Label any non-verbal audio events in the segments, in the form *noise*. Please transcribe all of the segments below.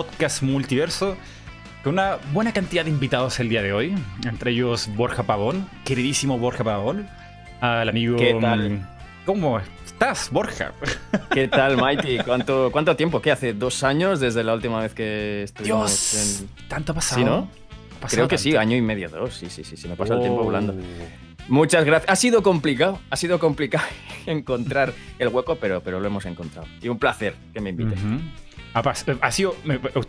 podcast multiverso con una buena cantidad de invitados el día de hoy, entre ellos Borja Pavón, queridísimo Borja Pavón, al amigo... ¿Qué tal? mm, ¿Cómo estás, Borja? ¿Qué tal, *laughs* Mighty? ¿Cuánto, ¿Cuánto tiempo? ¿Qué hace? ¿Dos años desde la última vez que estuvimos Dios, en... tanto ha pasado. ¿Sí, no? Ha pasado Creo que sí, año y medio, dos. Sí, sí, sí, sí, me pasa el tiempo Oh. volando. Muchas gracias. Ha sido complicado, ha sido complicado *laughs* encontrar el hueco, pero, pero lo hemos encontrado. Y un placer que me invites. Ha, sido,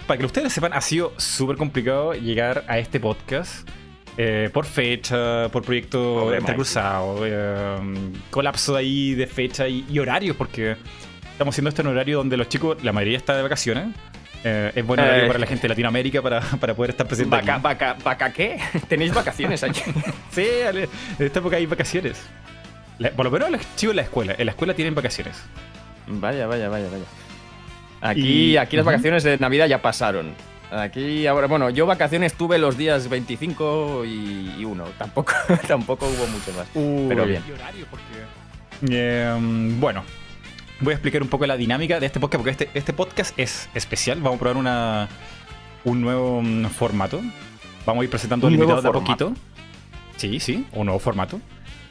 para que ustedes sepan, ha sido súper complicado llegar a este podcast. eh, por fecha, por proyecto entrecruzado, eh, colapso ahí de fecha y, y horarios, porque estamos haciendo esto en horario donde los chicos, la mayoría está de vacaciones. Eh, es buen horario Eh. para la gente de Latinoamérica para, para poder estar presente. ¿Vaca, aquí. vaca, vaca qué? *laughs* ¿Tenéis vacaciones aquí? *laughs* Sí, ale- en esta época hay vacaciones. La- por lo menos los chicos en la escuela. En la escuela tienen vacaciones. Vaya, vaya, vaya, vaya. Aquí, Y- aquí las vacaciones de Navidad ya pasaron. Aquí ahora, bueno, yo vacaciones tuve los días 25 y, y 1. *laughs* Tampoco, tampoco hubo mucho más. Pero bien. Eh, bueno, voy a explicar un poco la dinámica de este podcast, porque este, este podcast es especial. Vamos a probar una, un nuevo mm, formato. Vamos a ir presentando ¿Un al invitado de a poquito. Sí, sí, un nuevo formato.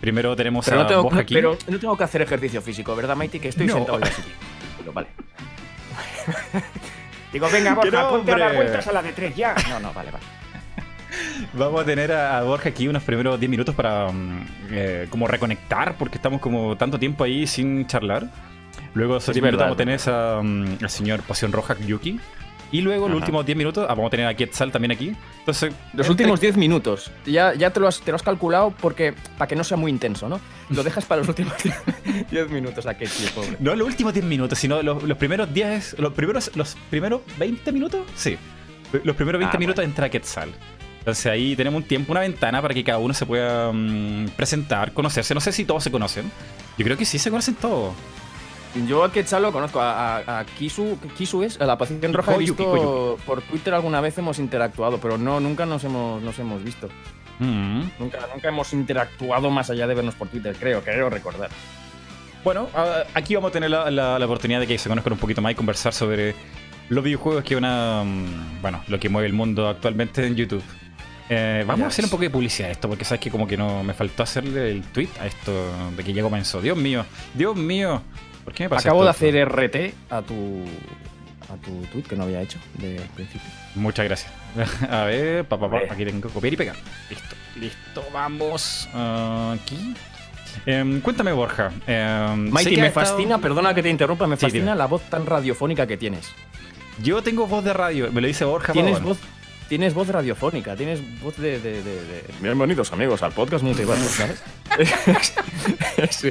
Primero tenemos Pero a no, tengo, aquí. pero no tengo que hacer ejercicio físico, ¿verdad, Mighty? Que estoy No. sentado en la silla. Pero vale. *laughs* Digo, venga, *laughs* Borja, ponte a dar vueltas a la de tres ya. No, no, vale, vale. *laughs* Vamos a tener a a Borja aquí unos primeros 10 minutos para mm, eh, como reconectar, porque estamos como tanto tiempo ahí sin charlar. Luego esos Es 10 minutos vamos a tener a, mm, al señor Pasión Roja Yuki. Y luego los últimos 10 minutos ah, vamos a tener a Quetzal también aquí. Entonces, Los entre- últimos 10 minutos. Ya, ya te, lo has, te lo has calculado porque para que no sea muy intenso, ¿no? Lo dejas para los últimos *laughs* 10 minutos a que tío, pobre. No los últimos 10 minutos, sino los, los primeros 10. Los primeros, los primeros 20 minutos. Sí. Los primeros 20 Ah, minutos entra Quetzal. Entonces ahí tenemos un tiempo, una ventana para que cada uno se pueda mm, presentar, conocerse. No sé si todos se conocen. Yo creo que sí se conocen todos. Yo a Quetzal lo conozco, a, a- a Kisu, Kisu es, a la Pacificación Roja he visto Koyu. por Twitter alguna vez hemos interactuado, pero no, nunca nos hemos, nos hemos visto. Mm. Nunca, nunca hemos interactuado más allá de vernos por Twitter, creo, creo recordar. Bueno, aquí vamos a tener la, la- la oportunidad de que se conozcan un poquito más y conversar sobre los videojuegos que una. mm, Bueno, lo que mueve el mundo actualmente en YouTube. Eh, vamos a hacer un poco de publicidad a esto, porque sabes que como que no me faltó hacerle el tweet a esto de que ya comenzó. Dios mío, Dios mío. ¿Por qué me pasa Acabo de hacer RT a tu a tu tweet que no había hecho de principio. Muchas gracias. *laughs* A ver, pa, pa, pa, Hombre. aquí tengo copiar y pegar. Listo, listo, vamos. ah, aquí. Em, cuéntame, Borja. Mighty, que me estado- fascina, perdona que te interrumpa, me Sí, fascina la voz tan radiofónica que tienes. Yo tengo voz de radio, me lo dice Borja. Tienes voz, tienes voz radiofónica, tienes voz de, de- de- de- Bienvenidos amigos al podcast multiverso, ¿sabes? *laughs* *laughs* Sí.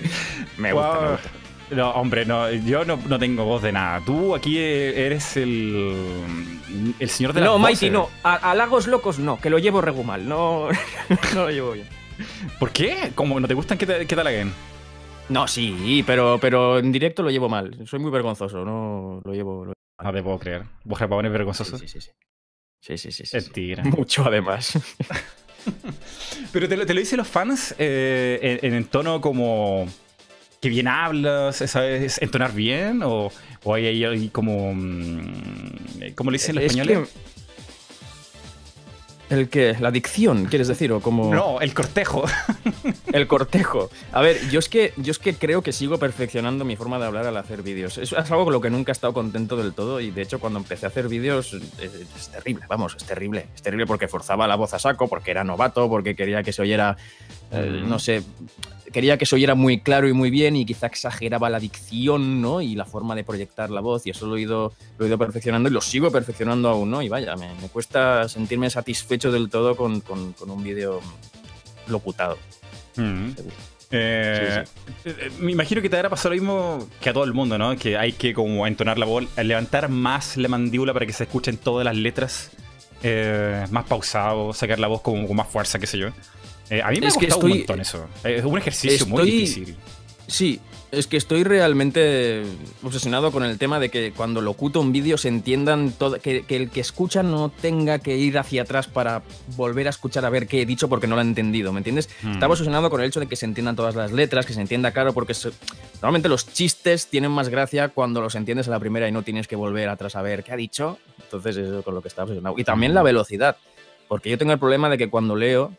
Me gusta, me gusta. No, hombre, no, yo no, no tengo voz de nada. Tú aquí e- eres el. El señor de la No, Mighty, no. A, a Lagos Locos no, que lo llevo regular. No, *laughs* no lo llevo bien. ¿Por qué? ¿Cómo no te gustan que te, que te halaguen? No, sí, pero, pero en directo lo llevo mal. Soy muy vergonzoso, no lo llevo. lo- No te puedo creer. Borja Pavón es vergonzoso. Sí, sí, sí. Sí, sí, sí. sí. *laughs* Mucho además. *laughs* Pero te, lo- te lo dicen los fans eh, en, en tono como. Que bien hablas, ¿sabes? ¿Entonar bien? ¿O, o hay ahí como. mm, ¿Cómo le dicen los Es españoles? que- ¿El qué? ¿La dicción, quieres decir? ¿O como No, el cortejo. *laughs* el cortejo? A ver, yo es, que, yo es que creo que sigo perfeccionando mi forma de hablar al hacer vídeos. Es, es algo con lo que nunca he estado contento del todo y de hecho cuando empecé a hacer vídeos es, es terrible, vamos, es terrible. Es terrible porque forzaba la voz a saco, porque era novato, porque quería que se oyera, eh, Mm. no sé, quería que se oyera muy claro y muy bien y quizá exageraba la dicción, ¿no? Y la forma de proyectar la voz y eso lo he ido, lo he ido perfeccionando y lo sigo perfeccionando aún, ¿no? Y vaya, me, me cuesta sentirme satisfecho del todo con, con- con un vídeo locutado. Mm. Eh, eh, Me imagino que te habrá pasado lo mismo que a todo el mundo, ¿no? Que hay que como entonar la voz, levantar más la mandíbula para que se escuchen todas las letras, eh, más pausado, sacar la voz como con más fuerza, qué sé yo. Eh, a mí me Es ha que estoy- un montón eso. Es un ejercicio muy difícil. Sí, es que estoy realmente obsesionado con el tema de que cuando locuto un vídeo se entiendan todo, que, el que escucha no tenga que ir hacia atrás para volver a escuchar a ver qué he dicho porque no lo ha entendido, ¿me entiendes? Mm. Estaba obsesionado con el hecho de que se entiendan todas las letras, que se entienda claro, porque normalmente los chistes tienen más gracia cuando los entiendes a la primera y no tienes que volver atrás a ver qué ha dicho. Entonces, eso es con lo que estaba obsesionado. Y también la velocidad, porque yo tengo el problema de que cuando leo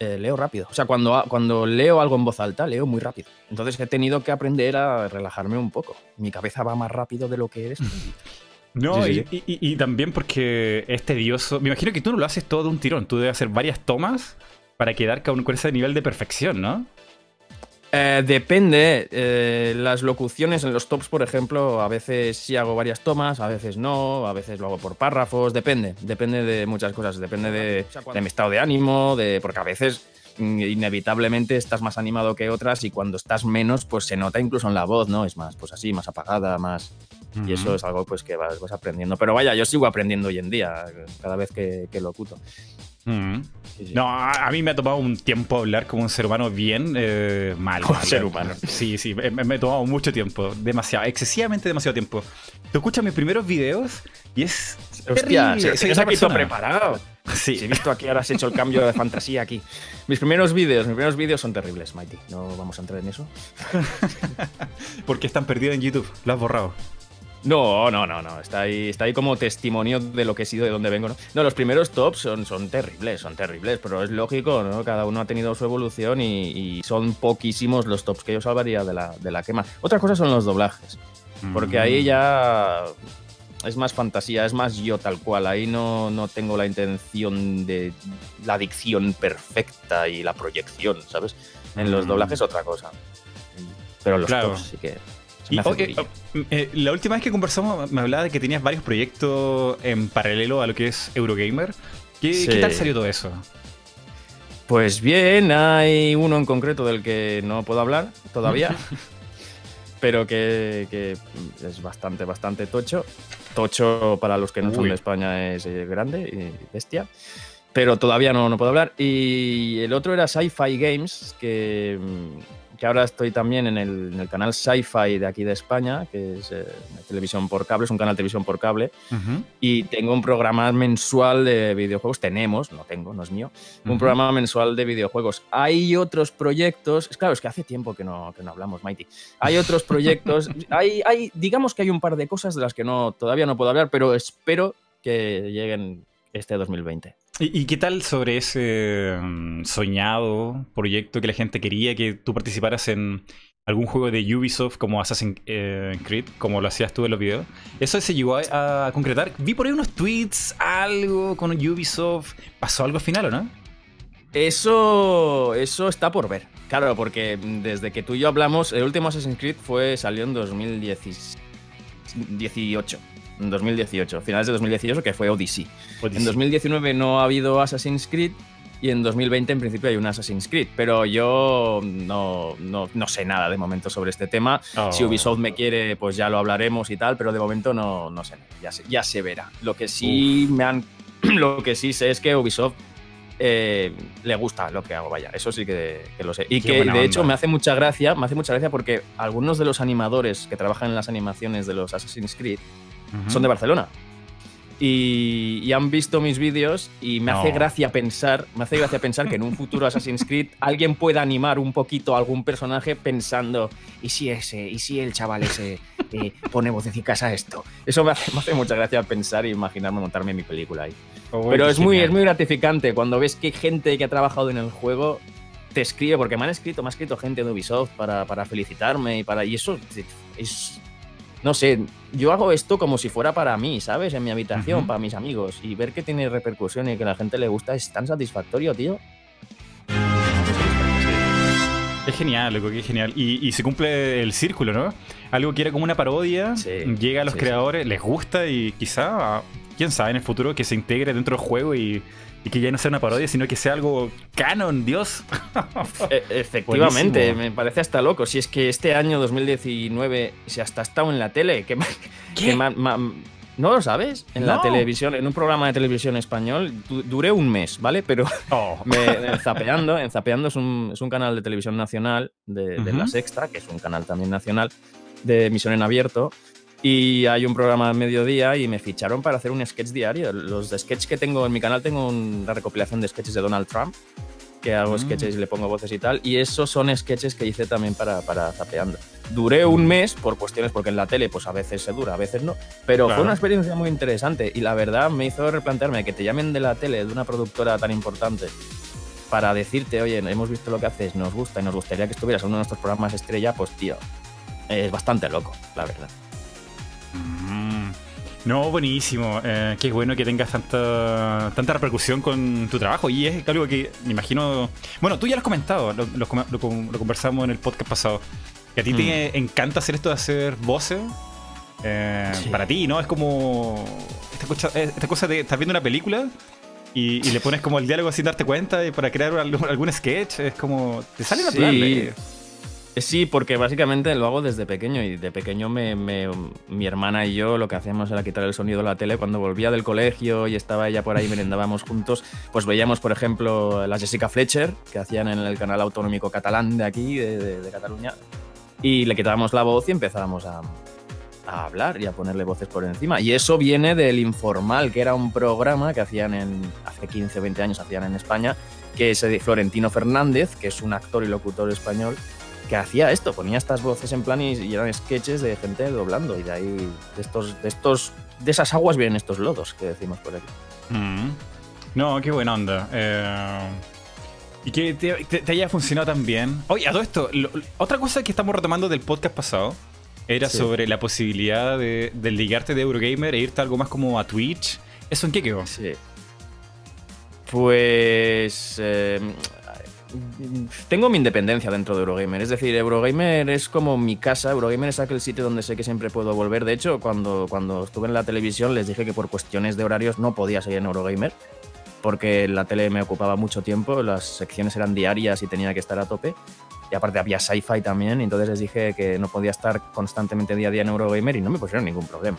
eh, leo rápido. O sea, cuando, cuando leo algo en voz alta, leo muy rápido. Entonces he tenido que aprender a relajarme un poco. Mi cabeza va más rápido de lo que es. *laughs* No, Y, también porque es tedioso. Me imagino que tú no lo haces todo de un tirón. Tú debes hacer varias tomas para quedar con ese nivel de perfección, ¿no? Eh, depende. Eh, las locuciones en los tops, por ejemplo, a veces sí hago varias tomas, a veces no, a veces lo hago por párrafos. Depende. Depende de muchas cosas. Depende de, mi estado de ánimo, de, porque a veces mm, inevitablemente estás más animado que otras y cuando estás menos, pues se nota incluso en la voz, ¿no? Es más, pues así, más apagada, más... Y eso es algo pues que vas, aprendiendo. Pero vaya, yo sigo aprendiendo hoy en día, cada vez que, que locuto. No, a mí me ha tomado un tiempo hablar como un ser humano bien eh, mal. Como ser humano. Sí, sí, me, me, ha tomado mucho tiempo. Demasiado, excesivamente demasiado tiempo. Tú escuchas mis primeros videos y es. Hostia, se, se, ha visto preparado. Sí. he visto aquí, ahora has hecho el cambio de fantasía aquí. Mis primeros vídeos, mis primeros vídeos son terribles, Mighty. No vamos a entrar en eso. *laughs* Porque están perdidos en YouTube. Lo has borrado. No, no, no, no. Está ahí, está ahí como testimonio de lo que he sido, de dónde vengo. No, no los primeros tops son, son terribles, son terribles, pero es lógico, ¿no? Cada uno ha tenido su evolución y, son poquísimos los tops que yo salvaría de la, de la quema. Otra cosa son los doblajes, porque ahí ya es más fantasía, es más yo tal cual. Ahí no, no tengo la intención de la dicción perfecta y la proyección, ¿sabes? En los mm. doblajes otra cosa. Pero los tops sí que eh, la última vez que conversamos me hablaba de que tenías varios proyectos en paralelo a lo que es Eurogamer. ¿Qué, tal salió todo eso? Pues bien, hay uno en concreto del que no puedo hablar todavía, *laughs* pero que, es bastante, bastante tocho. Tocho para los que no son de España es eh, grande y bestia pero todavía no, no puedo hablar. Y el otro era Sci-Fi Games, que, que ahora estoy también en el, canal Sci-Fi de aquí de España, que es eh, televisión por cable, es un canal de televisión por cable, y tengo un programa mensual de videojuegos, tenemos, no tengo, no es mío, un programa mensual de videojuegos. Hay otros proyectos, es claro, es que hace tiempo que no, que no hablamos, Mighty. Hay otros *laughs* proyectos, hay, hay, digamos que hay un par de cosas de las que no, todavía no puedo hablar, pero espero que lleguen este 2020. ¿Y, qué tal sobre ese mm, soñado proyecto que la gente quería que tú participaras en algún juego de Ubisoft como Assassin's eh, Creed, como lo hacías tú en los videos? ¿Eso se llegó a, concretar? Vi por ahí unos tweets, algo con Ubisoft. ¿Pasó algo al final o no? Eso, eso está por ver. Claro, porque desde que tú y yo hablamos, el último Assassin's Creed fue, salió en 2018 en 2018, finales de 2018, que fue Odyssey. En 2019 no ha habido Assassin's Creed y en 2020 en principio hay un Assassin's Creed, pero yo no, no, no sé nada de momento sobre este tema. Si oh. Ubisoft me quiere, pues ya lo hablaremos y tal, pero de momento no, no sé, ya se, ya se verá. Lo que sí me han, *clears throat* lo que sí sé es que Ubisoft eh, le gusta lo que hago, vaya, eso sí que, lo sé. Y que de hecho me hace mucha gracia, me hace mucha gracia porque algunos de los animadores que trabajan en las animaciones de los Assassin's Creed son de Barcelona. Y, han visto mis vídeos y me hace gracia pensar, me hace gracia pensar que en un *laughs* futuro Assassin's Creed alguien pueda animar un poquito a algún personaje pensando, ¿y si ese, y si el chaval ese eh, pone vocecicas a esto? Eso me hace, me hace, mucha gracia pensar e imaginarme montarme mi película ahí. Oh, Pero es muy, es muy gratificante cuando ves que gente que ha trabajado en el juego te escribe, porque me han escrito, me ha escrito gente de Ubisoft para, para felicitarme y para. Y eso es no sé, yo hago esto como si fuera para mí, ¿sabes? En mi habitación, para mis amigos. Y ver que tiene repercusión y que a la gente le gusta es tan satisfactorio, tío. Es genial, loco, que es genial. Y, se cumple el círculo, ¿no? Algo que era como una parodia, llega a los creadores, les gusta y quizá, quién sabe, en el futuro que se integre dentro del juego y y que ya no sea una parodia, sino que sea algo canon, Dios. *laughs* E, efectivamente, me parece hasta loco. Si es que este año 2019 se hasta ha estado en la tele, que, ¿No lo sabes? En la televisión, en un programa de televisión español, du- duré un mes, ¿vale? Pero Oh. *laughs* me, en Zapeando, en Zapeando es un, es un canal de televisión nacional de, de La Ujú. Sexta, que es un canal también nacional de emisión en abierto. Y hay un programa a mediodía y me ficharon para hacer un sketch diario. Los de sketch que tengo en mi canal, tengo una recopilación de sketches de Donald Trump, que hago Mm. sketches y le pongo voces y tal. Y esos son sketches que hice también para, para Zapeando. Duré un mes por cuestiones, porque en la tele pues a veces se dura, a veces no. Pero Claro. fue una experiencia muy interesante y la verdad me hizo replantearme que te llamen de la tele, de una productora tan importante, para decirte, oye, hemos visto lo que haces, nos gusta y nos gustaría que estuvieras en uno de nuestros programas estrella, pues tío, es bastante loco, la verdad. Mm. No, buenísimo. Eh, qué bueno que tengas tanta, tanta repercusión con tu trabajo. Y es algo que me imagino. Bueno, tú ya lo has comentado, lo, lo com- lo com- lo conversamos en el podcast pasado. Que a ti te encanta hacer esto de hacer voces. eh, Sí. Para ti, ¿no? Es como. Esta cosa, eh, esta cosa de estar viendo una película y, y le pones como el diálogo sin darte cuenta y para crear algún, algún sketch. Es como. Te sale Sí. natural. eh. Sí, porque básicamente lo hago desde pequeño y de pequeño mi hermana y yo lo que hacíamos era quitar el sonido de la tele. Cuando volvía del colegio y estaba ella por ahí merendábamos juntos, pues veíamos, por ejemplo, la Jessica Fletcher, que hacían en el canal autonómico catalán de aquí, de, Cataluña, y le quitábamos la voz y empezábamos a, hablar y a ponerle voces por encima. Y eso viene del Informal, que era un programa que hacían hace 15, 20 años, hacían en España, que es Florentino Fernández, que es un actor y locutor español, que hacía esto, ponía estas voces en plan y, y eran sketches de gente doblando y de ahí, de estos, de estos, de esas aguas vienen estos lodos que decimos por aquí. Mm. No, qué buena onda. Eh, y que te, te- te haya funcionado tan bien. Oye, a todo esto, lo- otra cosa que estamos retomando del podcast pasado era Sí. sobre la posibilidad de, de ligarte de Eurogamer e irte algo más como a Twitch. ¿Eso en qué quedó? Sí. Pues. eh, tengo mi independencia dentro de Eurogamer. Es decir, Eurogamer es como mi casa. Eurogamer es aquel sitio donde sé que siempre puedo volver. De hecho, cuando, cuando estuve en la televisión les dije que por cuestiones de horarios no podía seguir en Eurogamer. Porque la tele me ocupaba mucho tiempo, las secciones eran diarias y tenía que estar a tope. Y aparte había sci-fi también, y entonces les dije que no podía estar constantemente día a día en Eurogamer y no me pusieron ningún problema.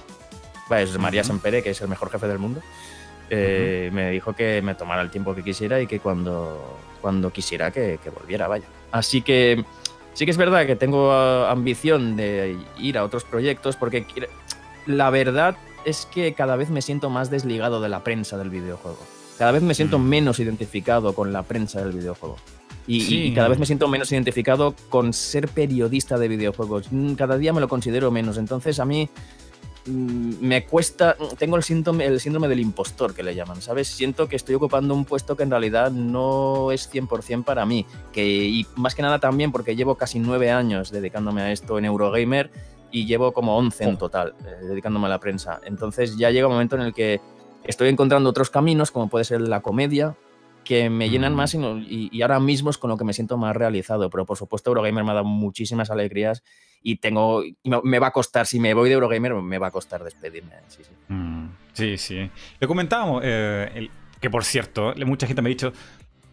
Es María Ujú. Sempere, que es el mejor jefe del mundo. Eh, Me dijo que me tomara el tiempo que quisiera y que cuando, cuando quisiera que, que volviera, vaya. Así que sí que es verdad que tengo ah, ambición de ir a otros proyectos porque la verdad es que cada vez me siento más desligado de la prensa del videojuego. Cada vez me siento Mm. menos identificado con la prensa del videojuego. Y, y- Sí. y cada vez me siento menos identificado con ser periodista de videojuegos. Mm, Cada día me lo considero menos. Entonces a mí me cuesta, tengo el síndrome, el síndrome del impostor que le llaman, ¿sabes? Siento que estoy ocupando un puesto que en realidad no es 100% para mí. Que, y más que nada también porque llevo casi nueve años dedicándome a esto en Eurogamer y llevo como 11 en Oh. total eh, dedicándome a la prensa. Entonces ya llega un momento en el que estoy encontrando otros caminos, como puede ser la comedia, que me llenan Mm. más y, no- y- y ahora mismo es con lo que me siento más realizado. Pero por supuesto, Eurogamer me ha dado muchísimas alegrías y tengo me, va a costar, si me voy de Eurogamer, me va a costar despedirme. Sí, sí. Mm, sí, sí. Lo comentábamos, eh, el- que por cierto, mucha gente me ha dicho,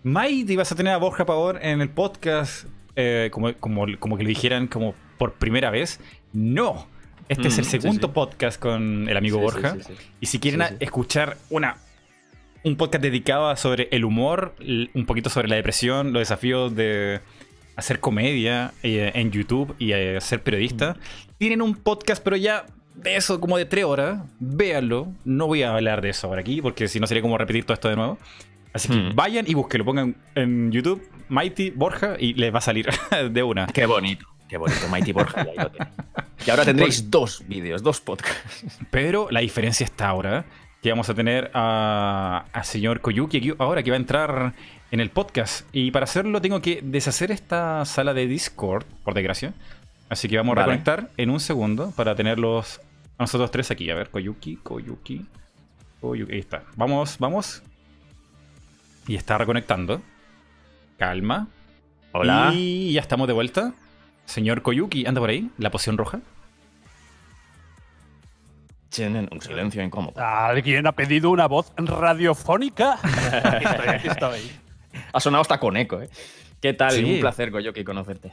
Mighty, vas a tener a Borja Pavón en el podcast, eh, como, como, como que lo dijeran como por primera vez. No, este es el Mm, sí, segundo sí. podcast con el amigo Sí, Borja. Y si quieren escuchar una un podcast dedicado a sobre el humor, un poquito sobre la depresión, los desafíos de hacer comedia eh, en YouTube y eh, ser periodista, tienen un podcast, pero ya de eso como de tres horas. Véanlo. No voy a hablar de eso ahora aquí, porque si no sería como repetir todo esto de nuevo. Así que Hmm. vayan y búsquenlo, pongan en YouTube Mighty Borja y les va a salir *laughs* de una. Qué bonito, qué bonito, Mighty Borja. y ahí lo. Y ahora *laughs* tendréis dos vídeos, dos podcasts. Pero la diferencia está ahora que vamos a tener a, a señor Koyuki ahora que va a entrar en el podcast. Y para hacerlo tengo que deshacer esta sala de Discord, por desgracia. Así que vamos a Vale. reconectar en un segundo para tenerlos a nosotros tres aquí. A ver, Koyuki, Koyuki, Koyuki. Ahí está. Vamos, vamos. Y está reconectando. Calma. Hola. Y ya estamos de vuelta. Señor Koyuki, anda por ahí, la poción roja. Tienen un silencio incómodo. ¿Alguien ha pedido una voz radiofónica? Aquí *laughs* estoy, aquí estoy. Ha sonado hasta con eco, ¿eh? ¿Qué tal? Sí. Un placer, Goyoki, conocerte.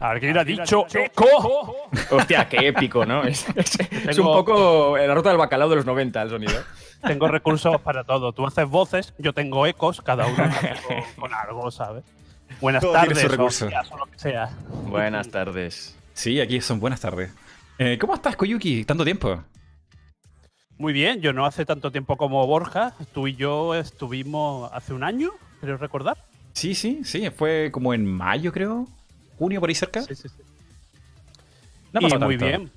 Alguien ha dicho eco. Hostia, qué épico, ¿no? Es, es- es un poco la ruta del bacalao de los 90 el sonido. Tengo recursos para todo. Tú haces voces, yo tengo ecos, cada uno *laughs* con, algo, ¿sabes? Buenas Todo tiene tardes, días, o lo que sea. Buenas tardes. Sí, aquí son buenas tardes. Eh, ¿Cómo estás, Koyuki? ¿Tanto tiempo? Muy bien, yo no hace tanto tiempo como Borja. Tú y yo estuvimos hace un año, creo recordar. Sí, sí, sí. Fue como en mayo, creo. Junio, por ahí cerca. Sí, sí, sí. No y muy bien.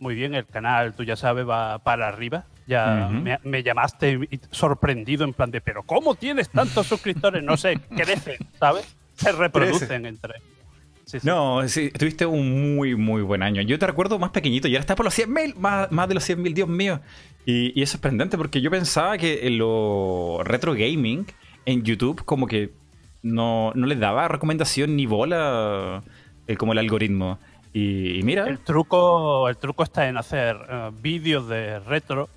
Muy bien, el canal, tú ya sabes, va para arriba. Ya me, me llamaste sorprendido en plan de, pero ¿cómo tienes tantos suscriptores? No sé, *laughs* crecen, ¿sabes? Se reproducen entre. Sí, sí. No, sí, tuviste un muy, muy buen año. Yo te recuerdo más pequeñito y ahora está por los 100.000, más, más de los 100.000, Dios mío. Y, y es sorprendente porque yo pensaba que en lo retro gaming en YouTube como que no, no les daba recomendación ni bola eh, como el algoritmo. Y, y mira, El truco, el truco está en hacer eh, vídeos de retro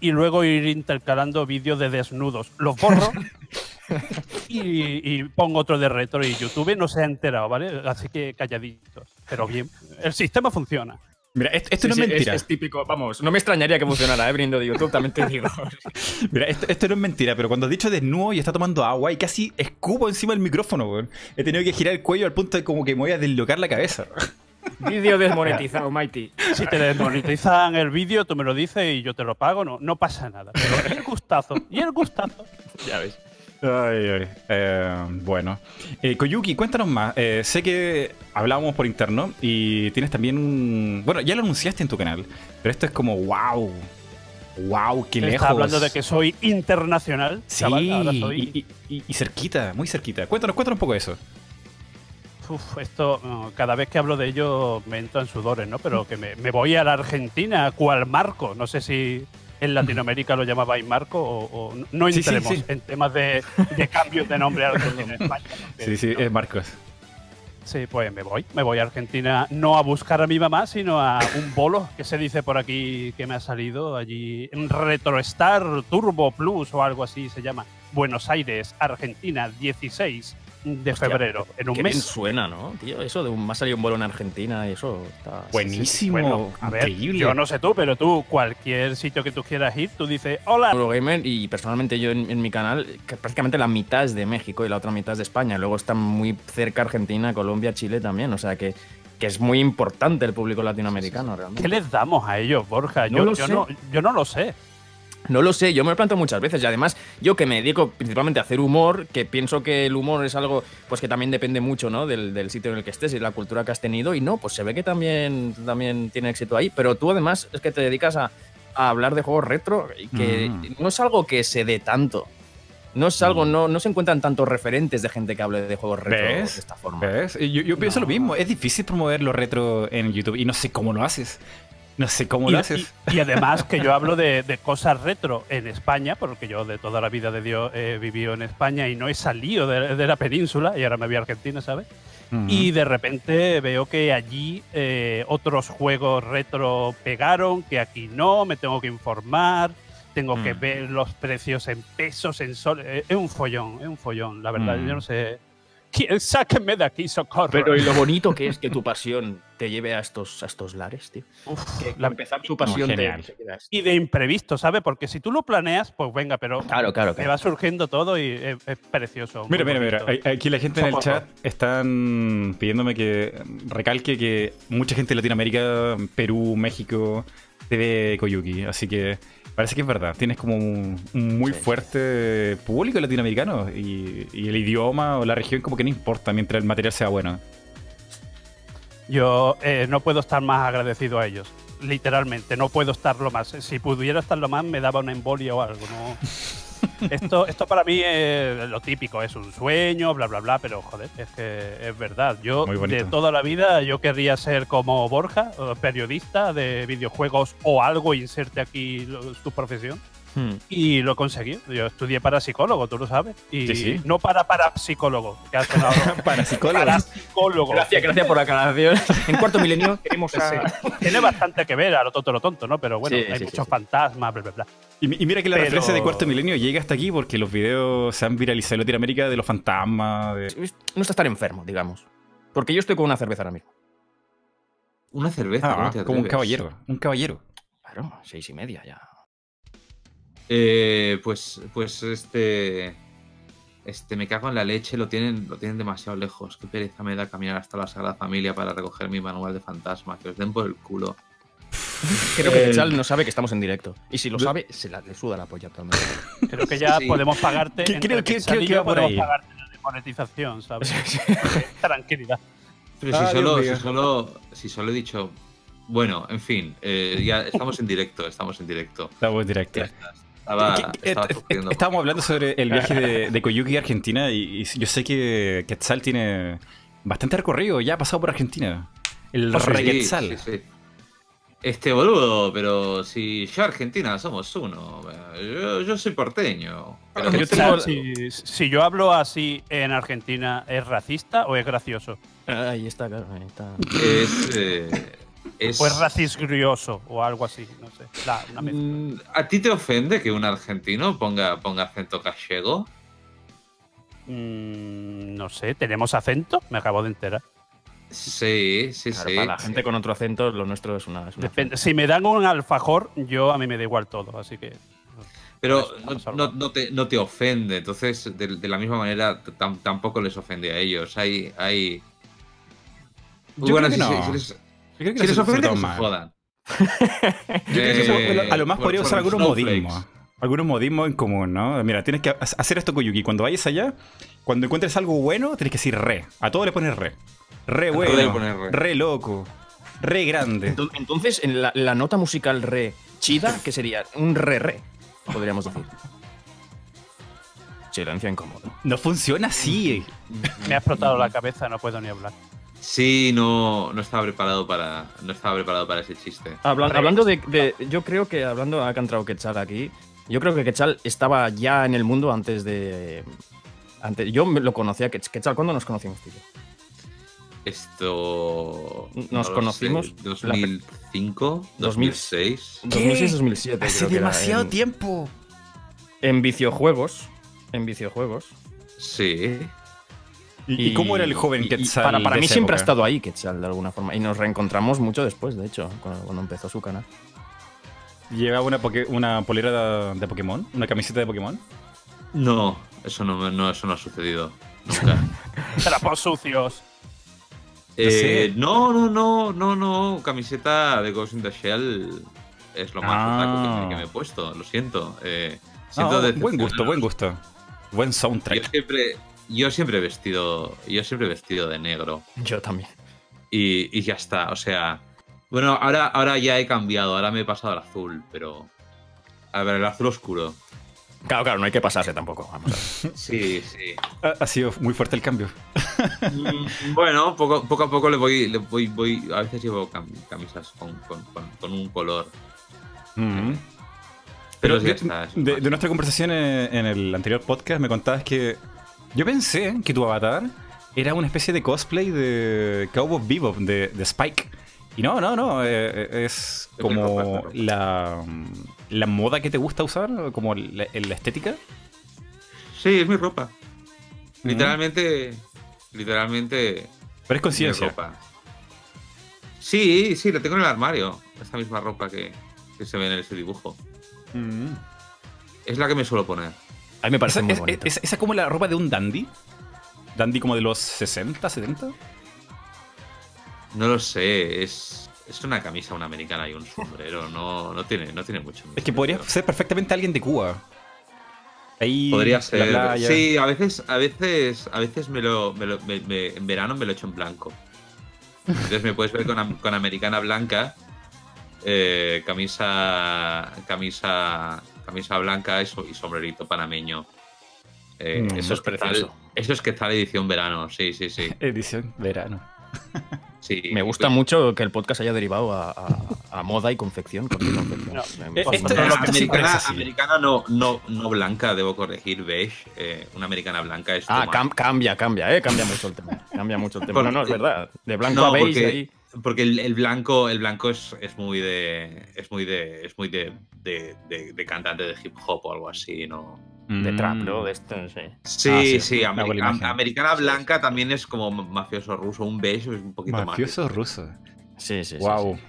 y luego ir intercalando vídeos de desnudos. Los borro *laughs* y, y pongo otro de retro y YouTube no se ha enterado, ¿vale? Así que calladitos. Pero bien, el sistema funciona. Mira, esto, esto Sí, no sí, es mentira. Es, típico, vamos, no me extrañaría que funcionara, ¿eh? Viniendo de YouTube, también te digo. *laughs* Mira, esto, esto no es mentira, pero cuando has dicho desnudo y está tomando agua y casi escupo encima del micrófono, weón. He tenido que girar el cuello al punto de como que me voy a deslocar la cabeza. Vídeo desmonetizado, Mighty. Si te desmonetizan el vídeo, tú me lo dices y yo te lo pago, no, no pasa nada. Pero el gustazo, y el gustazo. Ya ves. Ay, ay. Eh, bueno. Eh, Koyuki, cuéntanos más. Eh, sé que hablábamos por interno y tienes también un... Bueno, ya lo anunciaste en tu canal, pero esto es como wow. Wow, qué lejos. Está hablando de que soy internacional. Sí, chaval, ahora soy- y, y- y- y cerquita, muy cerquita. Cuéntanos, cuéntanos un poco eso. Uf, esto, cada vez que hablo de ello me entran sudores, ¿no? Pero que me, me voy a la Argentina, cual Marco. No sé si en Latinoamérica lo llamabais Marco o, o no Sí, sí, entremos sí. en temas de, de cambios de nombre a Argentina en España. Sí, sí, no- es Marcos. Sí, pues me voy. Me voy a Argentina no a buscar a mi mamá, sino a un bolo que se dice por aquí que me ha salido allí en RetroStar Turbo Plus o algo así se llama. Buenos Aires, Argentina, 16 de Hostia, febrero, en un Qué bien mes. suena, ¿no? Tío, eso de un, me ha salido un vuelo en Argentina y eso está. Buenísimo, Bueno, a ver, increíble. yo no sé tú, pero tú, cualquier sitio que tú quieras ir, tú dices, hola. Eurogamer y personalmente yo en, en mi canal, que prácticamente la mitad es de México y la otra mitad es de España. Luego está muy cerca Argentina, Colombia, Chile también. O sea que, que es muy importante el público latinoamericano realmente. ¿Qué les damos a ellos, Borja? No Yo, lo yo sé. no, yo no lo sé. No lo sé, yo me lo planteo muchas veces y además yo que me dedico principalmente a hacer humor, que pienso que el humor es algo pues que también depende mucho ¿no? del, del sitio en el que estés y la cultura que has tenido y no, pues se ve que también, también tiene éxito ahí, pero tú además es que te dedicas a, a hablar de juegos retro y que Mm. no es algo que se dé tanto. No es algo, Mm. no, no se encuentran tantos referentes de gente que hable de juegos retro ¿Ves? de esta forma. Yo, yo pienso No. lo mismo. Es difícil promover lo retro en YouTube y no sé cómo lo haces. No sé cómo Y, lo haces. y- y además que yo hablo de, de cosas retro en España, porque yo de toda la vida de Dios he vivido en España y no he salido de, de la península y ahora me voy a Argentina, ¿sabes? Ujú. Y de repente veo que allí eh, otros juegos retro pegaron, que aquí no, me tengo que informar, tengo que Mm. ver los precios en pesos, en sol. eh, Es un follón, es un follón, la verdad. Mm. Yo no sé. ¿Quién? Sáquenme de aquí, socorro. Pero y lo bonito que es que tu pasión te lleve a estos, a estos lares, tío. Uf, Que la- empezar tu pasión te- genial. te y de imprevisto, ¿sabes? Porque si tú lo planeas, pues venga, pero Claro, claro, claro. va surgiendo todo y es, es precioso. Mira, mira, mira. bonito. Hay- Aquí la gente en el chat están pidiéndome que recalque que mucha gente de Latinoamérica, Perú, México, te ve Koyuki. Así que parece que es verdad. Tienes como un, un muy Sí. fuerte público latinoamericano y, y el idioma o la región como que no importa mientras el material sea bueno. Yo eh, no puedo estar más agradecido a ellos. Literalmente, no puedo estarlo más. Si pudiera estarlo más, me daba una embolia o algo. ¿no? *laughs* esto, esto para mí es lo típico, es un sueño, bla, bla, bla, pero joder, es que es verdad. Yo de toda la vida yo querría ser como Borja, periodista de videojuegos o algo, inserte aquí tu profesión. Hmm. Y lo conseguí. Yo estudié para psicólogo, tú lo sabes. Y Sí, sí. no para que ha sonado *laughs* Para psicólogos. parapsicólogo. Gracias, gracias por la aclaración. En cuarto milenio queremos a... Sí. Tiene bastante que ver a lo tonto, lo tonto, ¿no? Pero bueno, Sí, hay sí, muchos sí. fantasmas, bla, bla, bla. Y, mi- y mira que la Pero- referencia de Cuarto Milenio llega hasta aquí porque los videos se han viralizado en Latinoamérica de los fantasmas. de- No está estar enfermo, digamos. Porque yo estoy con una cerveza ahora mismo. Una cerveza, ¿cómo Ah, como un caballero. Un caballero. Claro, seis y media ya. Eh, pues, pues este. Este, me cago en la leche, lo tienen, lo tienen demasiado lejos. Qué pereza me da caminar hasta la Sagrada Familia para recoger mi manual de fantasma. Que os den por el culo. *laughs* Creo que Eh, Quetzal no sabe que estamos en directo. Y si lo sabe, se la, le suda la polla actualmente. *laughs* Creo que ya Sí. podemos pagarte. Entre creo que- creo que va por podemos ahí. pagarte la demonetización, ¿sabes? *laughs* Tranquilidad. Pero si, solo, si, solo, si solo he dicho. Bueno, en fin, eh, ya estamos en directo, estamos en directo. Estamos en directo. Estaba, estaba eh, sufriendo. Estábamos hablando sobre el *laughs* viaje de, de Koyuki a Argentina y, y yo sé que Quetzal tiene bastante recorrido, ya ha pasado por Argentina. El Oh, sí, Quetzal. sí, sí. Este boludo, pero si yo Argentina somos uno. Yo, yo soy porteño. Pero Yo Quetzal, tengo- si, si yo hablo así en Argentina, ¿es racista o es gracioso? Ahí está, claro. Ahí está. es. eh, es- O es racisgrioso o algo así, no sé. La- una mezcla. Mm, ¿A ti te ofende que un argentino ponga, ponga acento gallego? Mm, no sé, ¿tenemos acento? Me acabo de enterar. Sí, sí, Claro, sí. para la gente con otro acento, lo nuestro es una. es una Depende. Si me dan un alfajor, yo a mí me da igual todo, así que. Pero no, te, no te ofende, entonces de, de la misma manera tam- tampoco les ofende a ellos. Hay. hay... Yo bueno, creo que si, no. si- si les, Yo creo que si les ofende, que se jodan. Yo creo que *laughs* Eh, eso, a lo más por- podría usar algunos modismos. Algunos modismos en común, ¿no? Mira, tienes que ha- hacer esto, Koyuki. Cuando vayas allá, cuando encuentres algo bueno, tienes que decir re. A todo le pones re. Re A todo bueno. le pones re. Re loco. Re grande. Enton- Entonces, en la, la nota musical re chida, que sería un re re, podríamos decir. Silencio incómodo. No funciona así. Me ha explotado la cabeza, no puedo ni hablar. Sí, no, no estaba preparado para. No estaba preparado para ese chiste. Hablan- hablando de, de- Yo creo que hablando. Ha cantado Quetzal aquí. Yo creo que Quetzal estaba ya en el mundo antes de. Antes, yo me lo conocía. Quetz- Quetzal, ¿cuándo nos conocimos, tío? Esto. Nos conocimos sé, 2005, 2006. 2006-2007. Hace creo que era, demasiado en- tiempo. En videojuegos. En videojuegos. Sí. ¿Y, y cómo era el joven y- y Quetzal? Para, para mí siempre ha estado ahí Quetzal, de alguna forma. Y nos reencontramos mucho después, de hecho, cuando, cuando empezó su canal. ¿Llevaba una, una polera de, de Pokémon? ¿Una camiseta de Pokémon? No, eso no, no, eso no ha sucedido. Nunca. *laughs* Trapos sucios. Eh, no, no, no, no, no. Camiseta de Ghost in the Shell es lo más Ah. que, me he puesto. Lo siento. Eh, siento Ah, buen gusto, buen gusto. Buen Yo soundtrack. siempre, yo siempre he vestido, yo siempre he vestido de negro Yo también. y, y ya está. O sea, bueno, ahora, ahora ya he cambiado. Ahora me he pasado al azul, pero a ver, el azul oscuro. Claro, claro, no hay que pasarse tampoco. Vamos a ver. *laughs* Sí, sí. Ha, ha sido muy fuerte el cambio. Mm, bueno, poco, poco a poco le voy, le voy, voy. A veces llevo cam- camisas con, con- con- con un color. Mm. Pero Pero ya de, está. es de- de nuestra conversación en, en el anterior podcast me contabas que yo pensé que tu avatar era una especie de cosplay de Cowboy Bebop, de, de Spike. Y no, no, no, eh, es Es como la, la moda que te gusta usar, como la, la estética. Sí, es mi ropa. Mm. Literalmente. Literalmente. Pero es conciencia. Sí, sí, la tengo en el armario. Esta misma ropa que, que se ve en ese dibujo. Mm. Es la que me suelo poner. A mí me parece Esa, muy es, bonito. es- esa como la ropa de un dandy. Dandy como de los 60, 70. No lo sé, es. Es una camisa, una americana y un sombrero. *laughs* No, no, tiene, no tiene mucho. Es que podría ser perfectamente alguien de Cuba. Ahí Podría la ser. playa. Sí, a veces, a veces, a veces me lo, me lo- me- me- en verano me lo echo en blanco. Entonces me puedes ver con americana blanca, eh, camisa, camisa, camisa blanca y, so- y sombrerito panameño. Eh, Mm, eso, es precioso. Quetzal- eso es Quetzal edición verano, sí, sí, sí. *laughs* Edición verano. sí. Me gusta mucho que el podcast haya derivado a, a- a moda y confección. No. Eh, esto- esto americana, es así. americana no, no, no blanca, debo corregir, beige. eh, una americana blanca es Ah, cam- cambia, cambia, eh. Cambia mucho el tema. Cambia mucho el tema. Porque- No, no, es verdad. De blanco No, a beige porque- ahí. Porque el, el blanco, el blanco es, es muy de. Es muy de. Es muy de, de, de- de cantante de hip hop o algo así, ¿no? de Mm. trap, ¿no? De esto, sí. Sí, Ah, sí, sí, America- imagen. americana blanca también es como mafioso ruso. Un beige es un poquito más. Mafioso ruso. Sí, sí, sí, wow. sí.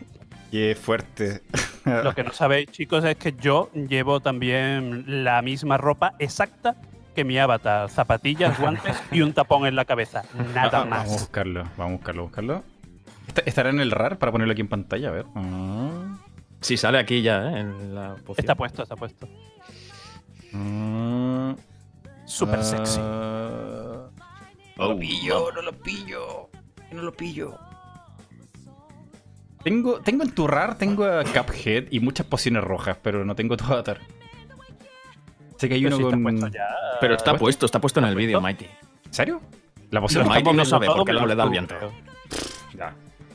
Qué fuerte. Lo que no sabéis, chicos, es que yo llevo también la misma ropa exacta que mi avatar. Zapatillas, guantes y un tapón en la cabeza. Nada Ah, Vamos a más. buscarlo, vamos a buscarlo, buscarlo. ¿Estará en el RAR para ponerlo aquí en pantalla? A ver. Ah, Sí, sale aquí ya, ¿eh? En la poción. Está puesto, está puesto. ah, Súper sexy. ah. No Oh, lo pillo, no lo pillo. No lo pillo. Tengo, tengo en tu RAR, tengo a Cuphead y muchas pociones rojas, pero no tengo tu avatar. Sé que hay Pero uno si está con. puesto ya. Pero está ¿Puesto? está puesto en el vídeo? Mighty. ¿En serio? La poción roja. Mighty no sabe porque no le da el viento.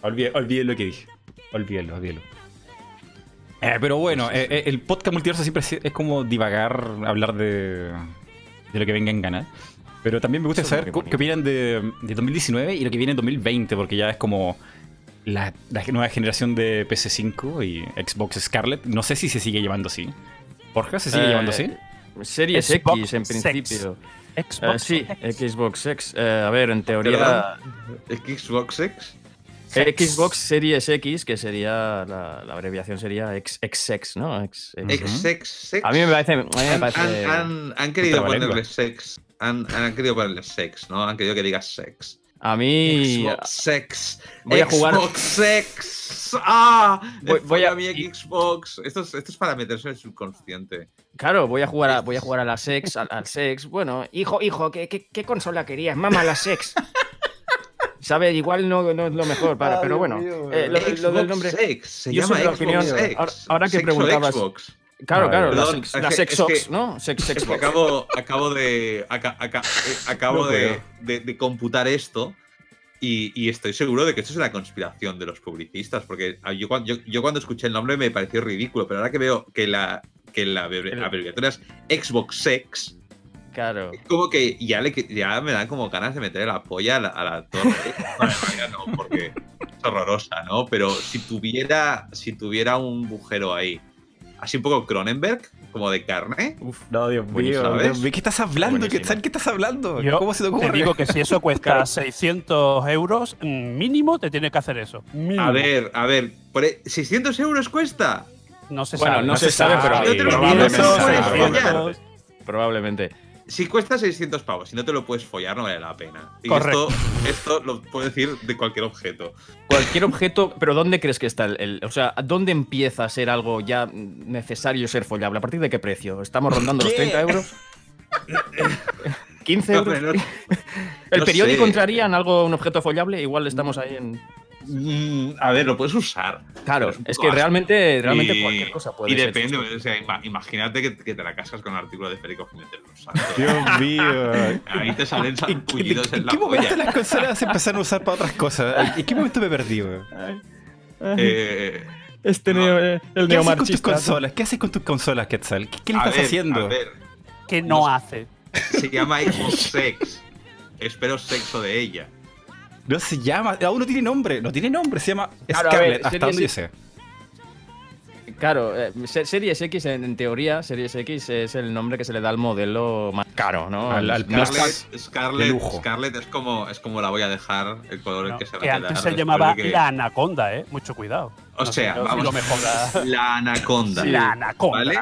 Olvide, olvide lo que dije. Olvídelo, olvídelo. Eh, pero bueno, eh, eh, el podcast multiverso siempre es, como divagar, hablar de, de lo que venga en gana. Pero también me gusta Eso saber qué opinan de, de 2019 y lo que viene en 2020, porque ya es como la, la nueva generación de PS5 y Xbox Scarlet. No sé si se sigue llamando así. Borja, ¿se sigue Eh, llamando así? Series Xbox X en Sex. principio. Xbox. Eh, sí, X. Xbox X. A ver, en teoría. Xbox X. Xbox Series X, que sería. La, la abreviación sería X, Xsex, ¿no? X, X. X, sex. A mí me parece. a mí me Han, parece- han- han- han querido ponerle sex. Han, han querido ponerle sex, ¿no? Han querido que digas sex. a mí. Xbox sex. voy a jugar- Xbox sex. ¡Ah! Voy- voy a- mi Xbox. Esto es, esto es para meterse en el subconsciente. Claro, voy a jugar a, voy a, *laughs* jugar a la Sex, al, al Sex. Bueno, hijo, hijo, ¿qué, qué, qué consola querías? Mamá, la Sex. *laughs* ¿Sabes? Igual no, no es lo mejor, para, pero bueno. eh, lo, lo del nombre. Sex. Se Yo llama la Xbox opinión- Sex. ahora- ahora que Sex preguntabas- Xbox. Claro, Ah, claro, la perdón, Sex, es la sex es que- ¿no? Sex, Xbox. acabo, acabo de. aca- aca- eh, *laughs* acabo No de, puedo. de- de computar esto. Y, y estoy seguro de que esto es una conspiración de los publicistas. Porque ah, yo, cuan- yo, yo cuando escuché el nombre me pareció ridículo. Pero ahora que veo que la, que la abreviatura es Xbox Sex. Claro. Como que ya, le, ya me dan como ganas de meter la polla a la, a la torre. *laughs* Bueno, no, porque es horrorosa, ¿no? Pero si tuviera, si tuviera un agujero ahí, así un poco Cronenberg, como de carne, Uf. No, Dios mío, ¿sabes? Dios mío, ¿qué estás hablando? ¿Qué. ¿Qué estás hablando? Yo ¿Cómo se te ocurre? Te digo que si eso cuesta 600 euros, mínimo te tiene que hacer eso. Mínimo. A ver, a ver, por e- ¿600 euros cuesta? no se Bueno, sabe. no se sabe, pero No te lo probablemente. probablemente. Si cuesta 600 pavos, si no te lo puedes follar, no vale la pena. Y Correcto. esto, esto lo puedo decir de cualquier objeto. Cualquier objeto, pero ¿dónde crees que está el, el- O sea, ¿dónde empieza a ser algo ya necesario ser follable? ¿A partir de qué precio? ¿Estamos rondando los ¿Qué? 30 euros? *laughs* ¿15 No, euros? no- *laughs* ¿El no periódico sé. entraría en algo, un objeto follable? Igual estamos ahí en. Mm, a ver, lo puedes usar. Claro, es es que asco. realmente, realmente Y- cualquier cosa puede Y ser. depende, o sea, ima- imagínate que, que te la casas con un artículo de Federico Jiménez Los Santos. Dios *laughs* mío. Ahí te salen ¿En, sarpullidos en en la qué momento polla. las consolas se empezaron a usar para otras cosas? ¿En qué momento me perdí? Eh, Este no. neo- eh, el ¿Qué haces con tus consolas? ¿Qué haces con tus consolas, Quetzal? ¿Qué, qué le a estás ver, haciendo? A ver, que no no- hace. se llama Xbox Sex. Espero sexo de ella. No se llama, aún no tiene nombre, no tiene nombre, se llama Claro, a Scarlett, ver, hasta donde yo sé. Claro, eh, se- Series X en, en teoría, Series X es el nombre que se le da al modelo más caro, ¿no? Al- al Scarlett, Scarlett, de lujo. Scarlett es como, es como la voy a dejar, el color en No, que se va a que quedar. antes se llamaba que- la anaconda, ¿eh? Mucho cuidado. O No sé sea, yo si vamos. lo mejora. *laughs* La anaconda. La anaconda. ¿Vale?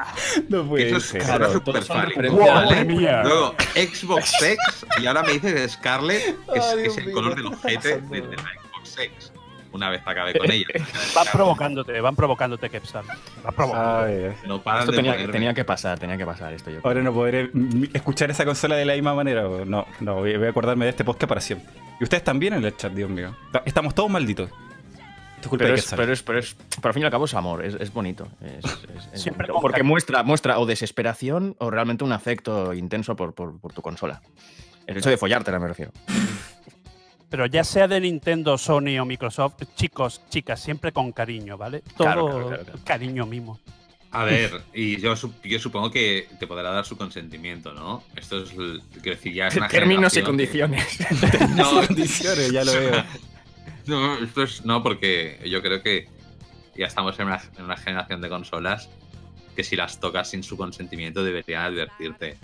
No Que eso es Claro, fálico, referencias. ¿vale? Luego, Xbox *laughs* Sex, y ahora me dices de Scarlett, que es, Ay, es el color ¿qué del ojete de, de la Xbox Sex. Una vez acabe con ella. *laughs* Van provocándote, van provocándote, Kepsal. Van provocando. Ay, No paran Esto de tenía, tenía que pasar, tenía que pasar esto yo. Ahora no podré escuchar esa consola de la misma manera. No, no, voy a acordarme de este podcast para siempre. Y ustedes también en el chat, Dios mío. Ta- Estamos todos malditos. Pero es, pero, es, pero es- pero al fin y al cabo es amor, es, es bonito. es- es- es *laughs* Siempre bonito, porque muestra, muestra o desesperación o realmente un afecto intenso por, por- por tu consola. El hecho de follártela, me refiero. Pero ya sea de Nintendo, Sony o Microsoft, chicos, chicas, siempre con cariño, ¿vale? Todo Claro, claro, claro, claro. cariño mismo. A ver, y yo, sup- yo supongo que te podrá dar su consentimiento, ¿no? Esto es, quiero decir, ya es una Términos y condiciones. que- *laughs* *laughs* No, condiciones, ya lo *laughs* veo. No, esto es no, porque yo creo que ya estamos en una, en una generación de consolas que si las tocas sin su consentimiento deberían advertirte.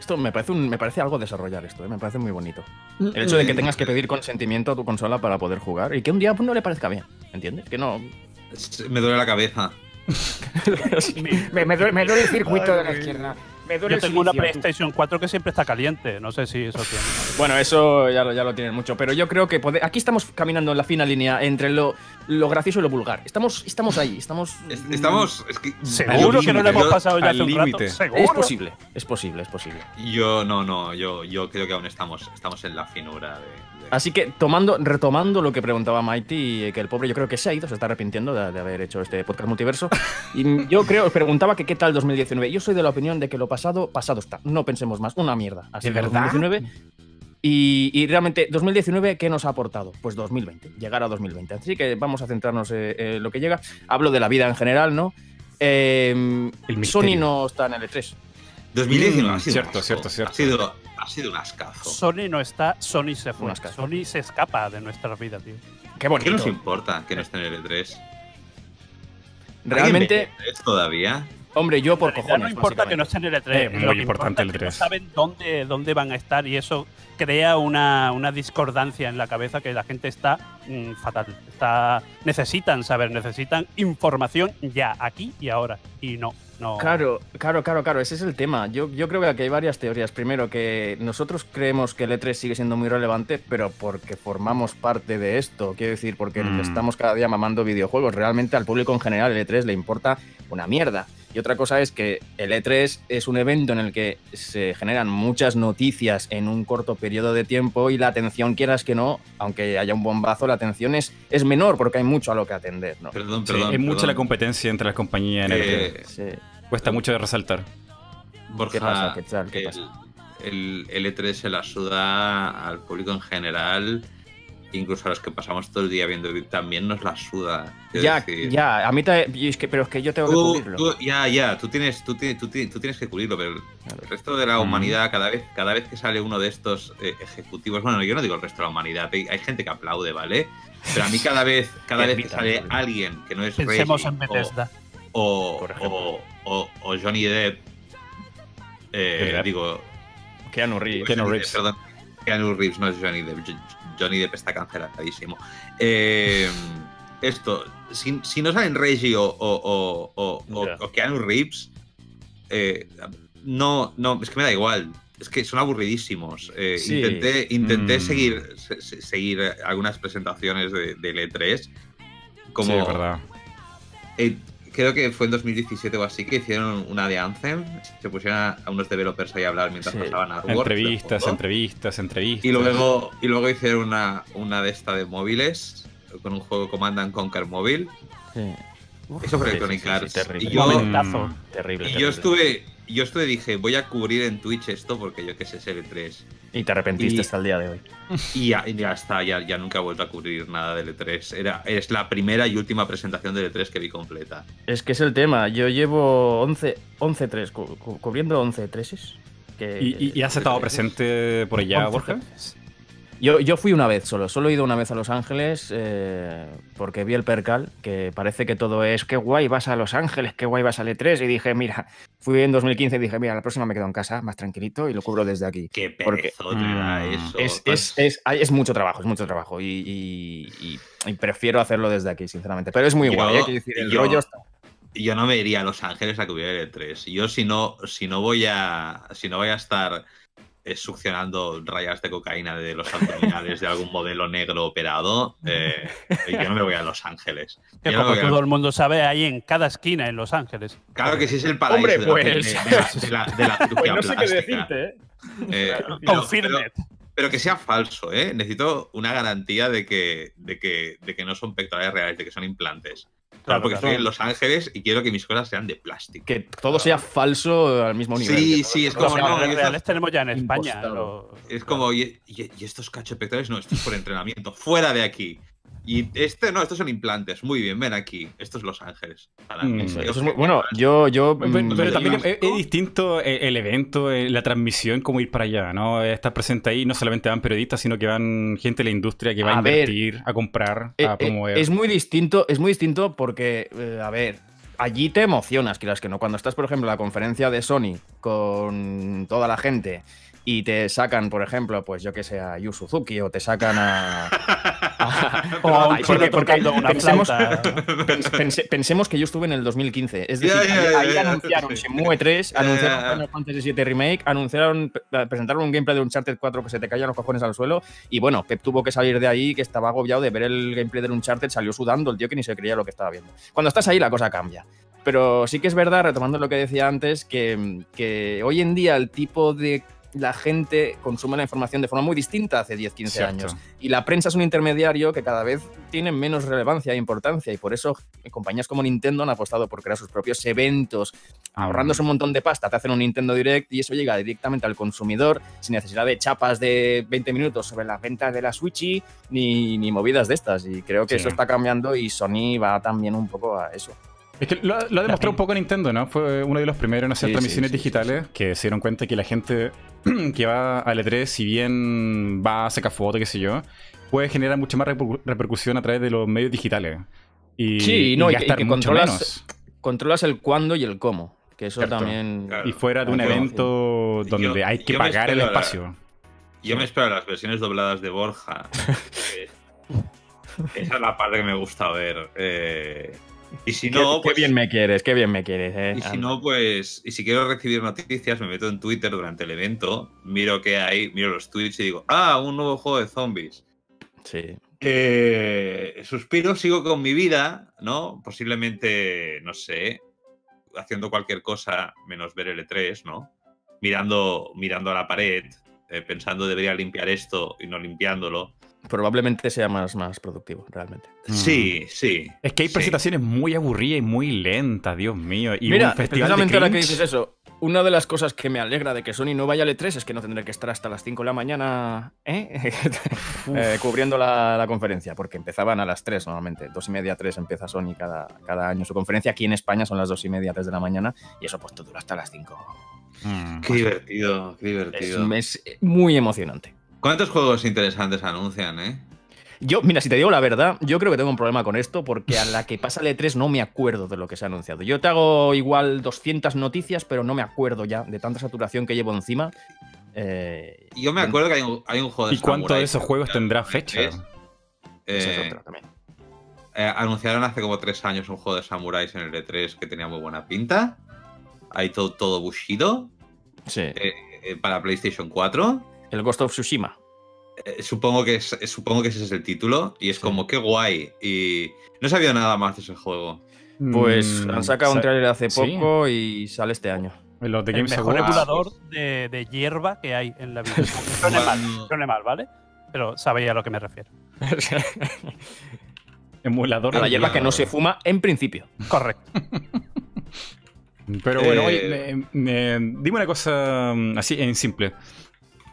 Esto me parece, un- me parece algo desarrollar esto, ¿eh? me parece muy bonito. El hecho de que tengas que pedir consentimiento a tu consola para poder jugar y que un día pues, no le parezca bien, ¿entiendes? Que no... Me duele la cabeza. *laughs* *laughs* Me, me duele, me duele el circuito Ay, de la izquierda. Me duele Yo el tengo una silicio. PlayStation 4 que siempre está caliente. No sé si eso tiene. Bueno, eso ya lo, ya lo tienen mucho, pero yo creo que pode- aquí estamos caminando en la fina línea entre lo, lo gracioso y lo vulgar. Estamos, estamos ahí, estamos... Es- Estamos. Es que. Seguro que no lo hemos pasado ya al límite. Es posible, es posible, es posible. Yo no, no, yo, yo creo que aún estamos, estamos en la finura de. Así que tomando, retomando lo que preguntaba Mighty, eh, que el pobre yo creo que se ha ido, se está arrepintiendo de, de haber hecho este podcast multiverso. Y yo creo, os preguntaba que qué tal 2019. Yo soy de la opinión de que lo pasado, pasado está. No pensemos más, una mierda. Así ¿De que verdad? 2019. Y, y realmente, 2019, ¿qué nos ha aportado? Pues 2020, llegar a 2020. Así que vamos a centrarnos eh, en lo que llega. Hablo de la vida en general, ¿no? Eh, El Sony no está en el E3. 2019 Mm, ha sido cierto, cierto, cierto. Ha sido, ha sido un ascazo. Sony no está, Sony se fue. Sony se escapa de nuestra vida, tío. Qué ¿Qué bonito. nos importa que no esté en el E3? Realmente, ¿Alguien ve E3 todavía? hombre, yo por cojones. no importa que no estén en el E3. Eh, muy lo que importante importa el es que E3. no saben dónde, dónde van a estar y eso crea una, una discordancia en la cabeza que la gente está mm, fatal. Está, necesitan saber, necesitan información ya, aquí y ahora. Y no, no. Claro, claro, claro, claro, ese es el tema. Yo, yo creo que aquí hay varias teorías. Primero, que nosotros creemos que el E3 sigue siendo muy relevante, pero porque formamos parte de esto. Quiero decir, porque Mm. estamos cada día mamando videojuegos. Realmente al público en general el E3 le importa una mierda. Y otra cosa es que el E3 es un evento en el que se generan muchas noticias en un corto periodo de tiempo y la atención, quieras que no, aunque haya un bombazo, la atención es, es menor porque hay mucho a lo que atender. ¿no? Perdón, Sí, perdón. es mucha la competencia entre las compañías en el Eh, Sí. Cuesta mucho de resaltar. Borja, ¿Qué pasa? ¿Qué tal? ¿Qué el, pasa? El, el E3 se la suda al público en general, incluso a los que pasamos todo el día viendo también nos la suda. Quiero Ya, decir, ya, a mí es que, pero es que yo tengo que cubrirlo. tú- ya, ya, tú tienes, tú, tienes, tú, tú tienes que cubrirlo, pero el resto de la Mm. humanidad, cada vez, cada vez que sale uno de estos eh, ejecutivos, bueno, yo no digo el resto de la humanidad, hay, hay gente que aplaude, ¿vale? Pero a mí cada vez, *laughs* cada Que vez que sale alguien que no es Pensemos Reggie en Bethesda. o, o, ejemplo. o, o- o Johnny Depp, eh, Johnny Depp. digo, Keanu Reeves. Keanu Reeves. Perdón, Keanu Reeves no es Johnny Depp, Jo- Johnny Depp está canceladísimo. Eh, esto, si, si no salen Reggie o, o, o, o- Keanu Reeves, eh, no, no, es que me da igual. Es que son aburridísimos. Eh, Sí. Intenté, intenté Mm. seguir, se- se- seguir algunas presentaciones de, del E3. Como, Sí, es verdad. eh, creo que fue en 2017 o así que hicieron una de Anthem. Se pusieron a, a unos developers ahí a hablar mientras Sí. pasaban a de Entrevistas, entrevistas, entrevistas. Y luego, y luego hicieron una, una de esta de móviles con un juego Command and Conquer móvil. Sí. Eso fue Sí, Electronic sí, sí, sí, Arts. terrible. y yo, Momentazo. Terrible. y terrible. yo estuve, yo estuve dije, voy a cubrir en Twitch esto porque yo que sé, es el E3. Y te arrepentiste y- hasta el día de hoy. Y ya, y ya está, ya, ya nunca he vuelto a cubrir nada del E3. Era, es la primera y última presentación del E3 que vi completa. Es que es el tema. Yo llevo 11, 11 3, cu- cu- cubriendo 11 treses. Que, ¿Y, y- y has estado presente por allá, 11 Borja? treses. Yo, yo fui una vez solo, solo he ido una vez a Los Ángeles eh, porque vi el percal, que parece que todo es qué guay vas a Los Ángeles, qué guay vas al E3 y dije, mira, fui en 2015 y dije, mira, la próxima me quedo en casa, más tranquilito y lo cubro desde aquí. Qué Porque- Mm, eso. Es, es, es, es mucho trabajo, es mucho trabajo y, y- y- y prefiero hacerlo desde aquí, sinceramente. Pero es muy Yo- guay, hay que decir, el yo- rollo está... yo no me iría a Los Ángeles a cubrir el E3. Yo si no, si no voy a. Si no voy a estar eh, succionando rayas de cocaína de los abdominales de algún modelo negro operado, eh, yo no me voy a Los Ángeles. Yo no a- todo el mundo sabe, hay en cada esquina en Los Ángeles. Claro que sí es el paraíso Hombre, de, la, pues. de la- de la- de la *laughs* cirugía plástica. ¿eh? Eh, pero- Confirmed. pero- pero que sea falso, ¿eh? Necesito una garantía de que, de que, de que no son pectorales reales, de que son implantes. Claro, porque claro. estoy en Los Ángeles y quiero que mis cosas sean de plástico. Que todo sea falso al mismo nivel. Sí, sí, es Los como, no, reales tenemos ya en España. Es como, y, y- y estos cachos pectorales, no, esto es por entrenamiento, fuera de aquí. Y este, no, estos son implantes, muy bien, ven aquí. Esto es Los Ángeles. Mm. Eso- es muy- bueno, yo, yo Pero, mm, pero también es, es distinto el, el evento, eh, la transmisión, como ir para allá, ¿no? Estar presente ahí, no solamente van periodistas, sino que van gente de la industria que va a, A ver, invertir, a comprar, eh, a eh, promover. es muy distinto, es muy distinto porque, eh, a ver, allí te emocionas, quieras que no. Cuando estás, por ejemplo, en la conferencia de Sony con toda la gente y te sacan, por ejemplo, pues yo que sé, a Yu Suzuki o te sacan a. *laughs* a- O a un porque- porque una pensemos, pense- pensemos que yo estuve en el 2015. Es decir, ahí, ya, ahí anunciaron. Shenmue 3, Ya, anunciaron. Final Fantasy VII Remake, anunciaron, eh, presentaron un gameplay de Uncharted 4 que se te caían los cojones al suelo. Y bueno, Pep tuvo que salir de ahí, que estaba agobiado de ver el gameplay de Uncharted, salió sudando el tío que ni se creía lo que estaba viendo. Cuando estás ahí, la cosa cambia. Pero sí que es verdad, retomando lo que decía antes, que, que hoy en día el tipo de la gente consume la información de forma muy distinta hace 10, 15 Cierto. años. Y la prensa es un intermediario que cada vez tiene menos relevancia e importancia. Y por eso compañías como Nintendo han apostado por crear sus propios eventos, ahorrándose un montón de pasta. Te hacen un Nintendo Direct y eso llega directamente al consumidor sin necesidad de chapas de 20 minutos sobre las ventas de la Switch ni, ni movidas de estas. Y creo que Sí. eso está cambiando y Sony va también un poco a eso. Es que lo, lo ha demostrado un poco Nintendo, ¿no? Fue uno de los primeros en hacer Sí, transmisiones sí, sí, digitales que se dieron cuenta que la gente *clears throat* que va al E3, si bien va a sacar fotos, qué sé yo, puede generar mucha más reper- repercusión a través de los medios digitales. Y, Sí, no, y y gastar que mucho controlas- menos. Controlas el cuándo y el cómo. Que eso Cierto. también. Claro. Y fuera de un Yo- evento donde yo- hay que pagar el la- espacio. Yo me espero las versiones dobladas de Borja. *laughs* Esa es la parte que me gusta ver. eh, y si Qué, no, qué pues, bien me quieres, qué bien me quieres. eh. y si Anda. no, pues, y si quiero recibir noticias, me meto en Twitter durante el evento, miro qué hay, miro los tweets y digo, ah, un nuevo juego de zombies. Sí. Eh, suspiro, sigo con mi vida, ¿no? Posiblemente, no sé, haciendo cualquier cosa menos ver el E3, ¿no? Mirando, mirando a la pared, eh, pensando debería limpiar esto y no limpiándolo. Probablemente sea más, más productivo, realmente. Mm. Sí, sí. Es que hay sí. presentaciones muy aburridas y muy lentas, Dios mío. Y Mira, un festival de precisamente ahora que dices eso, una de las cosas que me alegra de que Sony no vaya al E3 es que no tendré que estar hasta las 5 de la mañana ¿eh? *laughs* Eh, cubriendo la, la conferencia, porque empezaban a las 3 normalmente. Dos y media, 3 empieza Sony cada, cada año su conferencia. Aquí en España son las dos y media, 3 de la mañana y eso pues te dura hasta las 5. Mm. Qué divertido, qué Es, divertido. es muy emocionante. ¿Cuántos juegos interesantes anuncian, eh? Yo, mira, si te digo la verdad, yo creo que tengo un problema con esto porque a la que pasa el E3 no me acuerdo de lo que se ha anunciado. Yo te hago igual 200 noticias, pero no me acuerdo ya de tanta saturación que llevo encima. Eh, Yo me acuerdo que hay un, hay un juego de ¿Y cuántos de esos juegos tendrá fecha? en E3. esa es Eh, eh, anunciaron hace como tres años un juego de samuráis en el E3 que tenía muy buena pinta. Hay todo, todo Bushido Sí. eh, eh, para PlayStation 4. El Ghost of Tsushima. Eh, supongo, que es, eh, supongo que ese es el título. Y es Sí. como, qué guay. Y no sabía nada más de ese juego. Pues Mm, han sacado un tráiler hace sí. poco y sale este año. El mejor emulador de, de hierba que hay en la vida. *laughs* Suene mal, ¿vale? Pero sabéis a lo que me refiero. *laughs* Emulador. A la hierba que no se fuma en principio. Correcto. Pero bueno, Eh, oye, me- me- dime una cosa mm, así en simple.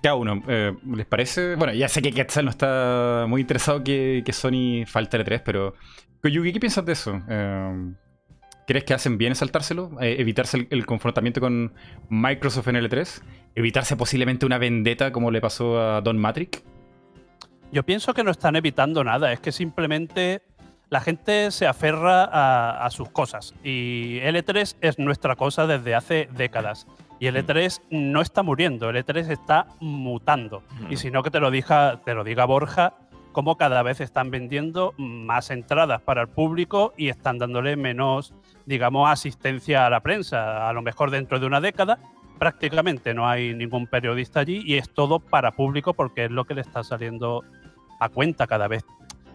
Cada uno, eh, ¿les parece? Bueno, ya sé que Quetzal no está muy interesado que, Sony falte el 3 pero. Koyuki, ¿qué piensas de eso? Eh, ¿Crees que hacen bien en saltárselo? Eh, ¿Evitarse el, confrontamiento con Microsoft en el E3? ¿Evitarse posiblemente una vendetta como le pasó a Don Matrix? Yo pienso que no están evitando nada, es que simplemente la gente se aferra a, a sus cosas. Y L3 es nuestra cosa desde hace décadas. Y el E3 no está muriendo, el E3 está mutando. Y si no, que te lo diga, te lo diga Borja, cómo cada vez están vendiendo más entradas para el público y están dándole menos, digamos, asistencia a la prensa. A lo mejor dentro de una década prácticamente no hay ningún periodista allí y es todo para público porque es lo que le está saliendo a cuenta cada vez.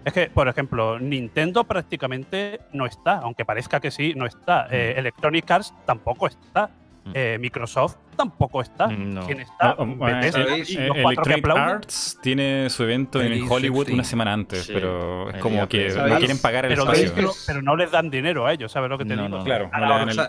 Es que, por ejemplo, Nintendo prácticamente no está, aunque parezca que sí, no está. Eh, Electronic Arts tampoco está. Mm. Eh, Microsoft tampoco está. No. ¿Quién está? Ah, um, eh, Bethesda, ¿sabéis? y Eh, los cuatro que Electronic aplauden. Arts tiene su evento en Hollywood 16. una semana antes, Sí. pero es como que tres. no ¿Sabéis? quieren pagar el Pero, espacio. dentro- pero no les dan dinero a ellos, ¿sabes lo que te No, digo? no. Claro, no.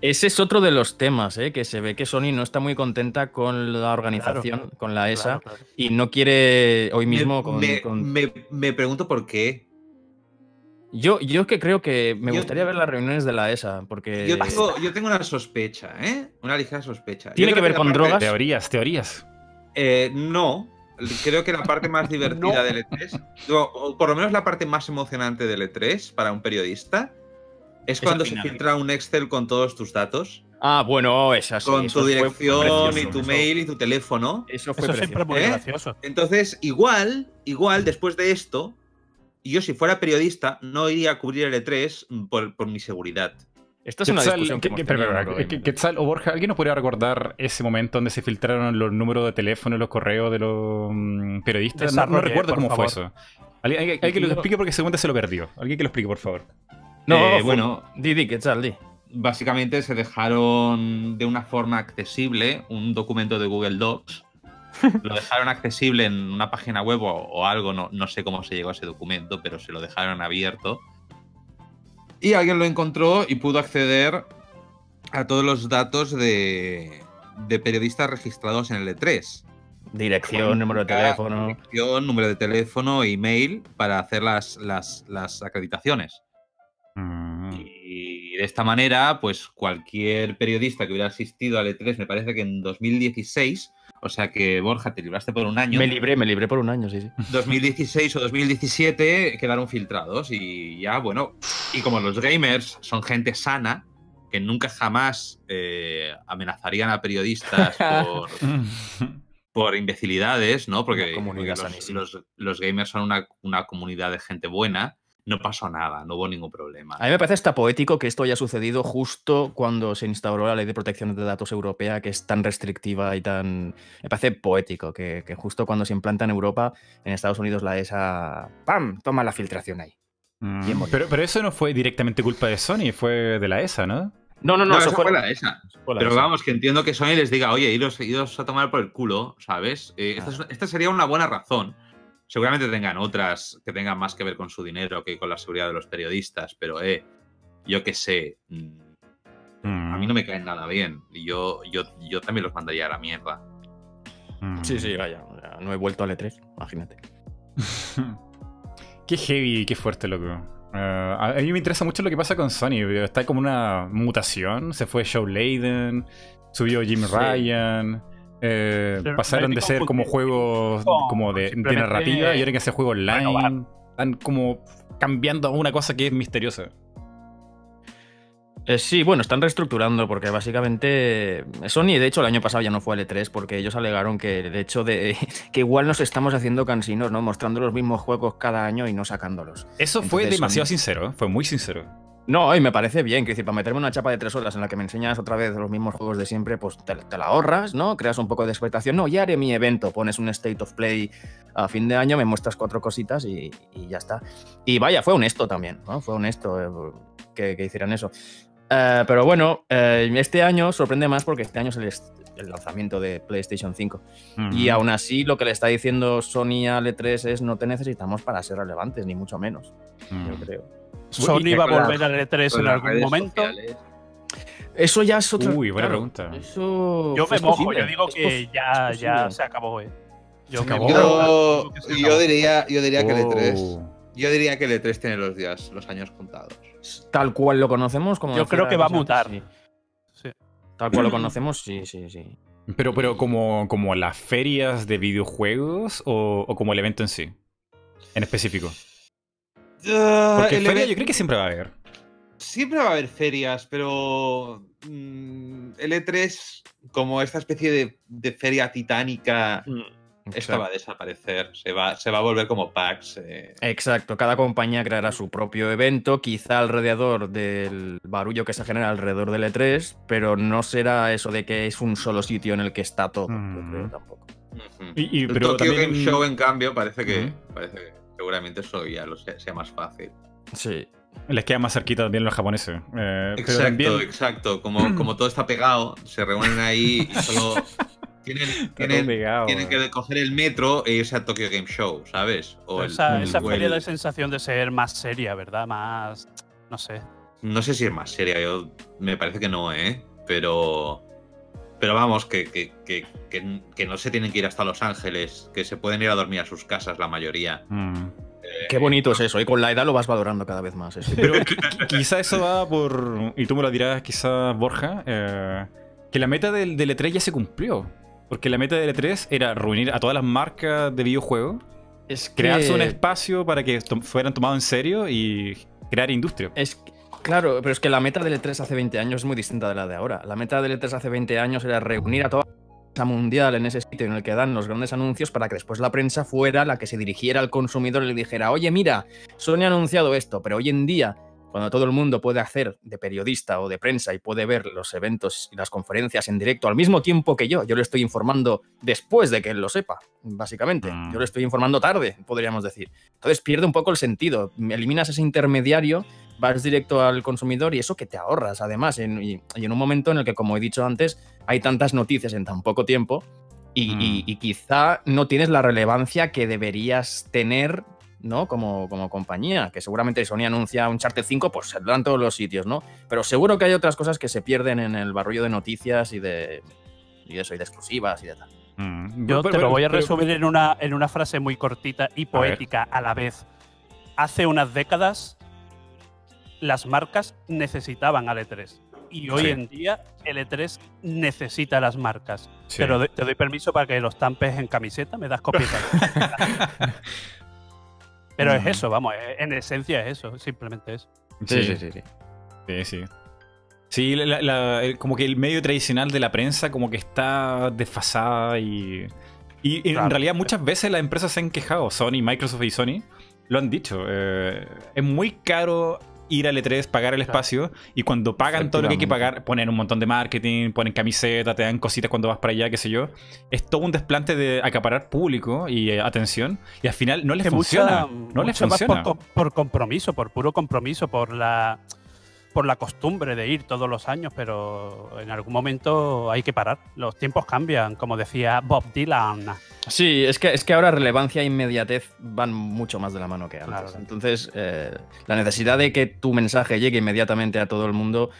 Ese es otro de los temas, ¿eh? que se ve que Sony no está muy contenta con la organización, con la ESA, Claro, claro. y no quiere hoy mismo me, con... me- con- me- me pregunto por qué. Yo, yo que creo que me Yo- gustaría ver las reuniones de la ESA, porque... Yo tengo, yo tengo una sospecha, ¿eh? Una ligera sospecha. ¿Tiene que ver con drogas? Teorías, teorías. Eh, no. Creo que la parte más *laughs* divertida No. del E3, o, o por lo menos la parte más emocionante del E3 para un periodista, es Es cuando se filtra un Excel con todos tus datos Ah, bueno, esa sí, con eso tu dirección precioso, y tu eso- mail y tu teléfono. Eso fue Eso siempre es muy ¿Eh? gracioso. Entonces, igual, igual, después de esto, yo si fuera periodista, no iría a cubrir el E3 por, por mi seguridad. Esta es una Quetzal, discusión que que- Quetzal o Borja, ¿alguien nos podría recordar ese momento donde se filtraron los números de teléfono y los correos de los mm, periodistas? No, recuerdo cómo fue eso. Alguien, alguien- alguien que lo explique porque seguramente se lo perdió. Alguien que lo explique, por favor. No, Eh, bueno. Di, di, Quetzal, di. Básicamente se dejaron de una forma accesible un documento de Google Docs. *laughs* Lo dejaron accesible en una página web o, o algo, no, no sé cómo se llegó a ese documento, pero se lo dejaron abierto. Y alguien lo encontró y pudo acceder a todos los datos de, de periodistas registrados en el E3. Dirección, número de teléfono. Dirección, número de teléfono, email para hacer las, las, las acreditaciones. Mm. Y de esta manera, pues cualquier periodista que hubiera asistido al E3, me parece que en 2016, o sea que Borja te libraste por un año, Me libré, me libré por un año, sí, sí. *laughs* 2016 o 2017 quedaron filtrados y ya, bueno, y como los gamers son gente sana, que nunca jamás eh, amenazarían a periodistas *laughs* por, por imbecilidades, ¿no? Porque, Una comunidad porque los, los- los gamers son una, una comunidad de gente buena, no pasó nada, no hubo ningún problema. A mí me parece hasta poético que esto haya sucedido justo cuando se instauró la ley de protección de datos europea, que es tan restrictiva y tan... Me parece poético que, que justo cuando se implanta en Europa, en Estados Unidos la ESA... ¡Pam! Toma la filtración ahí. Mm. Pero, pero eso no fue directamente culpa de Sony, fue de la ESA, ¿no? No, no, no, No, eso eso fue fue la ESA. fue la Pero ESA. vamos, que entiendo que Sony les diga, oye, iros, iros a tomar por el culo, ¿sabes? Eh, esta, es- esta sería una buena razón. Seguramente tengan otras que tengan más que ver con su dinero que con la seguridad de los periodistas, pero eh, yo qué sé. mm, A mí no me caen nada bien. Y yo, yo, yo también los mandaría a la mierda. Mm. Sí, sí, vaya. no he vuelto al E3, imagínate. *laughs* Qué heavy, qué fuerte, loco. Eh, a mí me interesa mucho lo que pasa con Sony. Está como una mutación. Se fue Joe Layden, subió Jim Sí. Ryan. Eh, pasaron de ser como juegos como de, narrativa y ahora hay que hacer juegos renovar. online. Están como cambiando a una cosa que es misteriosa. Eh, sí, bueno, están reestructurando porque básicamente Sony, de hecho, el año pasado ya no fue al E3 porque ellos alegaron que el hecho de *laughs* que igual nos estamos haciendo cansinos, ¿no? Mostrando los mismos juegos cada año y no sacándolos. Eso fue demasiado Sony- sincero, ¿eh? fue muy sincero. No, y me parece bien, que decir, para meterme una chapa de tres horas en la que me enseñas otra vez los mismos juegos de siempre, pues te, te la ahorras, ¿no? Creas un poco de expectación. No, ya haré mi evento, pones un state of play a fin de año, me muestras cuatro cositas y, y ya está. Y vaya, fue honesto también, ¿no? Fue honesto eh, que, que hicieran eso. Eh, pero bueno, eh, este año sorprende más porque este año es el, lanzamiento de PlayStation 5. Y aún así, lo que le está diciendo Sony al E3 es no te necesitamos para ser relevantes, ni mucho menos, yo Mm. creo. Sony va a volver al E3 Con en algún momento. sociales. Eso ya es otra. Uy, buena claro, pregunta. Eso Yo me es mojo, posible, yo digo que ya, ya se acabó, eh. Yo Se me acabó. Yo, yo diría, yo diría que el E3. Oh. Yo diría que el E3 tiene los días, los años contados. Tal cual lo conocemos, como Yo creo que va a mutar. sí. Sí. Tal cual lo conocemos, sí, sí, sí. Pero, pero como, como las ferias de videojuegos o, o como el evento en sí, en específico. Porque El feria yo creo que siempre va a haber. Siempre va a haber ferias, pero mm, el E3, como esta especie de, de feria titánica, esta va a desaparecer. Se va, se va a volver como PAX. eh. Exacto, cada compañía creará su propio evento, quizá alrededor del barullo que se genera alrededor del E3, pero no será eso de que es un solo sitio en el que está todo, yo Mm. creo tampoco. Ujú. Y, y- El pero Tokyo también- Game Show, en cambio, parece que, Ujú. parece que seguramente eso ya lo sea, sea más fácil. Sí. les queda más cerquita también los japoneses. Eh, pero Exacto, también- exacto. Como, como todo está pegado, se reúnen ahí y *laughs* solo tienen, tienen, pegado, tienen que coger el metro e irse a Tokyo Game Show, ¿sabes? O el- esa el- esa feria da sensación de ser más seria, ¿verdad? Más. No sé. No sé si es más seria, yo me parece que no, ¿eh? Pero. Pero vamos, que, que, que, que- que no se tienen que ir hasta Los Ángeles, que se pueden ir a dormir a sus casas la mayoría. Mm. Qué bonito es eso, y con la edad lo vas valorando cada vez más. eso. Pero qui- qui- quizá eso va por. Y tú me lo dirás, quizá Borja. eh, que la meta del, del E3 ya se cumplió. Porque la meta del E3 era reunir a todas las marcas de videojuegos, Es crearse un espacio para que to- fueran tomados en serio y crear industria. Es, Claro, pero es que la meta del E3 hace 20 años es muy distinta de la de ahora. La meta del E3 hace 20 años era reunir a toda la mundial en ese sitio en el que dan los grandes anuncios para que después la prensa fuera la que se dirigiera al consumidor y le dijera, oye, mira, Sony ha anunciado esto, pero hoy en día, cuando todo el mundo puede hacer de periodista o de prensa y puede ver los eventos y las conferencias en directo al mismo tiempo que yo, yo le estoy informando después de que él lo sepa, básicamente. Mm. Yo le estoy informando tarde, podríamos decir. Entonces pierde un poco el sentido. Eliminas ese intermediario vas directo al consumidor y eso que te ahorras además en- y, y en un momento en el que como he dicho antes hay tantas noticias en tan poco tiempo y, Mm. y- y quizá no tienes la relevancia que deberías tener ¿no? Como, como compañía, que seguramente Sony anuncia un Charter 5, pues saldrá en todos los sitios, ¿no? Pero seguro que hay otras cosas que se pierden en el barullo de noticias y de, y eso, y de exclusivas y de tal. Mm. Yo Pero- te lo voy a pero- resumir en una, en una frase muy cortita y poética a la vez. Hace unas décadas, las marcas necesitaban al E3. Y hoy Sí. en día, el E3 necesita las marcas. Sí. Pero te doy permiso para que los tampes en camiseta, me das copia. *laughs* *laughs* Pero es Mm. eso, vamos, eh, en esencia es eso, simplemente eso. Sí, sí. Sí, sí. Sí, la- la- el- como que el medio tradicional de la prensa como que está desfasada y... Y en Claro. realidad muchas veces las empresas se han quejado, Sony, Microsoft y Sony, lo han dicho. eh, es muy caro ir al E3, pagar el espacio, y cuando pagan todo lo que hay que pagar, ponen un montón de marketing, ponen camisetas, te dan cositas cuando vas para allá, qué sé yo. Es todo un desplante de acaparar público y eh, atención, y al final no les funciona. mucha- no les mucho más funciona. Por, co- por compromiso, por puro compromiso, por la por la costumbre de ir todos los años, pero en algún momento hay que parar. Los tiempos cambian, como decía Bob Dylan. Sí, es que, es que ahora relevancia e inmediatez van mucho más de la mano que antes. Claro. Entonces, eh, la necesidad de que tu mensaje llegue inmediatamente a todo el mundo,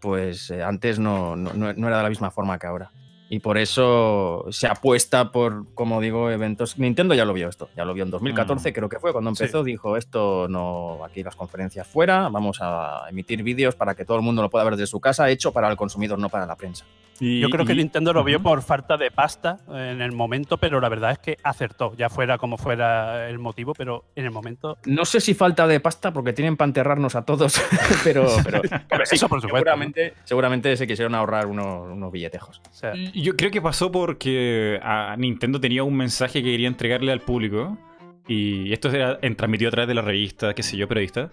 pues eh, antes no, no- no- no era de la misma forma que ahora. Y por eso se apuesta por, como digo, eventos. Nintendo ya lo vio esto, ya lo vio en 2014, Mm. creo que fue cuando empezó. Dijo: Esto no, aquí las conferencias fuera, vamos a emitir vídeos para que todo el mundo lo pueda ver desde su casa, hecho para el consumidor, no para la prensa. Y- Yo creo que y- Nintendo lo vio por falta de pasta en el momento, pero la verdad es que acertó, ya fuera como fuera el motivo, pero en el momento. No sé si falta de pasta porque tienen para enterrarnos a todos, *laughs* pero, pero, pero sí, Eso por supuesto, seguramente, seguramente se quisieron ahorrar unos, unos billetejos. o sea, Yo creo que pasó porque a Nintendo tenía un mensaje que quería entregarle al público y esto era en- transmitido a través de la revista, qué sé yo, periodista.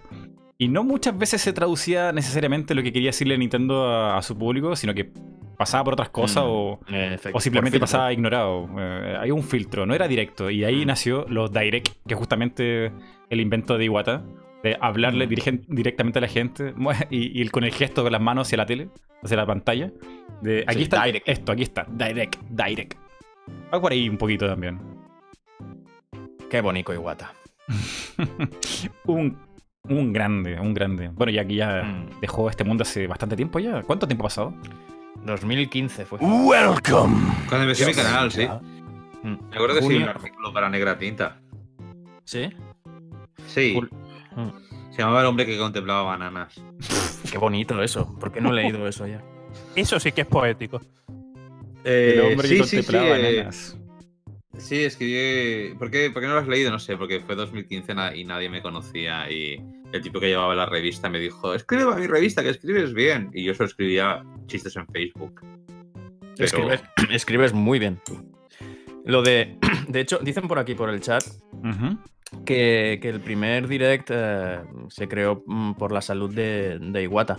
Y no muchas veces se traducía necesariamente lo que quería decirle Nintendo a, a su público, sino que pasaba por otras cosas Mm, o, o simplemente pasaba ignorado. Eh, hay un filtro, no era directo. Y ahí Mm. nació los Direct, que es justamente el invento de Iwata, de hablarle Mm. dirigen- directamente a la gente *laughs* y, y con el gesto con las manos hacia la tele, hacia la pantalla. De, aquí Sí, está direct. esto, aquí está, Direct, Direct. Va por ahí un poquito también. Qué bonito Iwata. *laughs* un, un grande, un grande. Bueno, ya que ya Mm. dejó este mundo hace bastante tiempo ya. ¿Cuánto tiempo ha pasado? 2015 fue. ¡Welcome! Cuando empecé mi canal, sí. Mm. Me acuerdo que sí, un artículo para Negra Tinta. Sí. Sí. Jul- Se llamaba El hombre que contemplaba bananas. *laughs* Qué bonito eso. ¿Por qué no he leído eso ya? Eso sí que es poético. Eh, el hombre sí, que sí, sí, contemplaba eh, bananas. sí, escribí. ¿Por qué, ¿Por qué no lo has leído? No sé, porque fue 2015 na- y nadie me conocía. Y el tipo que llevaba la revista me dijo: Escribe a mi revista, que escribes bien. Y yo solo escribía chistes en Facebook. Pero- Escribes, *clears throat* escribes muy bien. Lo de. *clears throat* De hecho, dicen por aquí por el chat que, que el primer direct eh, se creó mm, por la salud de, de Iwata.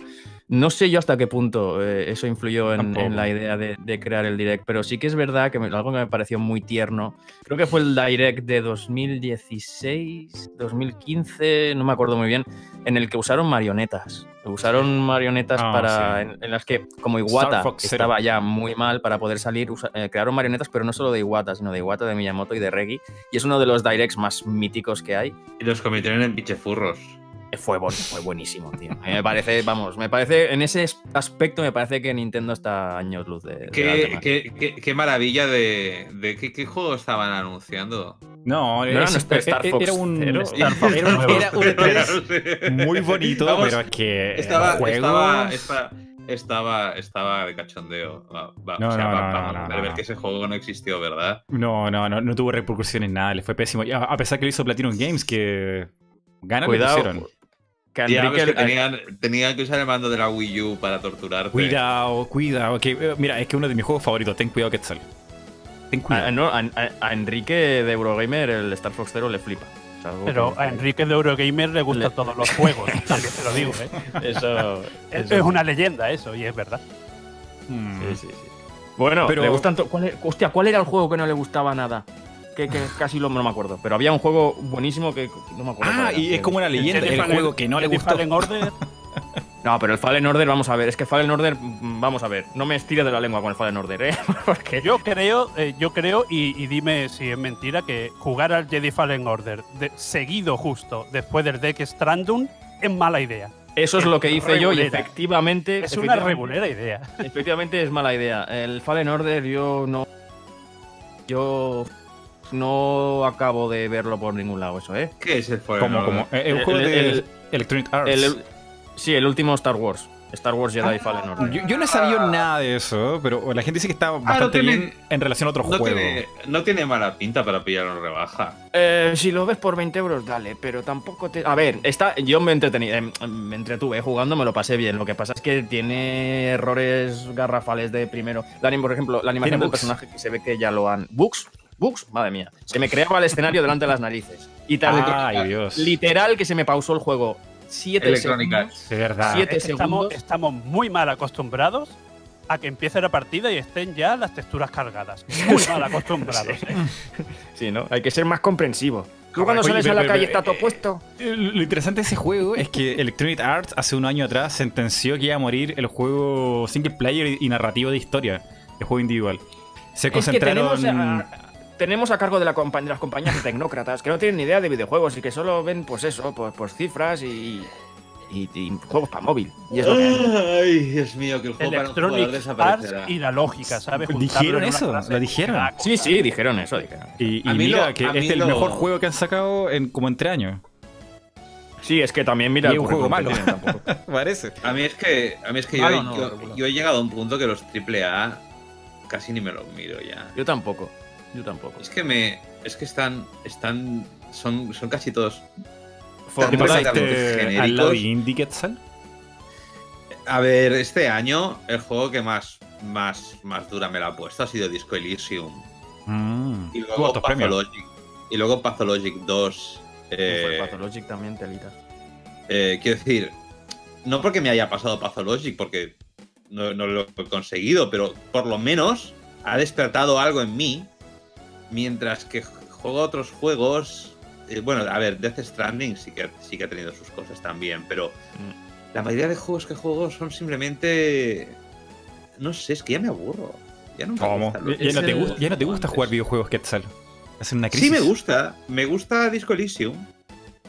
No sé yo hasta qué punto eh, eso influyó en, la idea de, de crear el direct, pero sí que es verdad que me- algo que me pareció muy tierno. Creo que fue el direct de 2016, 2015, no me acuerdo muy bien, en el que usaron marionetas. Usaron marionetas Ah, para sí. en, en las que, como Iwata estaba ya muy mal para poder salir, usa- eh, crearon marionetas, pero no solo de Iwata, sino de Iwata, de Miyamoto y de Reggie. Y es uno de los directs más míticos que hay. Y los convirtieron en pichefurros. Fue, bon- fue buenísimo, tío. A mí me parece, vamos, me parece, en ese es- aspecto me parece que Nintendo está años luz de... de Qué, demás. qué- qué- qué maravilla de. de ¿qué, qué juego estaban anunciando? No, era un, Zero. Star Fox era un- era un E3 muy bonito, Vamos, pero es que Estaba, el juego... estaba, estaba, estaba, estaba de cachondeo. Va- va- No, o sea, no, va- no, no, ver no. que ese juego no existió, ¿verdad? No, no, no, no tuvo repercusiones nada, le fue pésimo. A, pesar que lo hizo Platinum Games, que ganas le pusieron. Que Enrique. que tenían, tenían que usar el mando de la Wii U para torturarte. Cuidado, cuidado. Que, eh, mira, es que uno de mis juegos favoritos. Ten cuidado, Quetzal. Ten a, cuidado. no, a- Enrique de Eurogamer el Star Fox Zero le flipa. O sea, algo Pero que- a Enrique de Eurogamer le gustan Le- todos los juegos, *laughs* también te lo digo, ¿eh? Eso, Es, eso- es una leyenda eso, y es verdad. Mm. Sí, sí, sí. Bueno, Pero- le gustan to- ¿cuál era, hostia, ¿cuál era el juego que no le gustaba nada? Que, que casi lo, no me acuerdo. Pero había un juego buenísimo que no me acuerdo. Ah, y es como una leyenda. El Fallen- juego que no le gustó. Fallen Order, *laughs* No, pero el Fallen Order, vamos a ver. Es que Fallen Order, vamos a ver. No me estires de la lengua con el Fallen Order, ¿eh? *laughs* Porque yo creo, eh, yo creo, y, y dime si es mentira, que jugar al Jedi Fallen Order de- seguido justo después del Deck Strandum es mala idea. eso es lo que hice yo y efectivamente. Es una efectivamente- regulera idea. Efectivamente es mala idea. El Fallen Order yo no. Yo no acabo de verlo por ningún lado, eso, ¿eh? ¿Qué es el Fallen Como, Order? como. eh, El- juego de el- Electronic Arts. El- sí, el último Star Wars. Star Wars Jedi Fallen Order. Yo, yo no he sabido nada de eso, pero la gente dice que está bastante tiene- bien en relación a otros no, juegos. tiene, no tiene mala pinta para pillar en rebaja. Eh, si lo ves por 20 euros, dale, pero tampoco te. A ver, está, yo me entretení, eh, me entretuve jugando, me lo pasé bien. Lo que pasa es que tiene errores garrafales de primero. La, por ejemplo, la animación del bugs. personaje que se ve que ya lo han. ¿Bugs? ¿Bugs? Madre mía. Se me creaba el escenario delante de las narices. Y tardé Ay, Dios. literal que se me pausó el juego 7 Electronic segundos. De verdad. Siete Estamos, segundos. estamos muy mal acostumbrados a que empiece la partida y estén ya las texturas cargadas. Muy *laughs* mal acostumbrados. ¿eh? Sí, ¿no? Hay que ser más comprensivo. Tú cuando sales a la calle está todo eh, puesto. Eh, Lo interesante de ese juego es que Electronic Arts hace un año atrás sentenció que iba a morir el juego single player y narrativo de historia, el juego individual. Se Es que concentraron. Tenemos a, cargo de, la compa- de las compañías tecnócratas que no tienen ni idea de videojuegos y que solo ven, pues eso, pues, pues cifras y, y- y juegos para móvil. Y es lo que hay. Ay, Dios mío, que el juego para un jugador desaparecerá. y la lógica, ¿sabes? ¿Dijeron eso? ¿Lo dijeron? Sí, sí, dijeron eso, dijeron. Y, y A mí mira lo- que es el lo- mejor juego que han sacado en como entre años. Sí, es que también mira Y el un juego malo. *laughs* Parece. A mí es que, a mí es que yo, no, yo he llegado a un punto que los AAA casi ni me los miro ya. Yo tampoco. Yo tampoco. Es que me. Es que están. están. son, son casi todos. For- ¿Te Tanto Fortnite- genéricos. al lado de Indie Quetzal? A ver, este año el juego que más, más, más dura me la ha puesto ha sido Disco Elysium. Mm. Y luego. Pathologic. Y luego Pathologic 2. eh, Uf, Pathologic también telita. eh, quiero decir, no porque me haya pasado Pathologic, porque no, no lo he conseguido, pero por lo menos ha despertado algo en mí. Mientras que juego otros juegos. eh, bueno, a ver, Death Stranding sí que, sí que ha tenido sus cosas también, pero Mm. la mayoría de juegos que juego son simplemente. No sé, es que ya me aburro. Ya no me ¿Cómo? gustan los- ¿Ya no, te el- gusta, ya no te gusta jugar videojuegos Quetzal? Hacen una crisis. Sí me gusta, me gusta Disco Elysium.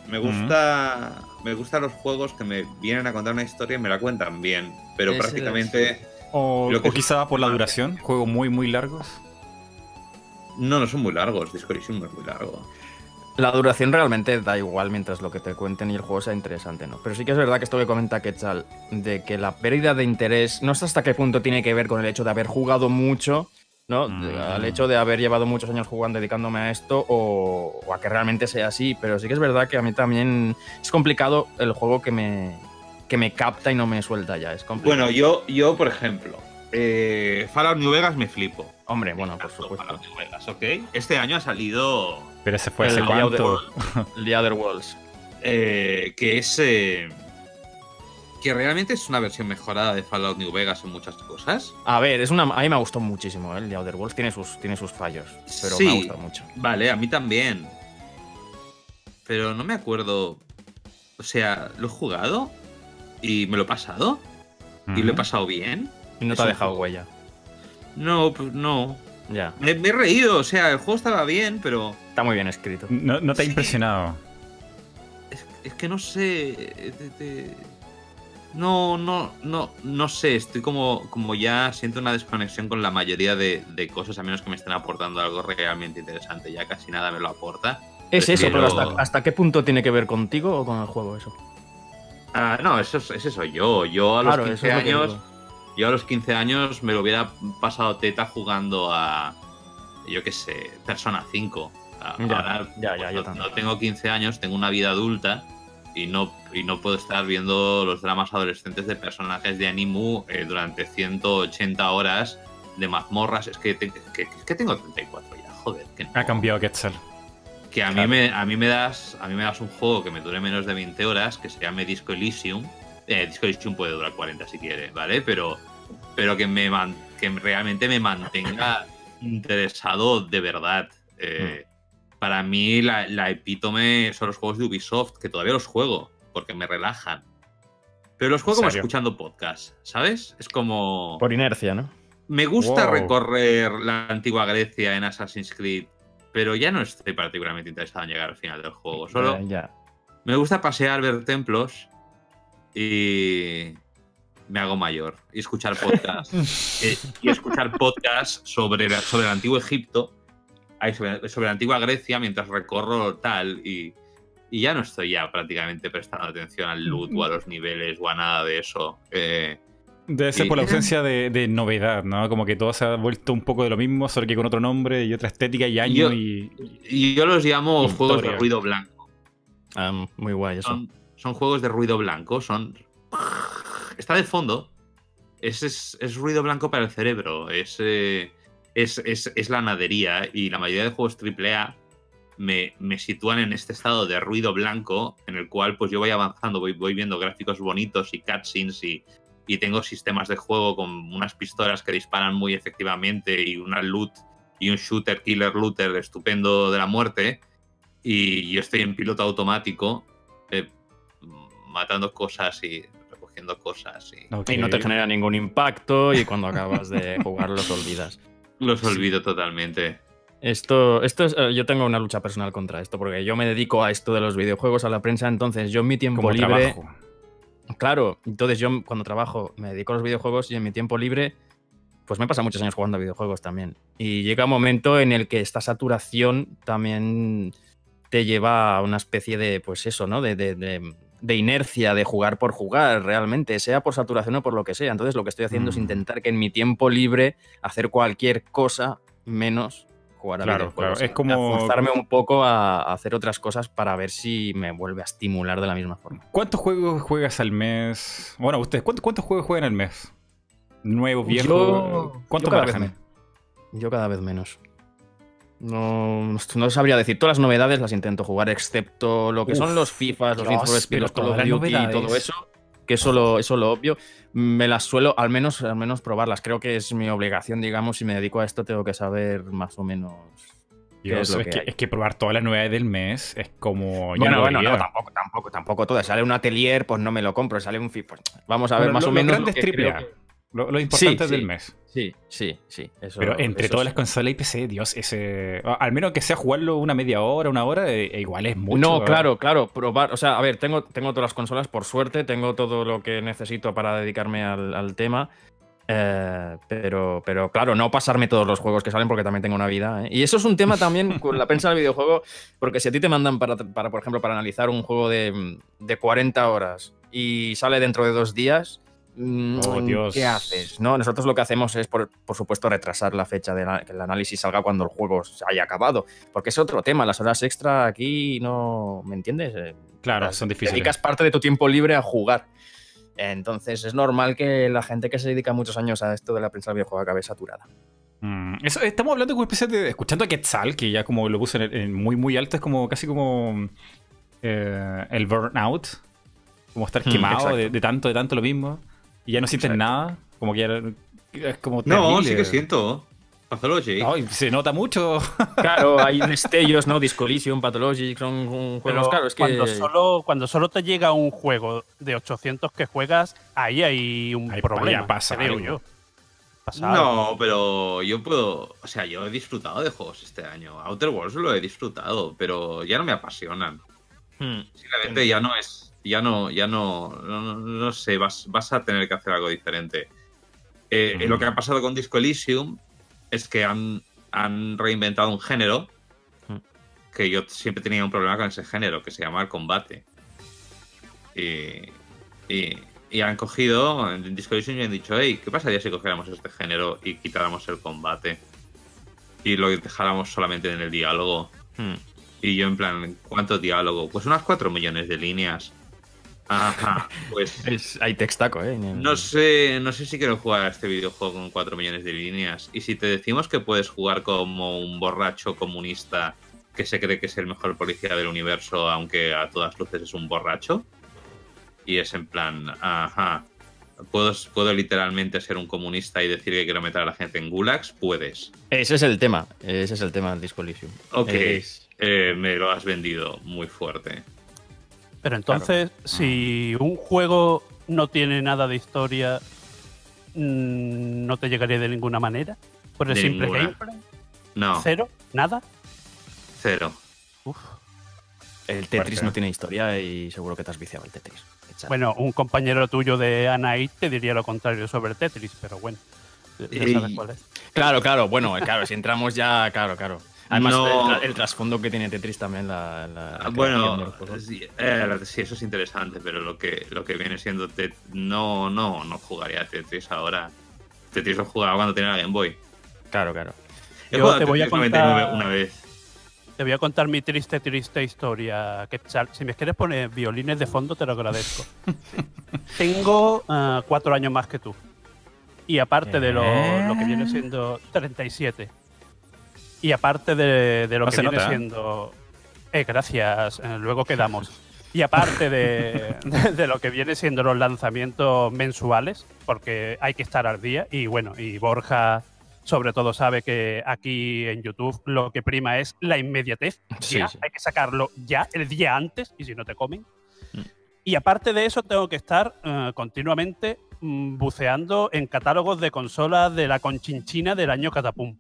Me gusta, me gustan los juegos que me vienen a contar una historia y me la cuentan bien, pero Ese prácticamente O, Lo que o quizá por la duración, juegos muy, muy largos. No, no son muy largos. Disco Elysium no es muy largo. La duración realmente da igual mientras lo que te cuenten y el juego sea interesante, ¿no? Pero sí que es verdad que esto que comenta Quetzal, de que la pérdida de interés, no sé hasta qué punto tiene que ver con el hecho de haber jugado mucho, ¿no? Mm. Al hecho de haber llevado muchos años jugando, dedicándome a esto, o, o a que realmente sea así. Pero sí que es verdad que a mí también es complicado el juego que me, que me capta y no me suelta ya. Es complicado. Bueno, yo, yo por ejemplo, eh, Fallout New Vegas me flipo. Hombre, bueno, por supuesto. Fallout New Vegas, ¿ok? Este año ha salido Pero ese fue El hace The cuánto. *laughs* The Other Worlds. eh, que es eh, que realmente es una versión mejorada de Fallout New Vegas en muchas cosas. A ver, es una, a mí me gustó muchísimo, ¿eh? el The Outer Worlds tiene sus, tiene sus fallos, pero Sí. me ha gustado mucho. Vale, a mí también. Pero no me acuerdo. O sea, lo he jugado y me lo he pasado y lo he pasado bien. Y no te ha dejado juego. huella. No, pues no. Ya, Me, me he reído, o sea, el juego estaba bien, pero está muy bien escrito. No, no te ha Sí. impresionado. es, es que no sé. eh, te- te- No, no, no, no sé. Estoy como, como ya siento una desconexión con la mayoría de, de cosas, a menos que me estén aportando algo realmente interesante. Ya casi nada me lo aporta. Es eso, pero hasta, ¿hasta qué punto tiene que ver contigo o con el juego eso? Ah, no, eso, es- ese soy yo. Yo a los Claro, 15 eso es lo que años. Yo a los 15 años me lo hubiera pasado teta jugando a, yo qué sé, Persona 5. A- Ya, Ahora ya, ya, yo no, no tengo 15 años, tengo una vida adulta y no, y no puedo estar viendo los dramas adolescentes de personajes de Animu eh, durante 180 horas de mazmorras. Es que, te- que, que tengo 34 ya, joder. Que no. Ha cambiado Quetzal. Que a mí, me, a, mí me das, a mí me das un juego que me dure menos de 20 horas, que se llame Disco Elysium. Eh, Disco Elysium puede durar 40 si quiere, ¿vale? Pero, pero que, me man- que realmente me mantenga *laughs* interesado de verdad. Eh, Para mí la, la epítome son los juegos de Ubisoft, que todavía los juego, porque me relajan. Pero los juego como escuchando podcast, ¿sabes? Es como... Por inercia, ¿no? Me gusta Wow. recorrer la antigua Grecia en Assassin's Creed, pero ya no estoy particularmente interesado en llegar al final del juego. Solo Ya, ya. me gusta pasear, ver templos y me hago mayor. Y escuchar podcasts. *laughs* Eh, y escuchar podcasts sobre, la- sobre el antiguo Egipto, sobre, sobre la antigua Grecia, mientras recorro tal. Y, y ya no estoy ya prácticamente prestando atención al loot o a los niveles o a nada de eso. Eh, Debe ser por la ausencia de, de novedad, ¿no? Como que todo se ha vuelto un poco de lo mismo, solo que con otro nombre y otra estética y año Yo- y... y yo los llamo Historia. juegos de ruido blanco. Ah, muy guay eso. son, son juegos de ruido blanco, son... Está de fondo. Es, es, es ruido blanco para el cerebro. Es, es, es, es la nadería. Y la mayoría de juegos AAA me, me sitúan en este estado de ruido blanco en el cual pues yo voy avanzando, voy, voy viendo gráficos bonitos y cutscenes y, y tengo sistemas de juego con unas pistolas que disparan muy efectivamente y una loot y un shooter killer looter estupendo de la muerte y yo estoy en piloto automático eh, matando cosas y cosas y. Y no te genera ningún impacto y cuando acabas de *laughs* jugar los olvidas. los olvido totalmente. Esto, esto es, eh, yo tengo una lucha personal contra esto, porque yo me dedico a esto de los videojuegos, a la prensa, entonces yo en mi tiempo Como libre, trabajo. claro, entonces yo cuando trabajo me dedico a los videojuegos y en mi tiempo libre, pues me pasa muchos años jugando a videojuegos también. Y llega un momento en el que esta saturación también te lleva a una especie de, pues eso, ¿no? De, de- de- de inercia, de jugar por jugar, realmente, sea por saturación o por lo que sea. Entonces lo que estoy haciendo es Mm. intentar que en mi tiempo libre hacer cualquier cosa menos jugar a Claro, videojuegos. claro, es como- forzarme un poco a, hacer otras cosas para ver si me vuelve a estimular de la misma forma. ¿Cuántos juegos juegas al mes? Bueno, ustedes, ¿cuántos, cuántos juegos juegan al mes? ¿Nuevos, viejos? Yo- ¿Cuánto yo cada vez Yo cada vez menos. No, no sabría decir. Todas las novedades las intento jugar, excepto lo que son los FIFAs, los Need for Speed, pero los Call of todas las Duty y todo eso. Que eso lo, eso lo obvio. Me las suelo, al menos, al menos probarlas. Creo que es mi obligación, digamos. Si me dedico a esto, tengo que saber más o menos. Dios, es que es probar todas las novedades del mes es como... yo Bueno, no bueno, no, tampoco, tampoco, tampoco todo. Sale un atelier, pues no me lo compro. Sale un FIFA, pues vamos a ver más lo- o menos. lo que triple creo A. que- Lo, lo importante Sí, del sí. mes. Sí, sí, sí. Eso, Pero entre eso todas sí. las consolas y PC, Dios, ese. Al menos que sea jugarlo una media hora, una hora, eh, eh, igual es mucho. no, ¿eh? claro, claro, probar. O sea, a ver, tengo, tengo todas las consolas, por suerte, tengo todo lo que necesito para dedicarme al, al tema. eh, pero, pero claro, no pasarme todos los juegos que salen porque también tengo una vida. ¿eh? Y eso es un tema también *laughs* con la prensa del videojuego, porque si a ti te mandan para, para, por ejemplo, para analizar un juego de, de 40 horas y sale dentro de dos días, Oh, Dios. ¿qué haces? ¿No? Nosotros lo que hacemos es, por, por supuesto, retrasar la fecha de la- que el análisis salga cuando el juego se haya acabado. Porque es otro tema, las horas extra aquí no. ¿Me entiendes? Eh, Claro, las- son difíciles. Dedicas parte de tu tiempo libre a jugar. Entonces es normal que la gente que se dedica muchos años a esto de la prensa del videojuego acabe saturada. Mm, eso, estamos hablando como especie de. Escuchando a Quetzal, que ya como lo en, en muy, muy alto, es como casi como. eh, el burnout. Como estar Mm, quemado de, de tanto, de tanto lo mismo. Y ya no sientes Exacto. nada. Como que ya. Es como. No, terrible. sí que siento. Pathology. Ay, se nota mucho. *laughs* Claro, hay destellos, ¿no? Discollision, Pathologic, son juegos, Pero claro, es que... cuando, solo, cuando solo te llega un juego de 800 que juegas, ahí hay un Ahí problema. pasa creo yo. No, pero yo puedo. O sea, yo he disfrutado de juegos este año. Outer Worlds lo he disfrutado, pero ya no me apasionan. Hmm. Simplemente ya no es. Ya no, ya no. No, no- sé, vas, vas a tener que hacer algo diferente. Eh, Ujú. Lo que ha pasado con Disco Elysium es que han, han reinventado un género Mm. que yo siempre tenía un problema con ese género, que se llama el combate. Y, y, y han cogido en Disco Elysium y han dicho, hey, ¿qué pasaría si cogiéramos este género y quitáramos el combate? Y lo dejáramos solamente en el diálogo. Hmm. Y yo en plan, ¿cuánto diálogo? Pues unas 4 millones de líneas. Ajá, pues *laughs* Es, hay textaco, ¿eh? no sé, no sé si quiero jugar a este videojuego con 4 millones de líneas. Y si te decimos que puedes jugar como un borracho comunista que se cree que es el mejor policía del universo, aunque a todas luces es un borracho. Y es en plan, ajá, ¿puedo, puedo literalmente ser un comunista y decir que quiero meter a la gente en gulags? Puedes. Ese es el tema. Ese es el tema del Disco Elysium. Ok, Es- eh, me lo has vendido muy fuerte. Pero entonces, si un juego no tiene nada de historia, mm, ¿no te llegaría de ninguna manera? Por el De simple ninguna. gameplay. No, ¿Cero? ¿Nada? cero. Uf. El Tetris no tiene historia y seguro que te has viciado el Tetris. Echa. Bueno, un compañero tuyo de Anait te diría lo contrario sobre Tetris, pero bueno. Ya sabes cuál es. Claro, claro, bueno, claro, si entramos ya, claro, claro. Además, No. el, tra- el trasfondo que tiene Tetris también, la, la- la Bueno, sí, eh, sí, eso es interesante, pero lo que, lo que viene siendo Tet- no, no, no jugaría a Tetris ahora. Tetris lo jugaba cuando tenía la Game Boy. Claro, claro. He Yo jugado te voy a Tetris 99 contar- una vez. Te voy a contar mi triste, triste historia. Quetzal. Si me quieres poner violines de fondo, te lo agradezco. *laughs* Tengo ah, cuatro años más que tú. Y aparte de lo, lo que viene siendo 37. Y aparte de, de lo No que viene nota, ¿eh? siendo... Eh, gracias, eh, luego quedamos. Y aparte de, *laughs* de- de lo que viene siendo los lanzamientos mensuales, porque hay que estar al día. Y bueno, y Borja sobre todo sabe que aquí en YouTube lo que prima es la inmediatez. Sí, Ya, sí. Hay que sacarlo ya, el día antes, y si no te comen. Mm. Y aparte de eso, tengo que estar eh, continuamente mm, buceando en catálogos de consolas de la conchinchina del año Catapum.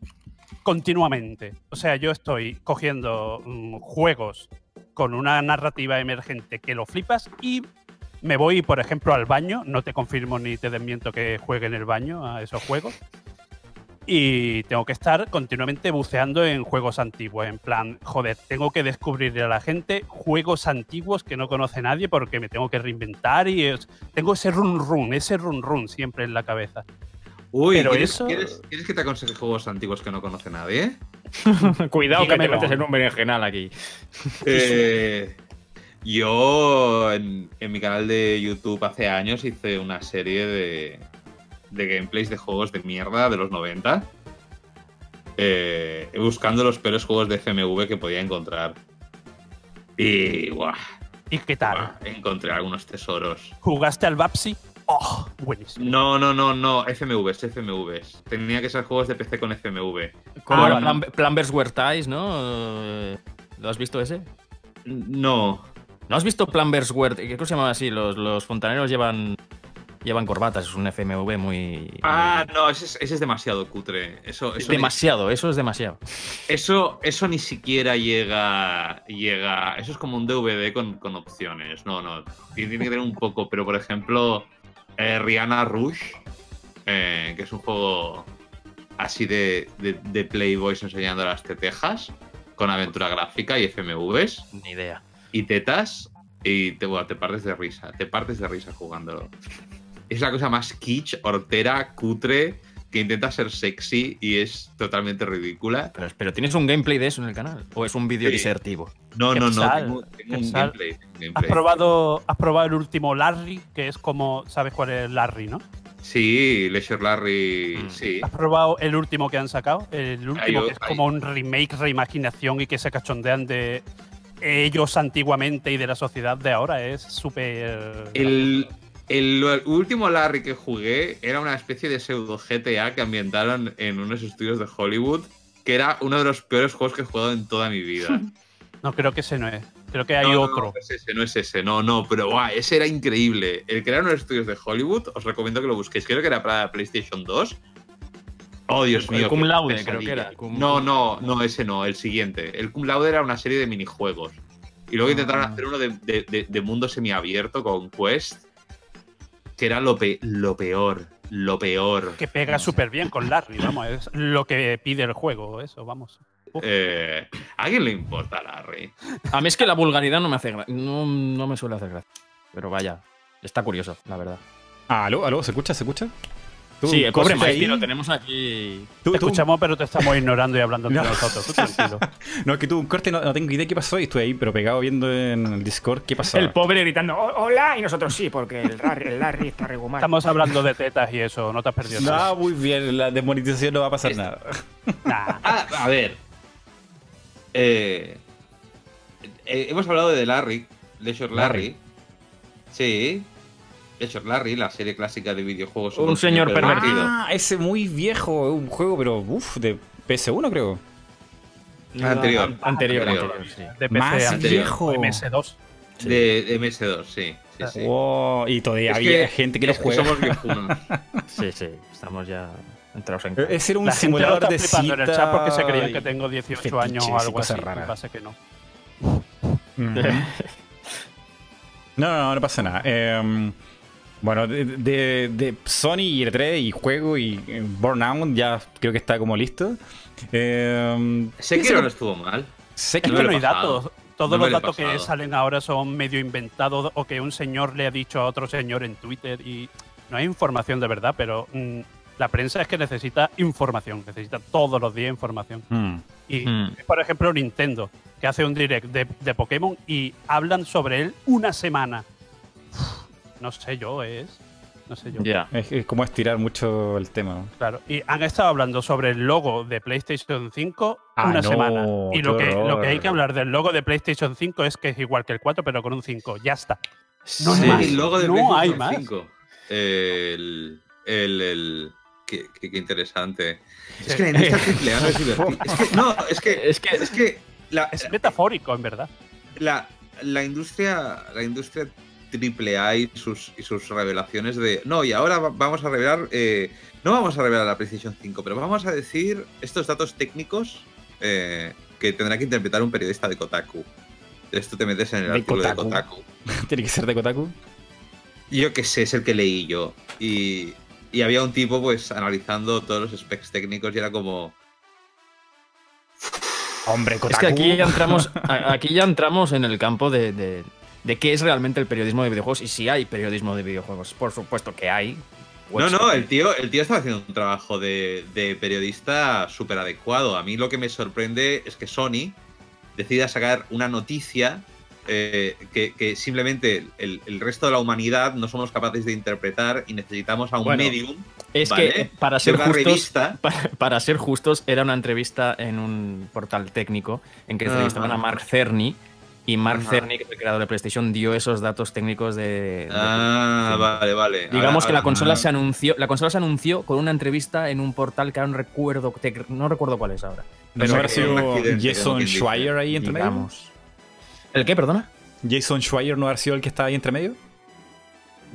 Continuamente. O sea, yo estoy cogiendo mm, juegos con una narrativa emergente que lo flipas y me voy, por ejemplo, al baño. No te confirmo ni te desmiento que juegue en el baño a esos juegos. Y tengo que estar continuamente buceando en juegos antiguos. En plan, joder, tengo que descubrir a la gente juegos antiguos que no conoce nadie porque me tengo que reinventar y es- tengo ese run run, ese run run siempre en la cabeza. Uy, Pero ¿quieres, eso- quieres- quieres que te aconseje juegos antiguos que no conoce nadie? *laughs* Cuidado que te metes en un berenjenal aquí. Eh, yo en, en mi canal de YouTube hace años hice una serie de, de gameplays de juegos de mierda de los 90. eh, buscando los peores juegos de FMV que podía encontrar. Y guau, ¿Y qué tal? encontré algunos tesoros. ¿Jugaste al Babsy? ¡Oh! Buenísimo. No, no, no, no, FMVs, FMVs. Tenía que ser juegos de PC con FMV. Como Ah, Planverse Were Ties, ¿no? Eh, ¿Lo has visto ese? No, ¿No has visto Planverse Were ¿Qué cosa se llama así? Los, los fontaneros llevan llevan corbatas, es un FMV muy... Ah, muy- no, ese es, ese es demasiado cutre. Eso, es eso, ni- demasiado, eso es demasiado. eso, eso ni siquiera llega, llega. Eso es como un DVD con, con opciones. No, no. Tiene que tener un poco, pero por ejemplo, eh, Rihanna Rush, eh, que es un juego así de, de, de Playboys enseñando las tetejas, con aventura gráfica y FMVs Ni idea. y tetas, y te, bueno, te partes de risa. Te partes de risa jugándolo. Es la cosa más kitsch, hortera, cutre, que intenta ser sexy y es totalmente ridícula. Pero, pero ¿tienes un gameplay de eso en el canal? ¿O es un vídeo Sí. disertivo? No, no, no. Tengo, tengo un sal. gameplay. tengo un ¿Has probado, ¿Has probado el último Larry? Que es como. ¿Sabes cuál es Larry, no? Sí, Leisure Larry. Mm. Sí. ¿Has probado el último que han sacado? El último que es como un remake, reimaginación y que se cachondean de ellos antiguamente y de la sociedad de ahora. Es súper. El, el último Larry que jugué era una especie de pseudo GTA que ambientaron en unos estudios de Hollywood, que era uno de los peores juegos que he jugado en toda mi vida. *laughs* No, creo que ese no es. Creo que hay No, no, otro. No, es ese, no es ese, no, no, pero guau, ese era increíble. El que era unos estudios de Hollywood, os recomiendo que lo busquéis. Creo que era para PlayStation 2. Oh, Dios El- el mío. Cum Laude, pesadilla. creo que era, Cum- No, no, no, ese no, el siguiente. El Cum Laude era una serie de minijuegos. Y luego intentaron Ah. hacer uno de, de- de- de mundo semiabierto con Quest, que era lo, pe- lo peor, lo peor. Que pega súper bien con Larry, vamos. Es lo que pide el juego, eso, vamos. Eh, ¿A quién le importa Larry? A mí es que la vulgaridad no me hace gracia. No, no me suele hacer gracia. Pero vaya, está curioso, la verdad. Ah, aló, aló, ¿se escucha? ¿Se escucha? Tú, Sí, el pobre Mikey lo tenemos aquí. Tú- Te tú- escuchamos, pero te estamos ignorando y hablando entre No. nosotros. Tú tranquilo. *laughs* No, es que tú un corte no, no tengo idea qué pasó y estuve ahí, pero pegado viendo en el Discord qué pasaba. El pobre gritando, "Oh, hola, y nosotros sí, porque el Larry, el Larry está regular. Estamos hablando de tetas y eso, no te has perdido No, *laughs* nada. muy bien, la desmonetización no va a pasar nada. Nah. Ah, a ver. Eh, eh, hemos hablado de The Larry, Leisure Larry. Sí. Leisure Larry, la serie clásica de videojuegos. Un señor pervertido. Ah, ese muy viejo, un juego, pero uff, de PS1 creo. Anterior. An- Anterior, Anterior. anterior, sí. De Más PC anterior, viejo. o MS2. De, de MS2, sí. sí, sí. Wow, y todavía Es había gente que lo juega. somos viejunos. *laughs* Sí, sí, estamos ya entrados en. Ese era un La gente lo simulador está de flipando en el chat porque se creían cita que tengo 18 fetiches años o algo así. raras. y pasa que no. *laughs* Ujú. No, no, no pasa nada. Eh, bueno, de, de, de Sony y E3 y juego y eh, Burnout ya creo que está como listo. Eh, Sé que no estuvo mal. sé Es que no lo he hay datos. Todos No los datos que salen ahora son medio inventados o que un señor le ha dicho a otro señor en Twitter y no hay información de verdad, pero mm, la prensa es que necesita información, necesita todos los días información. Mm. Y, Mm. por ejemplo, Nintendo, que hace un direct de, de Pokémon y hablan sobre él una semana. Uf, No sé yo, es. No sé yo. Ya. Es, es como estirar mucho el tema. Claro. Y han estado hablando sobre el logo de PlayStation 5 Ah, una no, semana. Y lo que, lo que hay que hablar del logo de PlayStation 5 es que es igual que el 4, pero con un 5. Ya está. No Sí, hay más. el logo de No PlayStation hay más. 5. El. El. el qué, qué- qué interesante. Es que la industria triple A no es divertida. Es que, no, es que. Es que Es que. La, Es metafórico, en verdad. la, la industria. La industria triple A y sus, y sus revelaciones de. No, y ahora va- vamos a revelar. eh, no vamos a revelar la PlayStation 5, pero vamos a decir estos datos técnicos eh, que tendrá que interpretar un periodista de Kotaku. Esto te metes en el De artículo Kotaku. de Kotaku. *laughs* Tiene que ser de Kotaku. Yo qué sé, es el que leí yo. Y, y había un tipo, pues, analizando todos los specs técnicos y era como. Hombre, Kotaku. Es que aquí ya entramos, *laughs* aquí ya entramos en el campo de, de- de qué es realmente el periodismo de videojuegos y si hay periodismo de videojuegos. Por supuesto que hay. No, no, el tío, el tío estaba haciendo un trabajo de, de periodista súper adecuado. A mí lo que me sorprende es que Sony decida sacar una noticia eh, que, que simplemente el, el resto de la humanidad no somos capaces de interpretar y necesitamos a un Bueno, medium. Es ¿vale? que para ser justos, revista. *laughs* para, para ser justos, era una entrevista en un portal técnico en que entrevistaban Ajá. a Mark Cerny y Mark. Cerny, que es el creador de PlayStation, dio esos datos técnicos de. de- Ah, vale, vale. Digamos Ahora- que la ahora- consola se anunció, la consola se anunció con una entrevista en un portal que ahora no recuerdo, no recuerdo cuál es ahora. ¿No Pero habrá sido Jason. Schreier ahí entre? Digamos. ¿El qué, perdona? ¿Jason Schreier no habrá sido el que estaba ahí entre medio?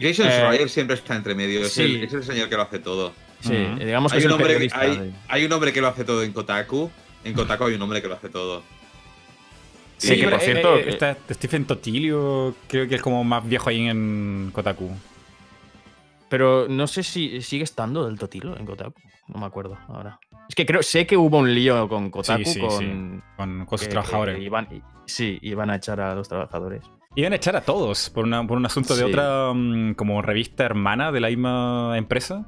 Jason Eh, Schreier siempre está entre medio. Es, sí. el, es el señor que lo hace todo. Sí, Ujú. digamos que Hay es un, el hombre, hay, de- hay un hombre que lo hace todo en Kotaku. En Kotaku hay un hombre que lo hace todo. Sí, que por eh, cierto, eh, está Stephen Totilio, creo que es como más viejo ahí en Kotaku. Pero no sé si sigue estando del Totilo en Kotaku. No me acuerdo ahora. Es que creo, sé que hubo un lío con Kotaku, Sí, sí, con, sí. Con, con sus que- trabajadores. que iban, y- sí, iban a echar a los trabajadores. Iban a echar a todos por, una- por un asunto de Sí. otra mm, como revista hermana de la misma empresa.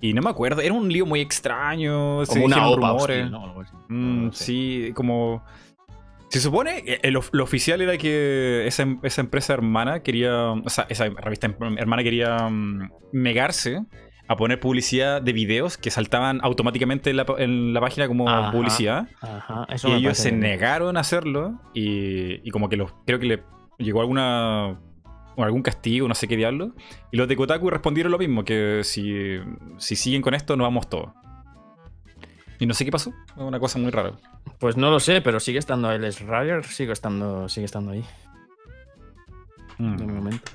Y no me acuerdo, era un lío muy extraño. se Como una OPA rumores. Mm, sí, como. Se supone, eh, el lo oficial era que esa, em- esa empresa hermana quería. O sea, esa revista em- hermana quería mm, negarse a poner publicidad de videos que saltaban automáticamente en la, en la página como Ajá. publicidad. Ajá, eso Y ellos se bien. negaron a hacerlo y, y como que los, creo que le llegó alguna algún castigo, no sé qué diablo. Y los de Kotaku respondieron lo mismo, que si, si siguen con esto, nos vamos todos. Y no sé qué pasó, una cosa muy rara. Pues no lo sé, pero sigue estando el Schreier, sigue estando, sigue estando ahí, Mm. de momento.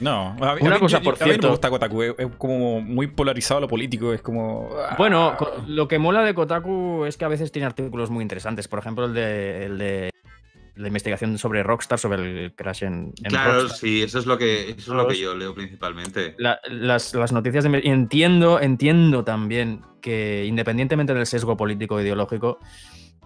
No, a mí- Una a mí- cosa, yo- por a mí no cierto. me gusta Kotaku, es, es como muy polarizado lo político, es como... ah. Bueno, lo que mola de Kotaku es que a veces tiene artículos muy interesantes. Por ejemplo, el de, el de la investigación sobre Rockstar, sobre el crash en, en claro, Rockstar. sí, eso es lo que, eso es lo que yo leo principalmente. La- las, las noticias de... y Entiendo, entiendo también que independientemente del sesgo político e ideológico,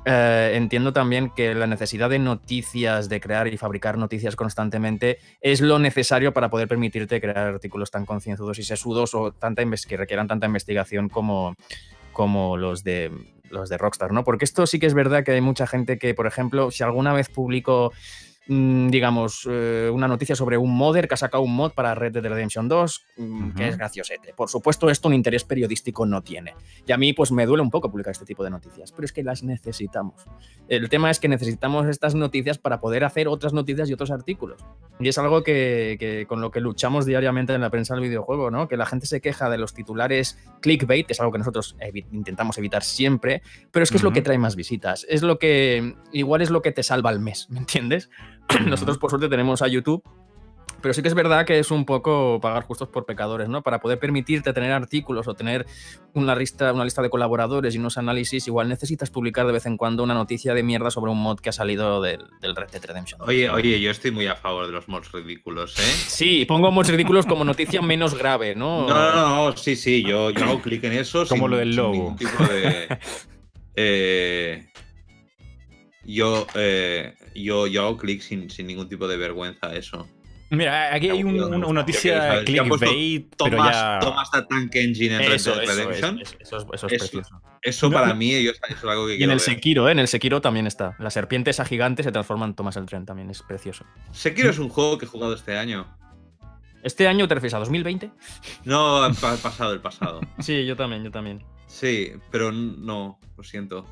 eh, entiendo también que la necesidad de noticias, de crear y fabricar noticias constantemente, es lo necesario para poder permitirte crear artículos tan concienzudos y sesudos o tanta que requieran tanta investigación como, como los de los de Rockstar, ¿no? Porque esto sí que es verdad que hay mucha gente que, por ejemplo, si alguna vez publicó mm, digamos, eh, una noticia sobre un modder que ha sacado un mod para Red Dead Redemption 2, mm, que Ujú. es graciosete. Por supuesto, esto un interés periodístico no tiene. Y a mí, pues me duele un poco publicar este tipo de noticias, pero es que las necesitamos. El tema es que necesitamos estas noticias para poder hacer otras noticias y otros artículos. Y es algo que, que con lo que luchamos diariamente en la prensa del videojuego, ¿no? Que la gente se queja de los titulares clickbait, que es algo que nosotros evi- intentamos evitar siempre, pero es que es lo que trae más visitas. Es lo que, igual es lo que te salva el mes, ¿me entiendes? *clears throat* Nosotros, por suerte, tenemos a YouTube. Pero sí que es verdad que es un poco pagar justos por pecadores, ¿no? Para poder permitirte tener artículos o tener una lista, una lista de colaboradores y unos análisis, igual necesitas publicar de vez en cuando una noticia de mierda sobre un mod que ha salido del, del Red Dead Redemption. Oye, oye, yo estoy muy a favor de los mods ridículos, ¿eh? Sí, pongo mods ridículos como noticia menos grave, ¿no? No, no, no, no, sí, sí, yo, yo hago clic en eso. Como sin- lo del ningún tipo de. eh, yo, eh, yo, yo hago clic sin, sin ningún tipo de vergüenza a eso. Mira, aquí hay un- una, noticia quiero saber, ¿te han puesto clickbait, pero Tomas, ya... tomas a Tank Engine en Red Eso, Dead es, Redemption. es- eso es- eso es Eso. precioso. Eso para mí yo- eso es algo que Y en el ver. Sekiro, ¿eh? En el Sekiro también está. La serpiente esa gigante se transforma en Thomas el Tren también, es precioso. Sekiro es un juego que he jugado este año. ¿Este año te refieres a 2020? No, el pa- pasado, el pasado. *laughs* Sí, yo también, yo también. Sí, pero no, lo siento.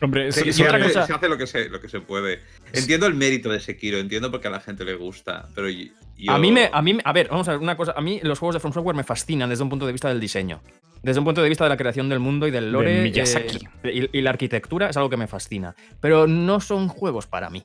Hombre, Se, otra cosa- se hace lo que se, lo que se puede. Entiendo el mérito de Sekiro, entiendo porque a la gente le gusta, pero yo... A mí me, a mí, a ver, vamos a ver una cosa. A mí los juegos de From Software me fascinan desde un punto de vista del diseño. Desde un punto de vista de la creación del mundo y del lore. De Miyazaki. eh, y, y la arquitectura es algo que me fascina. Pero no son juegos para mí.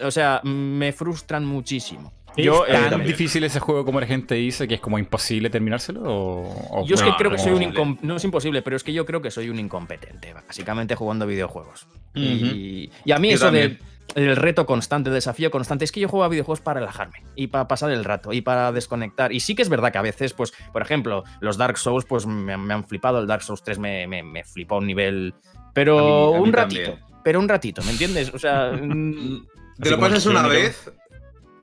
O sea, me frustran muchísimo. ¿Es Yo, eh, tan difícil ese juego como la gente dice que es como imposible terminárselo? O, o Yo es que No, creo que soy es un No es imposible, pero es que yo creo que soy un incompetente, básicamente jugando videojuegos. Y, y a mí Yo eso de también. el reto constante, el desafío constante, es que yo juego a videojuegos para relajarme y para pasar el rato y para desconectar. Y sí que es verdad que a veces, pues, por ejemplo, los Dark Souls, pues me, han- me han flipado. El Dark Souls 3 me, me, me flipó a un nivel. Pero A mí- a mí un ratito. también. Pero un ratito, ¿me entiendes? O sea. *laughs* Te lo pasas una vez.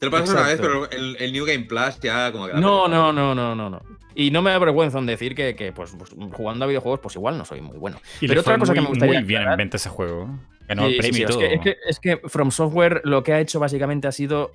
Te lo pasas una vez, Exacto. pero el, el New Game Plus ya como que. da No, no, no, no, no, no. Y no me avergüenzo en decir que, que, pues, pues, jugando a videojuegos, pues igual no soy muy bueno. Y Pero le otra fue cosa que muy- me gustaría Muy bien en venta ese juego. Ganó Sí, premio sí, y es, todo. que, es, que, es que From Software lo que ha hecho básicamente ha sido.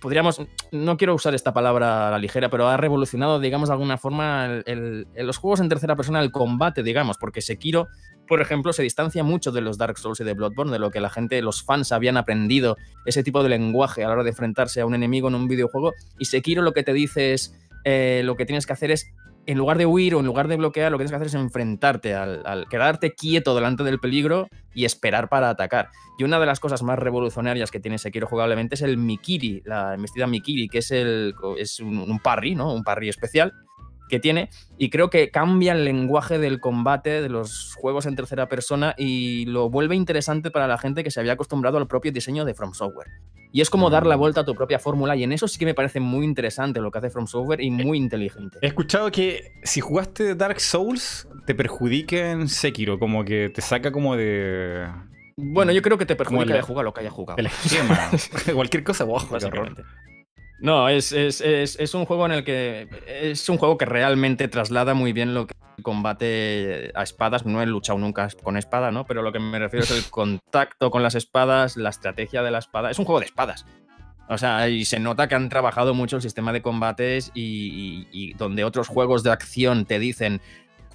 Podríamos. No quiero usar esta palabra a la ligera, pero ha revolucionado, digamos, de alguna forma el- el- el- los juegos en tercera persona, el combate, digamos, porque Sekiro, por ejemplo, se distancia mucho de los Dark Souls y de Bloodborne, de lo que la gente, los fans habían aprendido, ese tipo de lenguaje a la hora de enfrentarse a un enemigo en un videojuego. Y Sekiro lo que te dice es. eh, lo que tienes que hacer es en lugar de huir o en lugar de bloquear, lo que tienes que hacer es enfrentarte al, quedarte quieto delante del peligro y esperar para atacar. Y una de las cosas más revolucionarias que tiene Sekiro jugablemente es el Mikiri, la embestida Mikiri, que es, el, es un, un parry, ¿no? Un parry especial que tiene. Y creo que cambia el lenguaje del combate de los juegos en tercera persona y lo vuelve interesante para la gente que se había acostumbrado al propio diseño de From Software. Y es como dar la vuelta a tu propia fórmula y en eso sí que me parece muy interesante lo que hace From Software y muy inteligente. He escuchado que si jugaste Dark Souls, te perjudica en Sekiro, como que te saca como de. Bueno, yo creo que te perjudica el- de jugar lo que haya jugado. el esquema. *laughs* Cualquier cosa. No, es, es, es, es un juego en el que. Es un juego que realmente traslada muy bien lo que el combate a espadas. No he luchado nunca con espada, ¿no? Pero lo que me refiero es el *laughs* contacto con las espadas, la estrategia de la espada. Es un juego de espadas. O sea, y se nota que han trabajado mucho el sistema de combates y, y- y donde otros juegos de acción te dicen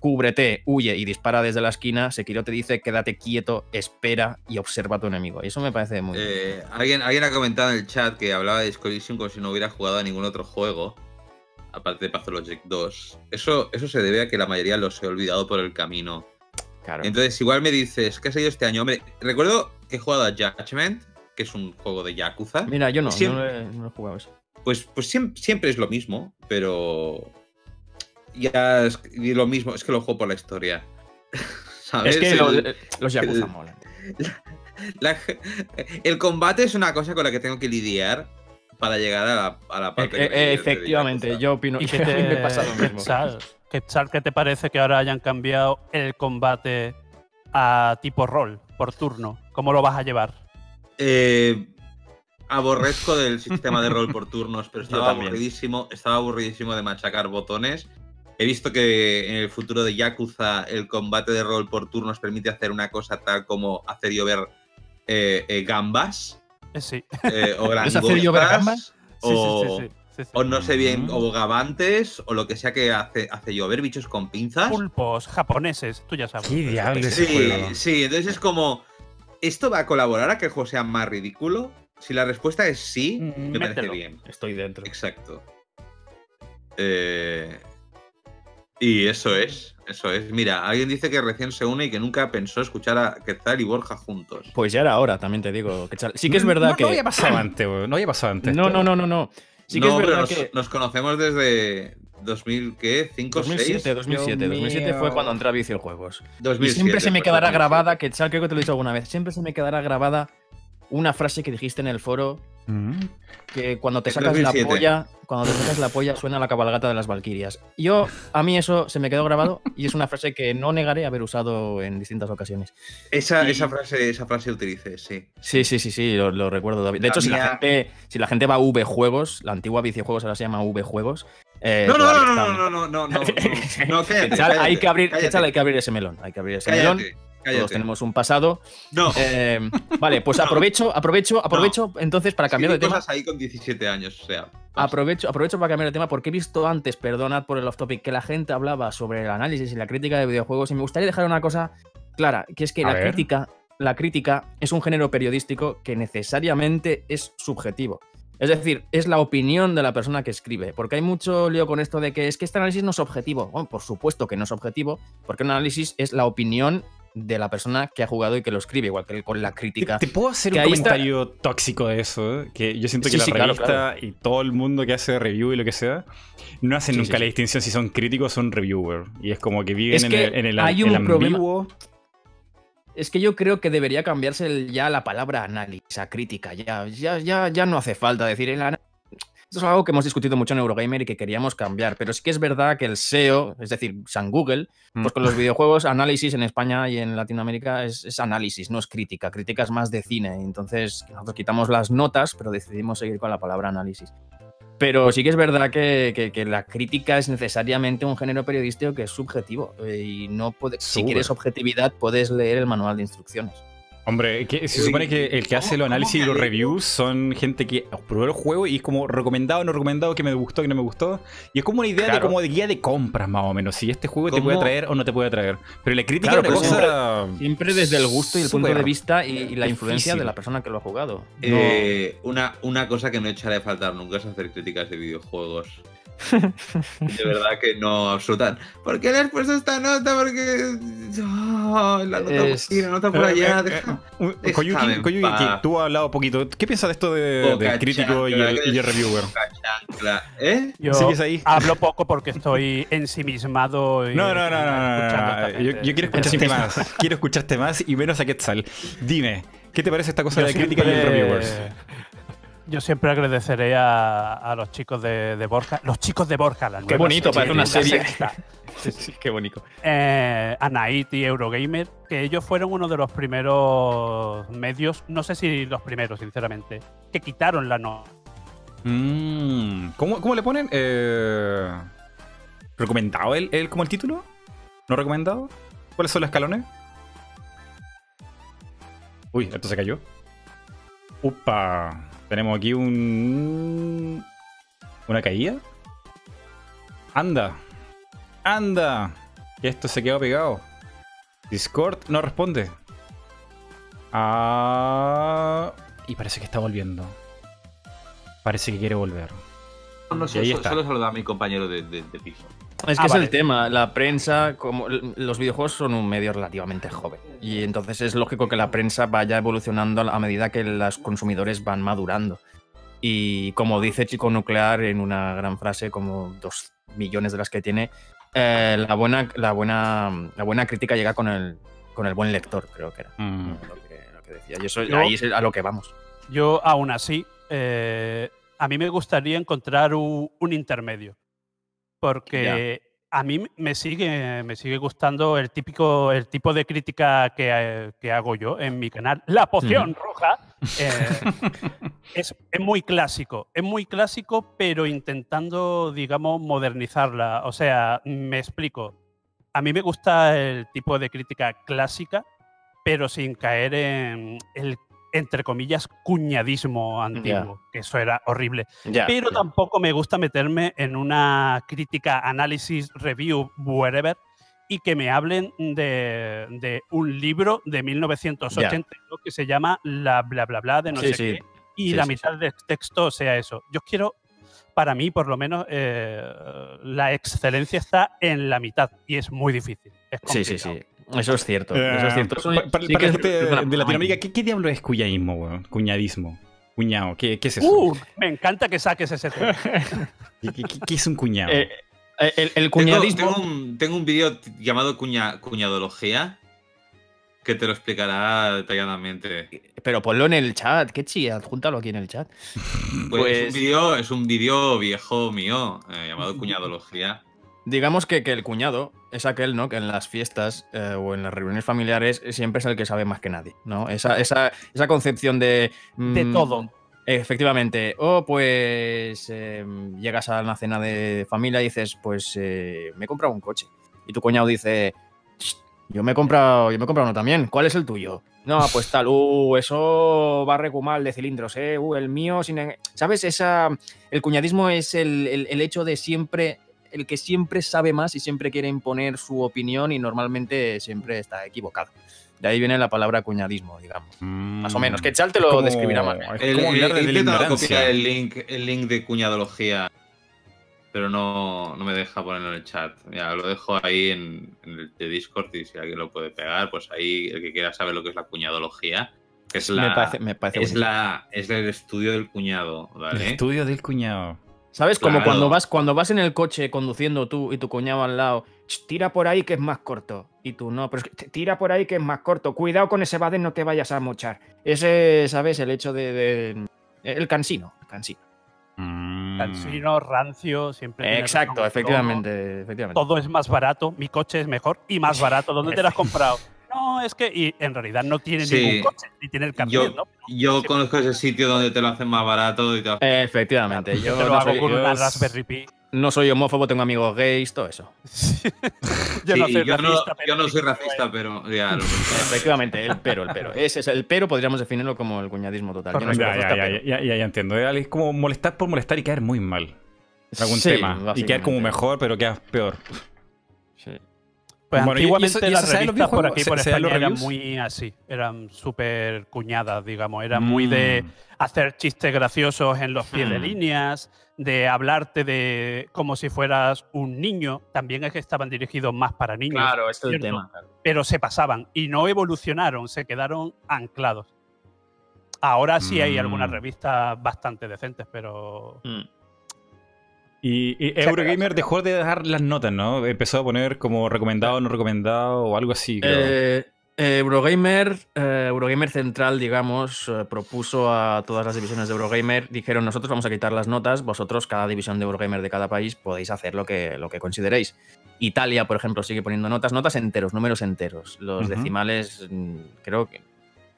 cúbrete, huye y dispara desde la esquina, Sekiro te dice quédate quieto, espera y observa a tu enemigo. Y eso me parece muy... Eh, alguien, alguien ha comentado en el chat que hablaba de Discollision como si no hubiera jugado a ningún otro juego, aparte de Pathologic 2. Eso, eso se debe a que la mayoría los he olvidado por el camino. claro. Entonces, igual me dices, ¿qué ha salido este año? Hombre, recuerdo que he jugado a Judgment, que es un juego de Yakuza. Mira, yo no, Siempre- no, he, no he jugado eso. Pues, pues siempre, siempre es lo mismo, pero. Ya es y lo mismo, es que lo juego por la historia. *laughs* ¿Sabes? Es que El- lo- eh, los Yakuza el- molan. *laughs* la- el combate es una cosa con la que tengo que lidiar para llegar a la, a la parte. Eh, que de efectivamente, yo opino ¿Y que me te, pasa lo mismo. Quetzal, Quetzal, ¿qué te parece que ahora hayan cambiado el combate a tipo rol, por turno? ¿Cómo lo vas a llevar? Eh, aborrezco del *laughs* sistema de rol por turnos, pero estaba aburridísimo, estaba aburridísimo de machacar botones. He visto que en el futuro de Yakuza el combate de rol por turnos permite hacer una cosa tal como hacer llover eh, eh, gambas Eh, sí. eh, o *laughs* ¿Es hacer llover gambas? Sí, sí, o, sí, sí, sí, sí. o no sé bien, Mm. o bogavantes o lo que sea que hace, hace llover bichos con pinzas. Pulpos japoneses, tú ya sabes. ¿Qué diablos ese Sí, sí, entonces es como, ¿esto va a colaborar a que el juego sea más ridículo? Si la respuesta es sí, Mm, me parece mételo. bien. Estoy dentro. Exacto. Eh, y eso es, eso es. Mira, alguien dice que recién se une y que nunca pensó escuchar a Quetzal y Borja juntos. Pues ya era hora, también te digo. que chal- Sí que es verdad no, que. No había pasado *clears throat* antes, weón. No había pasado antes. No, no, no, no, no. Sí que no, es pero verdad nos, que. nos conocemos desde 2000, ¿qué? ¿5, 2007, 6? 2007, Dios 2007 fue cuando entré a Viciojuegos. Y 2007, siempre se me quedará 2007. grabada, que Chal, creo que te lo he dicho alguna vez, siempre se me quedará grabada una frase que dijiste en el foro Mm. que cuando te sacas la 2007. polla, cuando te sacas la polla suena la cabalgata de las Valquirias. Yo, a mí eso se me quedó grabado y es una frase que no negaré haber usado en distintas ocasiones. Esa, Y- esa, frase, esa frase utilicé, sí. Sí, sí, sí, sí, lo, lo recuerdo, David. De La hecho, si la, gente, si la gente va a V Juegos, la antigua Viciojuegos ahora se llama V Juegos. eh, No, no, no, no, no, no, no, no, no, *laughs* no, cállate, Quetzal, hay que abrir, cállate, hay que abrir ese melón, hay que abrir ese melón. Cállate, Todos tenemos un pasado. No, Eh, *laughs* vale, pues aprovecho, aprovecho, aprovecho entonces para cambiar de tema. cosas ahí con 17 años, o sea. Aprovecho, aprovecho para cambiar de tema porque he visto antes, perdonad por el off topic, que la gente hablaba sobre el análisis y la crítica de videojuegos y me gustaría dejar una cosa clara, que es que A la ver. crítica, la crítica es un género periodístico que necesariamente es subjetivo. Es decir, es la opinión de la persona que escribe, porque hay mucho lío con esto de que es que este análisis no es objetivo. Bueno, por supuesto que no es objetivo, porque un análisis es la opinión de la persona que ha jugado y que lo escribe, igual que con la ¿Te, crítica. te puedo hacer Que un está- comentario tóxico de eso? eh? Que yo siento que Sí, la sí, revista claro. y todo el mundo que hace review y lo que sea, no hacen Sí, nunca la distinción si son críticos o son reviewer. Y es como que viven Es en, que el, en el, hay el un problema. ambiguo. Es que yo creo que debería cambiarse ya la palabra análisis a crítica. Ya, ya, ya, ya no hace falta decir el ana- Esto es algo que hemos discutido mucho en Eurogamer y que queríamos cambiar. Pero sí que es verdad que el SEO, es decir, San Google, pues con los videojuegos, análisis en España y en Latinoamérica es, es análisis, no es crítica. Crítica es más de cine. Entonces, nosotros quitamos las notas, pero decidimos seguir con la palabra análisis. Pero sí que es verdad que, que- que la crítica es necesariamente un género periodístico que es subjetivo. eh, y no puede, si quieres objetividad, puedes leer el manual de instrucciones. Hombre, que se supone que el que ¿cómo- hace los análisis y los reviews son gente que probó el juego y es como recomendado, no recomendado, que me gustó, que no me gustó. Y es como una idea de como de guía de compras, más o menos. Si este juego te puede traer o no te puede traer. Pero la crítica Claro, es una pero cosa. Siempre desde el gusto y el punto de vista y, y la influencia difícil. de la persona que lo ha jugado. No- Eh, una, una cosa que no echaré a faltar nunca es hacer críticas de videojuegos. De verdad que no, absoluta. ¿Por qué le has puesto esta nota? Porque. Oh, la nota por Es- aquí, la nota por Eh, allá. eh, eh, déjame Koyuki, Koyuki, tú has hablado poquito. ¿Qué piensas de esto de, del crítico y el, y el reviewer? chancla, ¿Eh? Yo ¿Sigues ahí? hablo poco porque estoy ensimismado. y- No, no, no, no, no, no, Yo, yo quiero escucharte más. Quiero escucharte más y menos a Quetzal. Dime, ¿qué te parece esta cosa Yo de la crítica y el reviewers? Yo siempre agradeceré a, a los chicos de, de Borja. Los chicos de Borja, la Qué bonito, una serie. sexta. Sí, *laughs* sí, qué bonito. eh, y Eurogamer, que ellos fueron uno de los primeros medios, no sé si los primeros, sinceramente, que quitaron la no. Mm, ¿cómo, ¿Cómo le ponen? Eh, ¿Recomendado el, el- como el título? ¿No recomendado? ¿Cuáles son los escalones? Uy, esto se cayó. Upa. Tenemos aquí un. ¿Una caída? Anda. Anda. Que esto se quedó pegado. Discord no responde. Ah. Y parece que está volviendo. Parece que quiere volver. No, Y ahí solo, está. solo saludar a mi compañero de, de- de piso. Es que Ah, es vale. el tema, la prensa, como los videojuegos son un medio relativamente joven y entonces es lógico que la prensa vaya evolucionando a medida que los consumidores van madurando. Y como dice Chico Nuclear en una gran frase, como dos millones de las que tiene, eh, la, buena, la, buena, la buena crítica llega con el, con el buen lector, creo que era Mm. lo que, lo que decía. Y eso Yo- ahí es a lo que vamos. Yo, aún así, eh, a mí me gustaría encontrar un, un intermedio. Porque a mí me sigue, me sigue gustando el típico, el tipo de crítica que, eh, que hago yo en mi canal, La Poción Roja. Eh, es, es muy clásico, es muy clásico, pero intentando, digamos, modernizarla. O sea, me explico. A mí me gusta el tipo de crítica clásica, pero sin caer en el, entre comillas, cuñadismo antiguo, que eso era horrible. Pero tampoco me gusta meterme en una crítica, análisis, review, whatever, y que me hablen de, de un libro de 1982 que se llama La bla bla bla de no Sí, sé sí. qué, y Sí, la sí, mitad del texto sea eso. Yo quiero, para mí por lo menos, eh, la excelencia está en la mitad y es muy difícil. es Sí, sí, complicado. sí. Eso es cierto. Eso es cierto. Eso para, sí para que la gente es de Latinoamérica, ¿qué, qué diablo es cuñadismo, weón? Cuñadismo. Cuñado, ¿qué, qué es eso? Uh, me encanta que saques ese tema. ¿Qué, *laughs* qué- qué- qué es un cuñado? Eh, eh, el, cuñadismo. tengo un, tengo un vídeo llamado cuña- cuñadología que te lo explicará detalladamente. Pero ponlo en el chat, qué chía, adjúntalo aquí en el chat. Pues, Pues- es un vídeo, es un vídeo viejo mío eh, llamado cuñadología. Digamos que, que el cuñado es aquel, ¿no? Que en las fiestas eh, o en las reuniones familiares siempre es el que sabe más que nadie, ¿no? Esa, esa, esa concepción de. De mm, todo. Efectivamente. O pues eh, llegas a una cena de familia y dices, pues eh, me he comprado un coche. Y tu cuñado dice, "Ch, yo me he comprado, yo me he comprado uno también. ¿Cuál es el tuyo? No, pues tal, uh, eso va a recumal de cilindros, eh. Uh, el mío sin. en-". ¿Sabes? Esa. El cuñadismo es el, el- el hecho de siempre. El que siempre sabe más y siempre quiere imponer su opinión y normalmente siempre está equivocado. De ahí viene la palabra cuñadismo, digamos. Más o menos. Que Chal te lo Como- describirá más. El, el- link, el link de cuñadología, pero no, no me deja ponerlo en el chat. Ya, lo dejo ahí en, en el de Discord y si alguien lo puede pegar, pues ahí el que quiera saber lo que es la cuñadología, que es la, me parece, me parece es, la es el estudio del cuñado, El ¿vale? estudio del cuñado. ¿Sabes? Como Claro. cuando vas, cuando vas en el coche conduciendo tú y tu cuñado al lado, "Ch, tira por ahí que es más corto. Y tú no, pero es que tira por ahí que es más corto. Cuidado con ese baden, no te vayas a mochar. Ese, ¿sabes? El hecho de. de- el cansino. el cansino. Mm. Cansino, rancio, siempre. Exacto, efectivamente. efectivamente. Todo, todo es más barato, mi coche es mejor y más barato. ¿Dónde te lo has *laughs* comprado? No, es que. Y en realidad no tiene Sí. ningún coche, ni tiene el carnet, Yo, ¿no? yo Sí. conozco ese sitio donde te lo hacen más barato y te hacen- Efectivamente. Yo Yo te lo no hago soy, con una yo- Raspberry Pi. no soy homófobo, tengo amigos gays, todo eso. *laughs* yo no Sí, soy yo no- racista. pero yo no sí soy que lo racista, es. pero ya lo Efectivamente, el pero, el pero. Ese es el pero, podríamos definirlo como el cuñadismo total. Yo no soy Ya, ya, racista, ya, pero- ya, ya, ya entiendo. Es como molestar por molestar y caer muy mal. Algún Sí, tema. Y quedar como mejor, pero quedas peor. Sí. Pues Bueno, y- y antiguamente eso- las revistas por aquí, por España, eran muy así. Eran súper cuñadas, digamos. Eran muy de Mm. hacer chistes graciosos en los pies de Hmm. líneas, de hablarte de como si fueras un niño. También es que estaban dirigidos más para niños. Claro, ese es el tema. pero se pasaban y no evolucionaron, se quedaron anclados. Ahora sí hay algunas Mm. revistas bastante decentes, pero Mm. Y, Eurogamer dejó de dar las notas, ¿no? Empezó a poner como recomendado, no recomendado o algo así, creo. Eh, eh, Eurogamer, eh, Eurogamer Central, digamos, eh, propuso a todas las divisiones de Eurogamer, dijeron nosotros vamos a quitar las notas, vosotros, cada división de Eurogamer de cada país, podéis hacer lo que, lo que consideréis. Italia, por ejemplo, sigue poniendo notas, notas enteros, números enteros. Los decimales, mm, creo que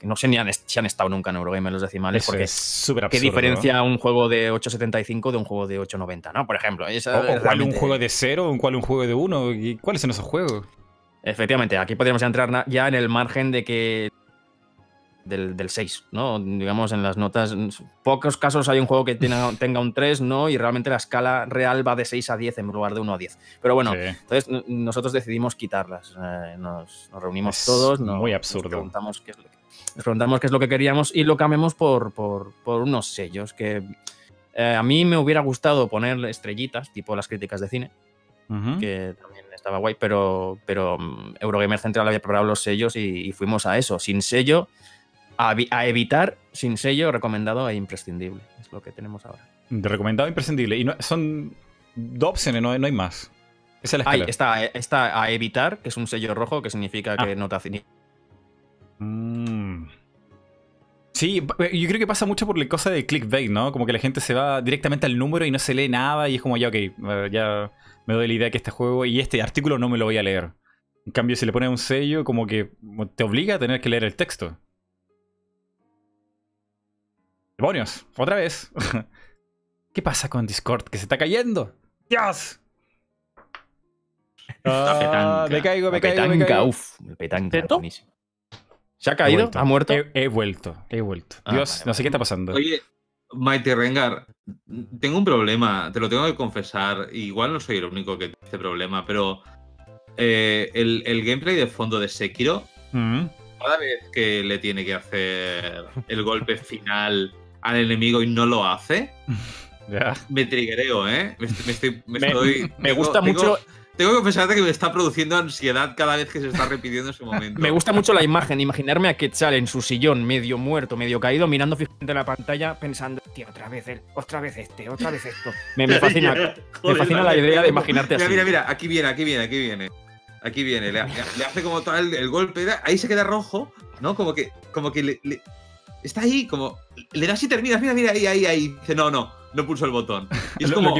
no sé ni han, si han estado nunca en Eurogamer los decimales, Eso porque es súper ¿qué absurdo. diferencia un juego de 875 de un juego de 890? ¿no? Por ejemplo. esa ¿O, o cuál un juego de cero o cuál un juego de uno? ¿Y ¿Cuáles son esos juegos? Efectivamente, aquí podríamos entrar ya en el margen de que. Del, del 6, ¿no? Digamos, en las notas. En pocos casos hay un juego que tenga, *laughs* tenga un 3, ¿no? Y realmente la escala real va de 6 a 10 en lugar de 1 a 10. Pero bueno, Sí. entonces nosotros decidimos quitarlas. Eh, nos, nos reunimos Es todos. nos- muy nos absurdo. preguntamos qué es nos preguntamos qué es lo que queríamos y lo cambiamos por, por, por unos sellos que. eh, a mí me hubiera gustado poner estrellitas, tipo las críticas de cine, que también estaba guay, pero, pero mm, Eurogamer Central había preparado los sellos y, y fuimos a eso, sin sello, a, vi- a evitar sin sello recomendado e imprescindible. Es lo que tenemos ahora. De recomendado imprescindible. Y no, son dos opciones, no, hay- no hay más. Es Ahí está, eh, está a evitar, que es un sello rojo, que significa Ah. que no te hace ni- Mm. Sí, pa- yo creo que pasa mucho por la cosa del clickbait, ¿no? Como que la gente se va directamente al número y no se lee nada y es como, ya, ok, eh, ya me doy la idea que este juego y este artículo no me lo voy a leer. En cambio, si le pones un sello, como que te obliga a tener que leer el texto. ¡Demonios! ¡Otra vez! *laughs* ¿Qué pasa con Discord? ¡Que se está cayendo! ¡Dios! Ah, petanca. me caigo, me caigo, me petanca, caigo. uf, el petanca, buenísimo. ¿Se ha caído? ¿Ha muerto? He, he vuelto, he vuelto. Ah, Dios, vale, no sé vale. qué está pasando. Oye, Maite Rengar, tengo un problema, te lo tengo que confesar. Igual no soy el único que tiene este problema, pero eh, el, el gameplay de fondo de Sekiro, Mm. cada vez que le tiene que hacer el golpe final al enemigo y no lo hace, *laughs* me triggereo, ¿eh? Me, estoy- me estoy- me Me- estoy- me tengo- gusta tengo- mucho- Tengo que confesarte que me está produciendo ansiedad cada vez que se está repitiendo ese momento. Me gusta mucho la imagen, imaginarme a Quetzal en su sillón, medio muerto, medio caído, mirando fijamente a la pantalla, pensando, Tío, otra vez él, otra vez este, otra vez esto. me, me *laughs* fascina, me Joder, fascina la idea de mira, imaginarte así. Mira, mira, mira, aquí viene, aquí viene, aquí viene. Aquí viene, le, hace como tal el, golpe, ahí se queda rojo, ¿no? Como que, como que le, le- está ahí, como le das y terminas, mira, mira, ahí, ahí, ahí. Dice, no, no, no pulso el botón. Y es como,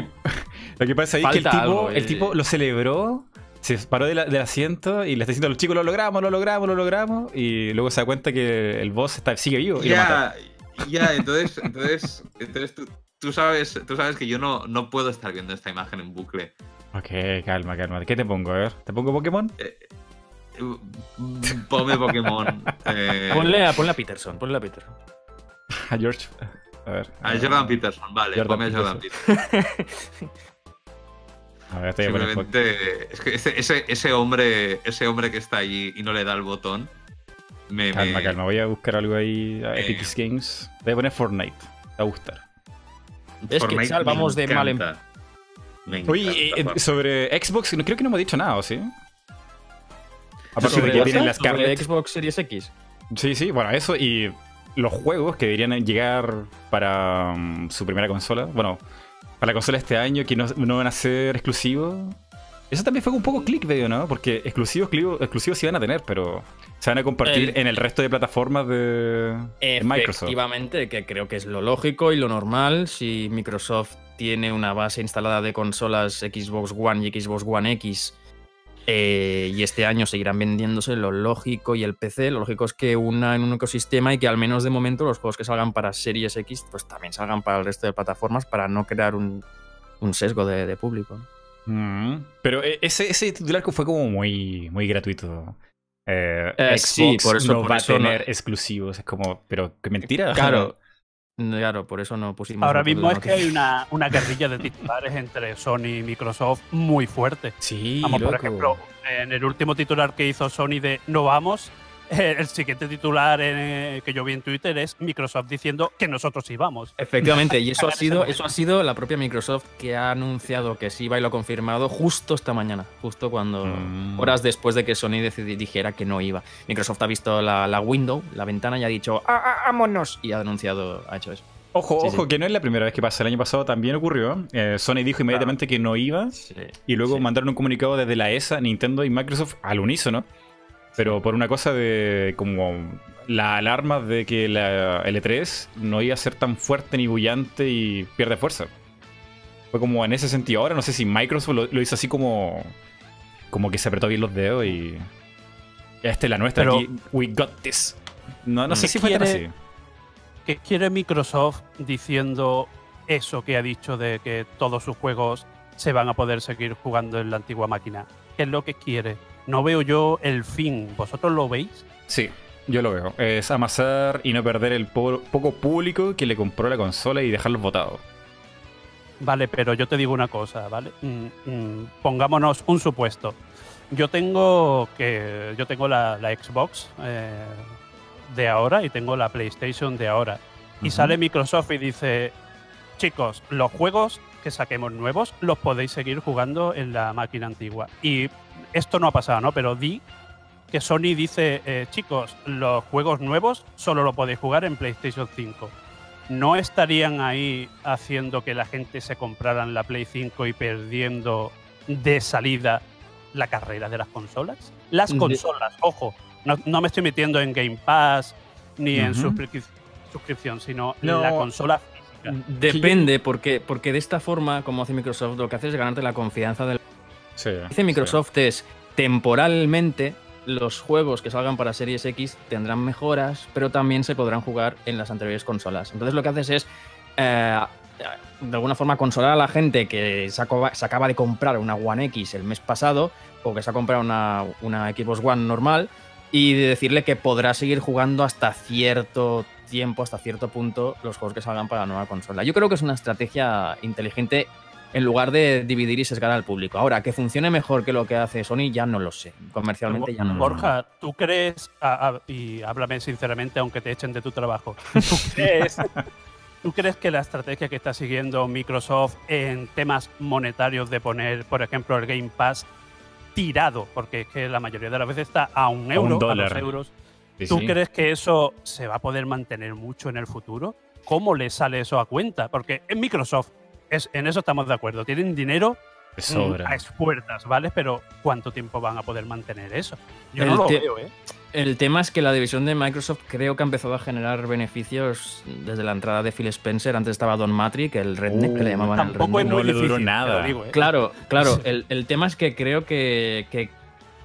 lo, que, pasa ahí es que el tipo, algo, el eh. tipo lo celebró, se paró de la- del asiento y le está diciendo a los chicos, lo logramos, lo logramos, lo logramos. Y luego se da cuenta que el boss está, sigue vivo y lo mata. ya, ya, entonces, entonces, entonces tú, tú sabes, tú sabes que yo no, no puedo estar viendo esta imagen en bucle. Ok, calma, calma. ¿Qué te pongo? A ver, ¿te pongo Pokémon? Uh, Ponme Pokémon. *laughs* eh, Ponle a, ponle a Peterson, ponle a Peterson. A George. A ver. a Jordan Peterson, vale, Jordan ponme a Jordan Peterson. Peterson. *laughs* A ver. Simplemente, es que ese, ese, ese hombre, ese hombre que está allí y no le da el botón, me, Calma, me- calma. Voy a buscar algo ahí a Eh. Epic Games. Voy a poner Fortnite. Te va a gustar. Es que Fortnite me vamos de mal en- encanta. Me Oye, eh, eh, sobre Xbox, no, creo que no hemos dicho nada, ¿o sí? Aparte ¿Sobre de que tienen las ¿Sobre Scarlett. Xbox Series X. Sí, sí, bueno, eso y los juegos que deberían llegar para mm, su primera consola. Bueno, para la consola este año, que no, no van a ser exclusivos. Eso también fue un poco clickbait, ¿no? Porque exclusivos, exclusivos, sí van a tener, pero se van a compartir El- en el resto de plataformas de, de Microsoft. Efectivamente, que creo que es lo lógico y lo normal. Si Microsoft tiene una base instalada de consolas Xbox One y Xbox One X eh, y este año seguirán vendiéndose, lo lógico y el PC, lo lógico es que una en un ecosistema y que al menos de momento los juegos que salgan para Series X pues también salgan para el resto de plataformas para no crear un, un sesgo de, de público. Mm, Pero eh, ese, ese titular que fue como muy, muy gratuito. Eh, Eh, Xbox sí, por eso- no por va eso a no- tener exclusivos. Es como, pero qué mentira. Claro, *laughs* claro, por eso no pusimos. Ahora mismo es que hay una, *laughs* una guerrilla de titulares entre Sony y Microsoft muy fuerte. Sí, Vamos, por ejemplo, en el último titular que hizo Sony de No vamos, *laughs* el siguiente titular eh, que yo vi en Twitter es Microsoft diciendo que nosotros sí vamos. Efectivamente, y eso *laughs* ha sido, eso ha sido la propia Microsoft que ha anunciado que sí va y lo ha confirmado justo esta mañana, justo cuando Mm. horas después de que Sony dijera que no iba. Microsoft ha visto la, la window, la ventana y ha dicho "Ah", Ah, ah, vámonos. y ha anunciado, ha hecho eso. Ojo, Sí, ojo, sí. que no es la primera vez que pasa. El año pasado también ocurrió. Eh, Sony dijo inmediatamente que no iba. Y luego Sí. mandaron un comunicado desde la ESA, Nintendo y Microsoft al unísono. Pero por una cosa de como la alarma de que la L3 no iba a ser tan fuerte ni bullante y pierde fuerza. Fue como en ese sentido. Ahora no sé si Microsoft lo, lo hizo así como. Como que se apretó bien los dedos y. Esta es la nuestra Pero- aquí. We got this. No, no sé ¿Qué si fue tan así. ¿Qué quiere Microsoft diciendo eso que ha dicho de que todos sus juegos se van a poder seguir jugando en la antigua máquina? ¿Qué es lo que quiere? No veo yo el fin. ¿Vosotros lo veis? Sí, yo lo veo. Es amasar y no perder el po- poco público que le compró la consola y dejarlos votados. Vale, pero yo te digo una cosa, ¿vale? Mm, mm, pongámonos un supuesto. Yo tengo que yo tengo la, la Xbox eh, de ahora y tengo la PlayStation de ahora. Y sale Microsoft y dice, chicos, los juegos que saquemos nuevos los podéis seguir jugando en la máquina antigua. Y esto no ha pasado, ¿no? Pero di que Sony dice, eh, chicos, los juegos nuevos solo lo podéis jugar en PlayStation 5. ¿No estarían ahí haciendo que la gente se comprara la Play 5 y perdiendo de salida la carrera de las consolas? Las consolas, ojo, no, no me estoy metiendo en Game Pass ni en Ujú. suscrip- suscripción, sino No. la consola física. Depende, porque, porque de esta forma, como hace Microsoft, lo que hace es ganarte la confianza del Sí, Lo que dice Microsoft es temporalmente los juegos que salgan para Series X tendrán mejoras, pero también se podrán jugar en las anteriores consolas. Entonces lo que haces es eh, de alguna forma consolar a la gente que se acaba, se acaba de comprar una One X el mes pasado o que se ha comprado una, una Xbox One normal y de decirle que podrá seguir jugando hasta cierto tiempo, hasta cierto punto, los juegos que salgan para la nueva consola. Yo creo que es una estrategia inteligente en lugar de dividir y sesgar al público. Ahora, que funcione mejor que lo que hace Sony, ya no lo sé. Comercialmente ya no lo sé. Borja, ¿tú crees, a- a- y háblame sinceramente, aunque te echen de tu trabajo, ¿tú *laughs* crees, ¿tú crees que la estrategia que está siguiendo Microsoft en temas monetarios de poner, por ejemplo, el Game Pass tirado, porque es que la mayoría de las veces está a un euro, a, dos dólar. euros, sí, ¿tú sí. crees que eso se va a poder mantener mucho en el futuro? ¿Cómo le sale eso a cuenta? Porque en Microsoft, es, en eso estamos de acuerdo, tienen dinero mm, sobra. a expuertas, ¿vale? Pero ¿cuánto tiempo van a poder mantener eso? Yo El no lo veo, ¿eh? El tema es que la división de Microsoft creo que ha empezado a generar beneficios desde la entrada de Phil Spencer. Antes estaba Don Matrick, el redneck que le Uh, llamaban el es redneck. no le duró difícil, nada. digo, ¿eh? Claro, claro. *laughs* El, el tema es que creo que, que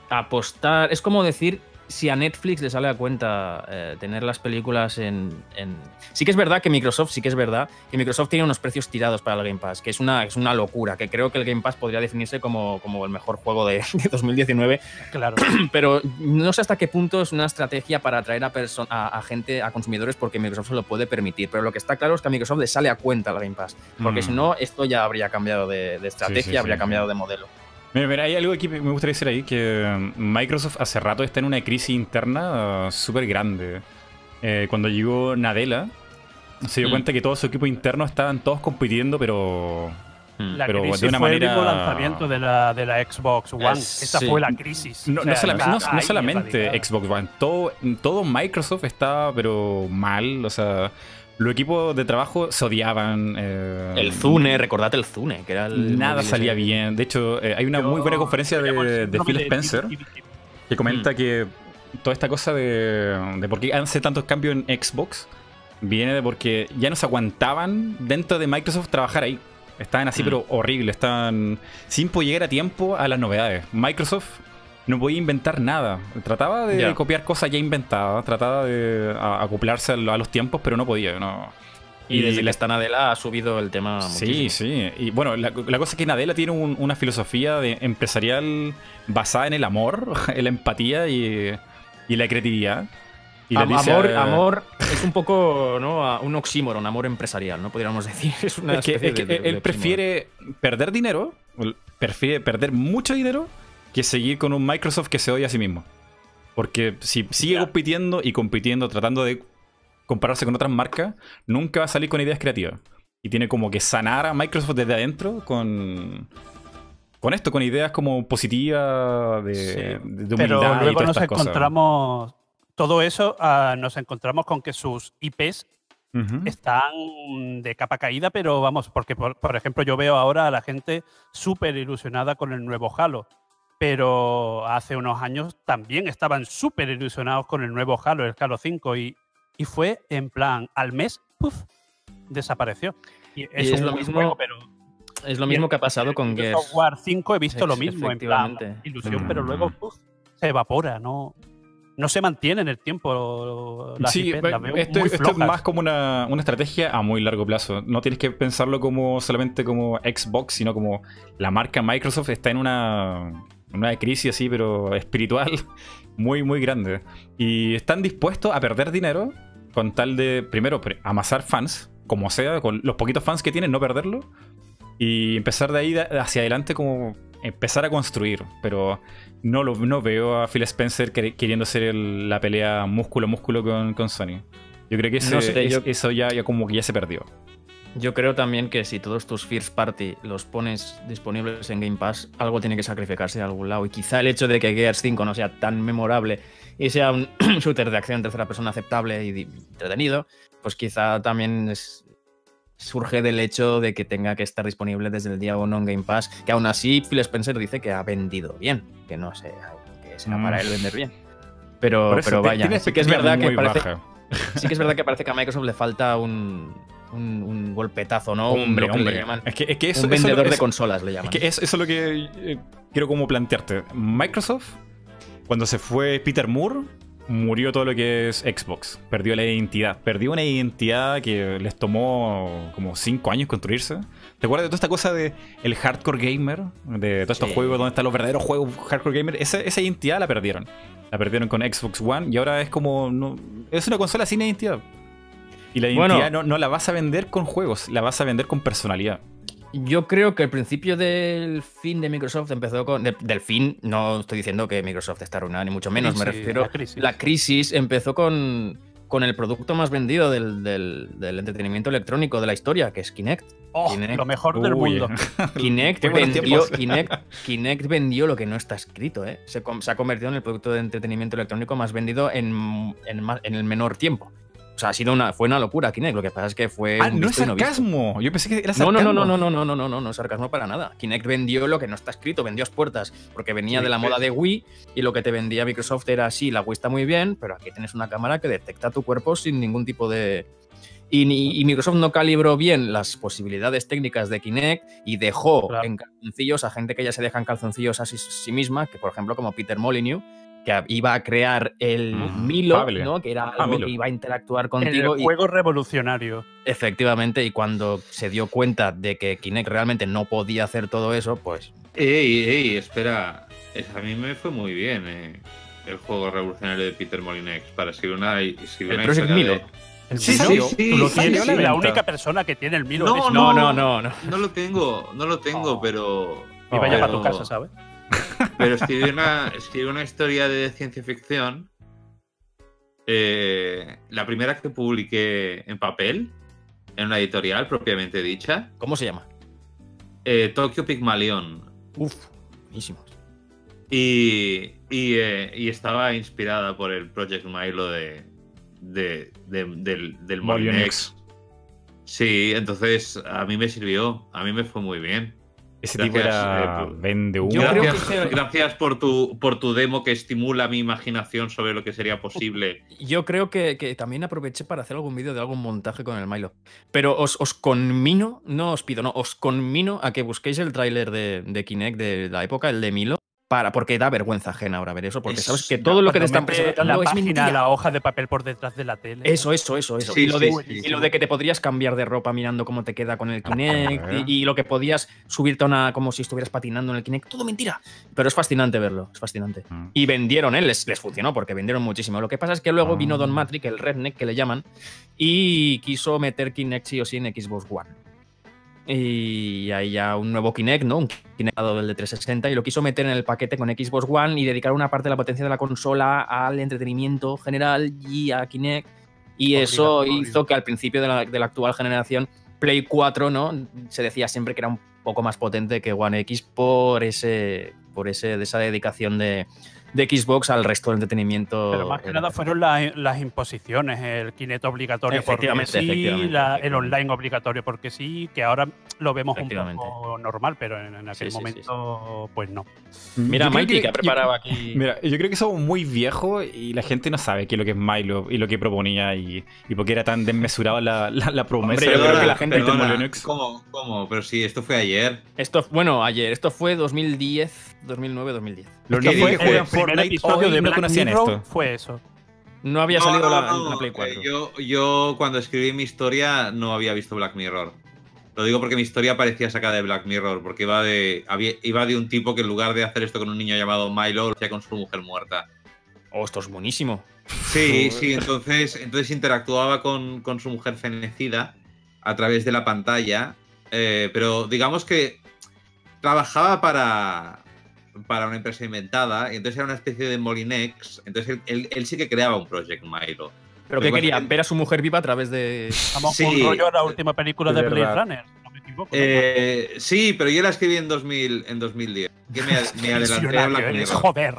apostar. Es como decir si a Netflix le sale a cuenta eh, tener las películas en, en- Sí que es verdad que Microsoft, sí que es verdad que Microsoft tiene unos precios tirados para el Game Pass, que es una, es una locura, que creo que el Game Pass podría definirse como, como el mejor juego de, *laughs* de 2019 Claro. *clears throat* pero no sé hasta qué punto es una estrategia para atraer a, a, a gente, a consumidores, porque Microsoft se lo puede permitir. Pero lo que está claro es que a Microsoft le sale a cuenta el Game Pass, porque Mm. si no, esto ya habría cambiado de, de estrategia, sí, habría sí. cambiado de modelo. Mira, mira, hay algo que me gustaría decir ahí, que mm, Microsoft hace rato está en una crisis interna uh, súper grande. Eh, cuando llegó Nadella, se dio Mm. cuenta que todo su equipo interno estaban todos compitiendo, pero... La Pero crisis de una fue manera- el lanzamiento de la, de la Xbox One. Es- Esa sí. fue la crisis. No, O no sea, no- está solamente. Xbox One, todo, todo Microsoft estaba pero mal, o sea, los equipos de trabajo se odiaban. eh, El Zune, recordad el Zune, que era el. Nada salía ese. bien. De hecho, eh, hay una Yo- muy buena conferencia de, Phil de Spencer que Mm. comenta que toda esta cosa de, de por qué hace tantos cambios en Xbox viene de porque ya no se aguantaban dentro de Microsoft trabajar ahí. Estaban así, Mm. pero horrible. Estaban sin poder llegar a tiempo a las novedades. Microsoft no podía inventar nada. Trataba de copiar cosas ya inventadas, trataba de acoplarse a, lo- a los tiempos, pero no podía. No. Y desde la- que está Nadella ha subido el tema. Sí, muchísimo. sí. Y bueno, la, la cosa es que Nadella tiene un- una filosofía de empresarial basada en el amor, *laughs* en la empatía y, y la creatividad. Y Am- dice, amor, eh, amor es un poco ¿no? un oxímoron, amor empresarial, ¿no? Podríamos decir. *laughs* Es una es que, especie es que de- de- de él prefiere perder dinero, prefiere perder mucho dinero que seguir con un Microsoft que se odia a sí mismo. Porque si sigue compitiendo y compitiendo, tratando de compararse con otras marcas, nunca va a salir con ideas creativas. Y tiene como que sanar a Microsoft desde adentro con, con esto, con ideas como positivas, de, Sí. de- humildad Pero y luego todas nos estas cosas. encontramos. Todo eso ah, nos encontramos con que sus IPs están de capa caída, pero vamos, porque por, por ejemplo yo veo ahora a la gente súper ilusionada con el nuevo Halo, pero hace unos años también estaban súper ilusionados con el nuevo Halo, el Halo 5, y, y fue en plan, al mes, ¡puf! desapareció. Y es, es lo mismo juego, pero Es lo mismo que ha pasado con Gears. Software 5 he visto lo mismo, en plan, ilusión, Mm. pero luego ¡puf! se evapora, no, no se mantiene en el tiempo. Las Sí, veo esto, muy esto es más como una, una estrategia a muy largo plazo. No tienes que pensarlo como solamente como Xbox, sino como la marca Microsoft está en una, una crisis así, pero espiritual, *laughs* muy, muy grande. Y están dispuestos a perder dinero con tal de, primero, amasar fans, como sea, con los poquitos fans que tienen, no perderlo. Y empezar de ahí hacia adelante como empezar a construir. Pero no, lo, no veo a Phil Spencer quer- queriendo hacer el- la pelea músculo a músculo con, con Sony. Yo creo que ese- No sé, es- yo- eso ya, ya como que ya se perdió. Yo creo también que si todos tus first party los pones disponibles en Game Pass, algo tiene que sacrificarse de algún lado. Y quizá el hecho de que Gears 5 no sea tan memorable y sea un *clears throat* shooter de acción en tercera persona aceptable y entretenido, pues quizá también es- surge del hecho de que tenga que estar disponible desde el día 1 en Game Pass. Que aún así Phil Spencer dice que ha vendido bien, que no sé, que será Mm. para él vender bien. Pero, eso, vaya, sí que es verdad que parece. *laughs* Sí que es verdad que parece que a Microsoft le falta un, un, un golpetazo, ¿no? Un- Hombre, le hombre. Es que, es que eso, un eso- vendedor de consolas le llaman. Es que eso, eso es lo que eh, quiero como plantearte. Microsoft, cuando se fue Peter Moore, murió todo lo que es Xbox. Perdió la identidad. Perdió una identidad que les tomó como 5 años construirse. ¿Te acuerdas de toda esta cosa de el hardcore gamer? De todos estos juegos, donde están los verdaderos juegos hardcore gamer. Esa, esa identidad la perdieron. La perdieron con Xbox One y ahora es como... no- es una consola sin identidad. Y la Bueno. identidad no, no la vas a vender con juegos, la vas a vender con personalidad. Yo creo que el principio del fin de Microsoft empezó con. de- del fin, no estoy diciendo que Microsoft está arruinada, ni mucho menos, me refiero. la crisis. La crisis empezó con, con el producto más vendido del, del- del entretenimiento electrónico de la historia, que es Kinect. Oh, Kinect. lo mejor del Uy. mundo. *laughs* *laughs* Kinect vendió. Kinect, Kinect vendió lo que no está escrito, ¿eh? Se, ha convertido en el producto de entretenimiento electrónico más vendido en, en el menor tiempo. O sea, ha sido una, fue una locura Kinect. Lo que pasa es que fue. Ah, no es sarcasmo. Yo pensé que era sarcasmo. no, no, no, no, no, no, no, no, no, no, sarcasmo para nada. Kinect vendió lo que no está escrito, vendió puertas, porque venía de la moda de Wii y lo que te vendía Microsoft era sí, la Wii está muy bien, pero aquí tienes una cámara que detecta tu cuerpo sin ningún tipo de. Y, y Microsoft no calibró bien las posibilidades técnicas de Kinect y dejó Claro. en calzoncillos a gente que ya se deja en calzoncillos a sí, sí misma, que por ejemplo como Peter Molyneux, que iba a crear el Mm, Milo, Fable. ¿no? que era Ah, algo Milo. que iba a interactuar contigo. el y- juego revolucionario. Efectivamente, y cuando se dio cuenta de que Kinect realmente no podía hacer todo eso, pues Ey, ey, espera. Es- A mí me fue muy bien eh, el juego revolucionario de Peter Molinex para escribir una, escribir El una Project historia Milo. de- El Sí, Milo, sí, sí, lo tienes, sí, la única persona que tiene el Milo. No, no, no, no, no. No lo tengo, no lo tengo, Oh. pero. Y vaya pero- para tu casa, ¿sabes? Pero escribí una, escribí una historia de ciencia ficción. eh, la primera que publiqué en papel, en una editorial propiamente dicha. ¿Cómo se llama? eh, Tokyo Pygmalion. Uf, buenísimo. Y, y, eh, y estaba inspirada por el Project Milo de, de- de- del, del. Molinex. Sí, entonces a mí me sirvió, a mí me fue muy bien. Ese Gracias, tipo era eh, por- vende humo. Gracias, que ese- gracias por, tu, por tu demo que estimula mi imaginación sobre lo que sería posible. Yo creo que, que también aproveché para hacer algún vídeo de algún montaje con el Milo. Pero os, os conmino, no os pido, no, os conmino a que busquéis el tráiler de, de Kinect de la época, el de Milo, para, porque da vergüenza ajena ahora ver eso, porque Es- sabes que todo lo que te están presentando la es página, mentira. la hoja de papel por detrás de la tele. Eso, eso, eso, eso. Sí, y, lo de, sí, y lo de que te podrías cambiar de ropa mirando cómo te queda con el Kinect ver. y, y lo que podías subirte a una como si estuvieras patinando en el Kinect, todo mentira. Pero es fascinante verlo, es fascinante. Mm. Y vendieron, ¿eh? les, les funcionó porque vendieron muchísimo. Lo que pasa es que luego Ah. vino Don Matrix, el Redneck que le llaman, y quiso meter Kinect sí o sí en Xbox One. Y hay ya un nuevo Kinect, ¿no? Un Kinect del de 360 y lo quiso meter en el paquete con Xbox One y dedicar una parte de la potencia de la consola al entretenimiento general y a Kinect. Y eso hizo que al principio de la, de la actual generación, Play 4, ¿no? Se decía siempre que era un poco más potente que One X por ese, por ese, de esa dedicación de, de Xbox al resto del entretenimiento. Pero más que nada fueron la- las imposiciones, el Kinect obligatorio porque Efectivamente, sí, efectivamente, la- el online obligatorio porque sí, que ahora lo vemos un poco normal, pero en, en aquel Sí, sí, sí, momento, pues no. Mira, Yo creo Mikey, que, ha yo- preparado aquí. Mira, yo creo que somos muy viejos y la gente no sabe qué es lo que es Milo y lo que proponía y, y por qué era tan desmesurada la, la, la promesa. Hombre, yo creo Perdona, que la gente perdona, Molyneux. ¿Cómo? ¿Cómo? Pero sí, esto fue ayer. Esto, bueno, ayer, esto fue 2010, 2009, 2010. Los ¿Qué niños que el primer Fortnite episodio hoy de no Black conocían Mirror esto. fue eso. No había No, salido no, la, no, la Play eh, 4. yo, yo cuando escribí mi historia no había visto Black Mirror. Lo digo porque mi historia parecía sacada de Black Mirror, porque iba de, había- iba de un tipo que en lugar de hacer esto con un niño llamado Milo, lo hacía con su mujer muerta. Oh, esto es buenísimo. Sí, *laughs* sí, entonces, entonces interactuaba con, con su mujer fenecida a través de la pantalla, eh, pero digamos que trabajaba para, para una empresa inventada, y entonces era una especie de Molinex, entonces él, él- él sí que creaba un Project Milo. Pero pasa quería ver a su mujer viva a través de. Vamos, Sí. un rollo a la última película de Blade. Runner, si no me equivoco. ¿no? Eh, sí, pero yo la escribí en, 2000, en 2010. Que me, me *laughs* adelanté a Mirror. joder.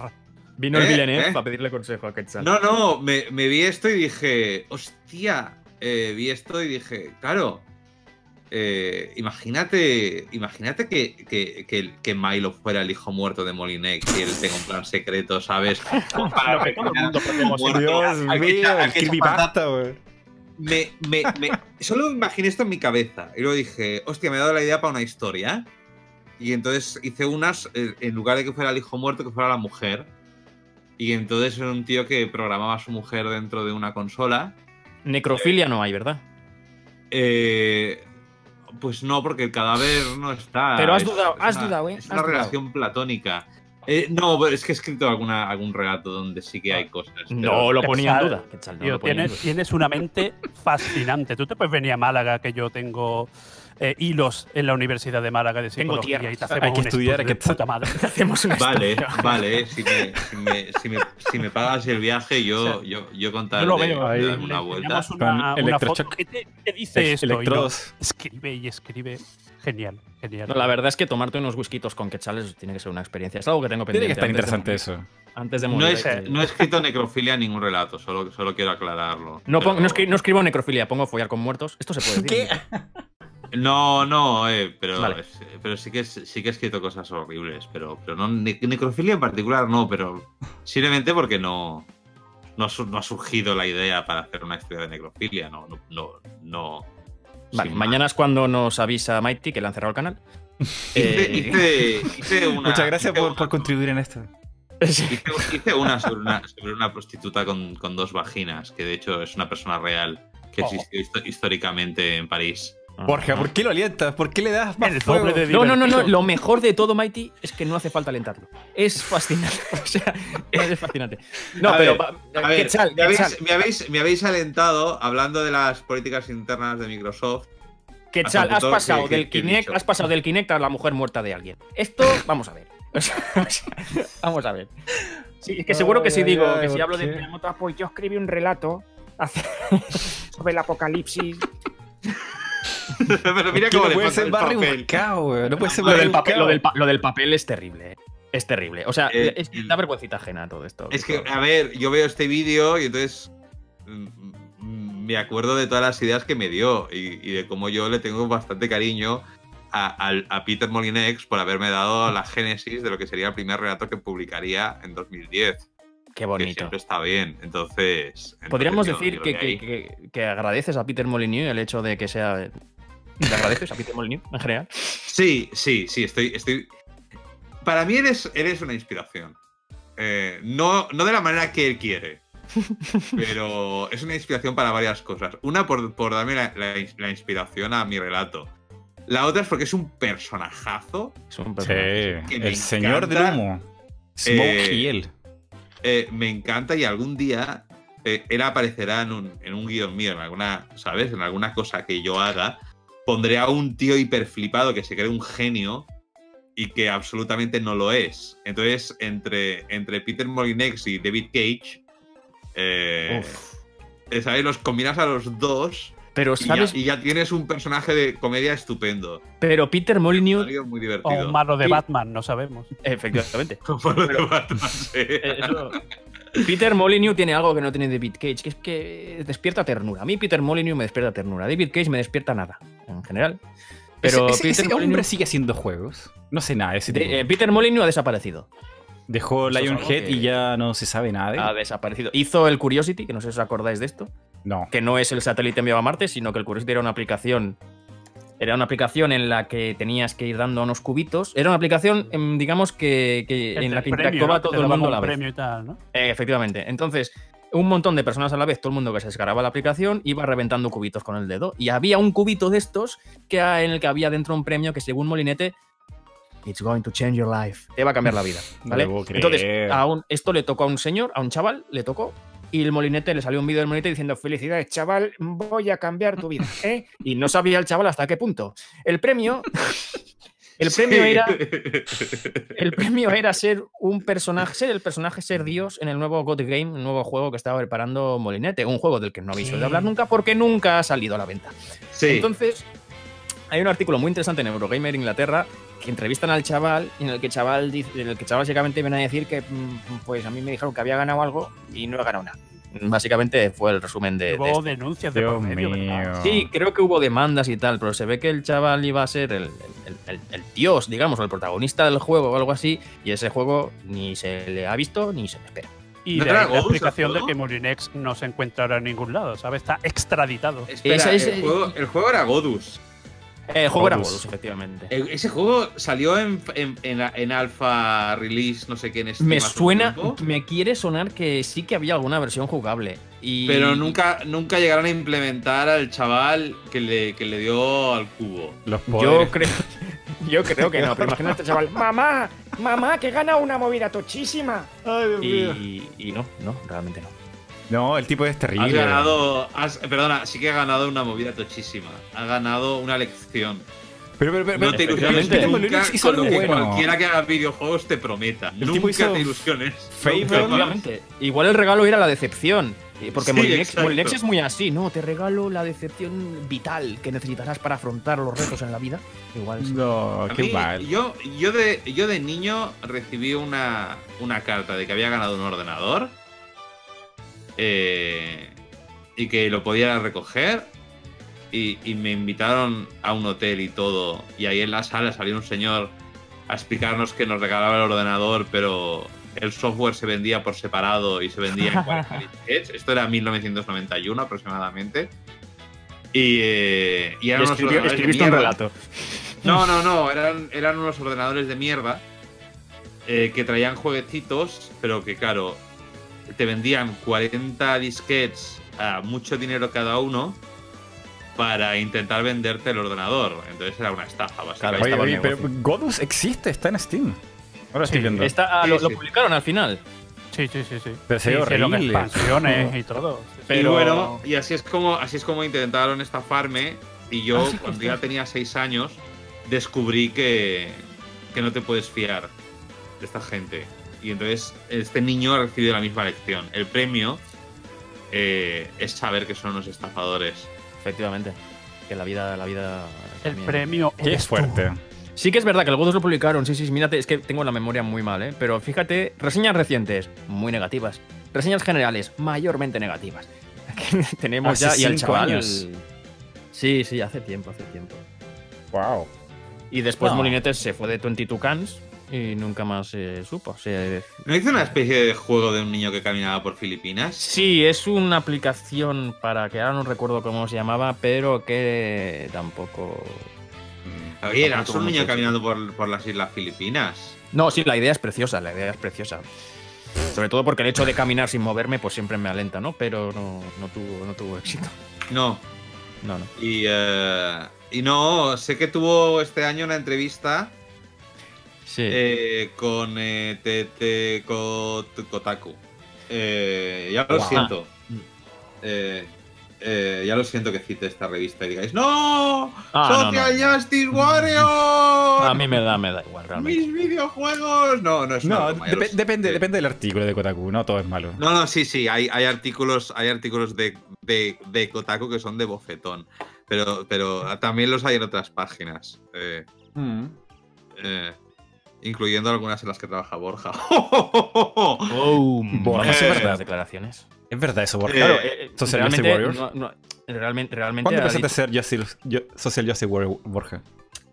Vino el ¿Eh? Villeneuve ¿Eh? para pedirle consejo a Quetzal. No, no, me, me vi esto y dije, hostia, eh, vi esto y dije, claro, eh, imagínate, imagínate que, que, que, que Milo fuera el hijo muerto de Molinex y él tenga un plan secreto, ¿sabes? *laughs* Para todo el mundo muerto. Dios mío, el creepypasta, güey. me, me, me- solo imaginé esto en mi cabeza y luego dije, hostia, me ha dado la idea para una historia. Y entonces hice unas, eh, en lugar de que fuera el hijo muerto, que fuera la mujer. Y entonces era un tío que programaba a su mujer dentro de una consola. Necrofilia no hay, ¿verdad? Eh, pues no, porque el cadáver no está. Pero has Es- dudado, es has una- dudado, ¿eh? Es una dudado. relación platónica. Eh, no, pero es que he escrito alguna, algún relato donde sí que hay cosas. pero- No lo ponía en duda. Quetzal, no Tío, lo ponía en tienes, duda. tienes una mente *laughs* fascinante. Tú te puedes venir a Málaga, que yo tengo eh, hilos en la Universidad de Málaga de psicología y te hacemos Hay que un estudiar, que- puta madre. *laughs* Hacemos una Vale, *laughs* vale, si me, si, me, si, me, si me pagas el viaje, yo, O sea, yo, yo contaré Yo lo veo ahí. una vuelta. una, una foto. electrochoc. ¿Qué te, qué dice esto? Y no, escribe y escribe. Genial, genial. No, la verdad es que tomarte unos whiskitos con quetzales tiene que ser una experiencia. Es algo que tengo pendiente. Tiene que estar interesante eso. Antes de No, morir. es- hay que- no he escrito necrofilia en ningún relato, solo, solo quiero aclararlo. No, Pero- no escri- no escribo necrofilia, pongo follar con muertos. Esto se puede decir. No, no, eh, pero, Vale. pero sí, que, sí que he escrito cosas horribles, pero, pero no ne- necrofilia en particular no, pero simplemente porque no, no, ha sur- no ha surgido la idea para hacer una historia de necrofilia, no, no, no. no Vale, mañana es cuando nos avisa Mighty que le han cerrado el canal. Hice, *laughs* Eh, hice- hice una. Muchas gracias hice por, una- por contribuir en esto. Hice, hice una sobre una, sobre una prostituta con, con dos vaginas, que de hecho es una persona real que Oh. existió históricamente en París. Borja, ¿por qué lo alientas? ¿por qué le das más El fuego? de No, no, no, no. Lo mejor de todo, Mighty, es que no hace falta alentarlo. Es fascinante. *laughs* O sea, es fascinante. No, A pero. ver, A ver, me, habéis, me habéis- me habéis alentado hablando de las políticas internas de Microsoft. Quetzal, hasta has pasado que- del que- que Kinect, has pasado del Kinect a la mujer muerta de alguien. Esto, *laughs* vamos a ver. *laughs* O sea, vamos a ver. Sí, es que seguro que si Ay, digo ay, que si ¿por hablo de qué? terremotos, Pues yo escribí un relato hace- sobre el apocalipsis. *laughs* Pero mira cómo no le puede ser el más papel. rebuscado, güey. No puede ser Lo del, papel, rebuscado. lo, del pa- lo del papel es terrible. eh. Es terrible. O sea, Eh, es- el- da vergüencita ajena todo esto. Es que, a ver, yo veo este vídeo y entonces mm, me acuerdo de todas las ideas que me dio y, y de cómo yo le tengo bastante cariño a, a Peter Molinex por haberme dado la génesis de lo que sería el primer relato que publicaría en 2010. Qué Que bonito. siempre está bien. Entonces. Podríamos entonces decir que, que- que- que agradeces a Peter Molyneux el hecho de que sea. ¿Le agradeces a Peter Molyneux en general? Sí, sí, sí, estoy. estoy... Para mí eres, eres una inspiración. Eh, no, no de la manera que él quiere. *laughs* pero es una inspiración para varias cosas. Una, por, por darme la, la ins- la inspiración a mi relato. La otra es porque es un personajazo. Es un Sí, personaje. que el señor del encanta. humo. Smoke Eh, y él. Eh, me encanta y algún día eh, él aparecerá en un, en un guion mío, en alguna, ¿sabes? En alguna cosa que yo haga. Pondré a un tío hiperflipado que se cree un genio y que absolutamente no lo es. Entonces, entre, entre Peter Molinex y David Cage, eh, ¿sabes? Los combinas a los dos Pero, y ya, ¿sabes? y ya tienes un personaje de comedia estupendo. Pero Peter Molyneux. Salido muy O divertido. un malo de. Batman, no sabemos. Efectivamente. *laughs* Como lo de Batman, *laughs* sí. Eh, eso- Peter Molyneux tiene algo que no tiene David Cage, que es que despierta ternura. A mí Peter Molyneux me despierta ternura. David Cage me despierta nada, en general. Pero ese, ese- Peter, ese hombre sigue haciendo juegos. No sé nada ese de- eh, Peter Molyneux ha desaparecido. Dejó Lionhead que- y ya no se sabe nada de él. Ha desaparecido. Hizo el Curiosity, que no sé si os acordáis de esto, No. que no es el satélite enviado a Marte, sino que el Curiosity era una aplicación. Era una aplicación en la que tenías que ir dando unos cubitos. Era una aplicación, em, digamos, que, que en la que premio, interactuaba ¿no? Que te todo el mundo a la vez. premio y tal, ¿no? Eh, efectivamente. Entonces, un montón de personas a la vez, todo el mundo que se descargaba la aplicación, iba reventando cubitos con el dedo. Y había un cubito de estos que, en el que había dentro un premio que, según Molinete, It's going to change your life. Te va a cambiar la vida. *laughs* ¿vale? Entonces, creer. a un- esto le tocó a un señor, a un chaval, le tocó. Y el molinete le salió un vídeo del molinete diciendo felicidades, chaval, voy a cambiar tu vida. ¿eh? Y no sabía el chaval hasta qué punto. El premio. El *laughs* premio Sí. era *laughs* el premio era ser un personaje, ser el personaje, ser Dios en el nuevo God Game, un nuevo juego que estaba preparando Molinete, un juego del que no habéis oído hablar nunca porque nunca ha salido a la venta. Sí. Entonces, hay un artículo muy interesante en Eurogamer Inglaterra que entrevistan al chaval y en el que el chaval dice, en el que el chaval básicamente viene a decir que mm, pues a mí me dijeron que había ganado algo y no he ganado nada. Básicamente fue el resumen de, de Hubo denuncias de por medio. Sí, creo que hubo demandas y tal, pero se ve que el chaval iba a ser el, el- el- el dios, digamos, o el protagonista del juego o algo así, y ese juego ni se le ha visto ni se le espera. Y ¿No de la explicación de que Molinex no se encuentra ahora en ningún lado, ¿sabes? Está extraditado. Espera, Esa es- el, juego, el juego era Godus. El juego era efectivamente. Eh, Ese juego salió en, en, en, en alfa release, no sé qué, en Steam Me suena, me quiere sonar que sí que había alguna versión jugable. Y... Pero nunca, nunca llegaron a implementar al chaval que le, que le dio al cubo. Los Yo poderes. creo, yo creo que no, pero imagínate, chaval. Mamá, mamá, que gana una movida tochísima. Y, y no, no, realmente no. No, el tipo es Has terrible. ganado, has- perdona, sí que ha ganado una movida tochísima. Ha ganado una lección. Pero, pero, pero, No te ilusiones nunca con lo que bueno. cualquiera que haga videojuegos te prometa. El nunca te ilusiones. Efectivamente. Igual el regalo era la decepción. Y Porque Sí, Molinex, es muy así, ¿no? Te regalo la decepción vital que necesitarás para afrontar los retos en la vida. Igual sí. No, qué mí, mal. Yo, yo, de, yo de niño recibí una, una carta de que había ganado un ordenador eh, y que lo podía recoger y, y me invitaron a un hotel y todo y ahí en la sala salió un señor a explicarnos que nos regalaba el ordenador pero el software se vendía por separado y se vendía en 40 disquetes. *laughs* Esto era 1991 aproximadamente. Y, eh, y eran Y unos escribió- ordenadores de escribiste un mierda. relato. No, no, no, eran, eran unos ordenadores de mierda eh, que traían jueguecitos, pero que claro, te vendían 40 disquets a mucho dinero cada uno para intentar venderte el ordenador. Entonces era una estafa, Claro, básicamente. Oye, oye, pero. Godus existe, está en Steam. Ahora estoy Sí, viendo. Esta- ah, Sí, lo, lo publicaron al final. Sí, sí, sí, sí. Pero se horrible. expansiones y todo. Y pero- bueno, y así es como así es como intentaron estafarme. Y yo, Ah, sí, cuando ya tenía 6 años, descubrí que, que no te puedes fiar de esta gente. Y entonces este niño ha recibido la misma lección. El premio eh, es saber que son unos estafadores. Efectivamente. Que la vida, la vida. El también- premio Qué tú. fuerte. Sí que es verdad que el Godus lo publicaron, sí, sí, sí, mírate, es que tengo la memoria muy mal, ¿eh? Pero fíjate, reseñas recientes, muy negativas. Reseñas generales, mayormente negativas. *laughs* Tenemos Hace ya, y el chaval... años. Sí, sí, hace tiempo, hace tiempo. Wow. Y después No. Molinetes se fue de 22 Cans y nunca más se supo. Se- ¿No hizo una especie de juego de un niño que caminaba por Filipinas? Sí, es una aplicación para que ahora no recuerdo cómo se llamaba, pero que tampoco... Oye, era un niño caminando por, por las Islas Filipinas. No, sí, la idea es preciosa, la idea es preciosa. Sobre todo porque el hecho de caminar sin moverme, pues siempre me alenta, ¿no? Pero no, no, tuvo, no tuvo éxito. No, No, no. Y, eh, y no, sé que tuvo este año una entrevista Sí. eh, con eh, Kotaku. Eh, ya lo Wow. siento. Eh, eh, ya lo siento que cite esta revista y digáis ¡No! Ah, ¡Social no. Justice Warrior! A mí me da, me da igual, realmente. ¡Mis videojuegos! No, no es No, broma, depende, depende del artículo de Kotaku, no todo es malo. No, no, sí, sí, hay, hay artículos, hay artículos de, de, de Kotaku que son de bofetón. Pero, pero también los hay en otras páginas. eh, Mm. eh, incluyendo algunas en las que trabaja Borja. *laughs* Oh, Borja, es ver verdad. declaraciones. Es verdad eso, Borja. Eh, Claro, eh, Social realmente, Justice Warriors. no- no, realmente, realmente ¿Cuándo ha empezaste a dicho- ser Justice- Social Justice Warrior, Borja?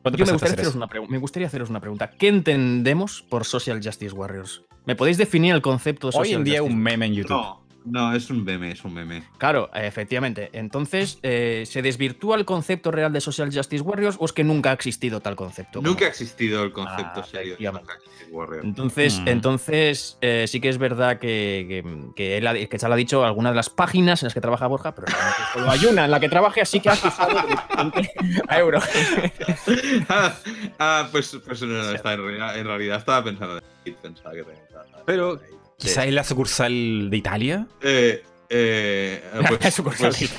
¿Cuándo Yo me gustaría, hacer haceros una me gustaría haceros una pregunta. ¿Qué entendemos por Social Justice Warriors? ¿Me podéis definir el concepto de Social Hoy en día Justice un meme en YouTube. no, no, es un meme, es un meme. Claro, efectivamente. Entonces, eh, ¿se desvirtúa el concepto real de Social Justice Warriors o es que nunca ha existido tal concepto? Nunca ha existido el concepto Ah, serio de. Social Justice Warrior. Entonces, Mm. entonces eh, sí que es verdad que, que, que él ha, que Chal ha dicho algunas de las páginas en las que trabaja Borja, pero solo hay una en la que trabaje, así que ha acusado a Euro. *laughs* ah, ah, pues, pues no, no, está, en, realidad, en realidad estaba pensando en pensaba que tenía- Pero quizá es la sucursal de Italia. Eh, eh, *laughs* pues, Sucursal pues,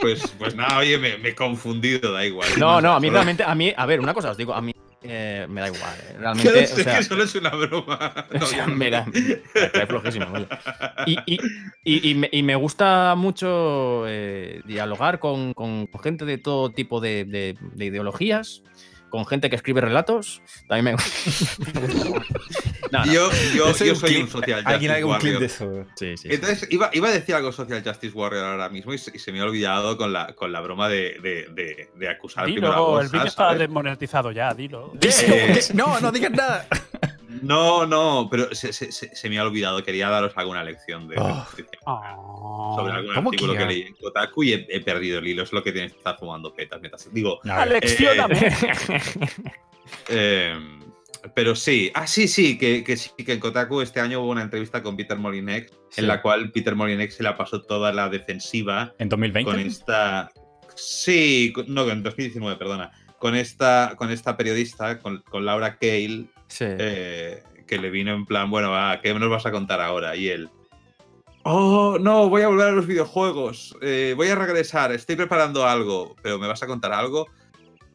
pues, pues nada, oye, me, me he confundido, da igual. No, no, a mí Solo- realmente, a mí, a ver, una cosa os digo, a mí eh, me da igual. eh, Que Realmente, no o sé sea, que solo es una broma. *laughs* o No, sea, yo no. me da, me cae flojísimo. Y, y- y- y me, y me gusta mucho eh, dialogar con, con gente de todo tipo de, de- de ideologías, con gente que escribe relatos, también me *laughs* No, no. Yo, yo, Yo soy yo un soy clip- un social Alguien justice haga un clip de eso. Sí, sí, sí. Entonces, iba, iba a decir algo Social Justice Warrior ahora mismo y se, y se me ha olvidado con la, con la broma de, de, de, de acusar primero a Dilo, el vídeo está desmonetizado ya, dilo. Eh, No, no digas nada. No, no, pero se, se- se- se me ha olvidado. Quería daros alguna lección de, Oh. Oh. sobre algún ¿cómo artículo que leí en Kotaku y he, he perdido el hilo. Es lo que tienes que estar fumando petas. Digo, A ver, Aleccióname. eh, pero sí. Ah, sí, sí, que, que sí, que en Kotaku este año hubo una entrevista con Peter Molinex en la cual Peter Molinex se la pasó toda la defensiva en 2020. con esta. Sí, no, en 2019, perdona. Con esta, con esta periodista, con, con Laura Cale, Eh, que le vino en plan, bueno, ¿qué nos vas a contar ahora? Y él. Oh, no, voy a volver a los videojuegos. eh, voy a regresar, estoy preparando algo. ¿Pero me vas a contar algo?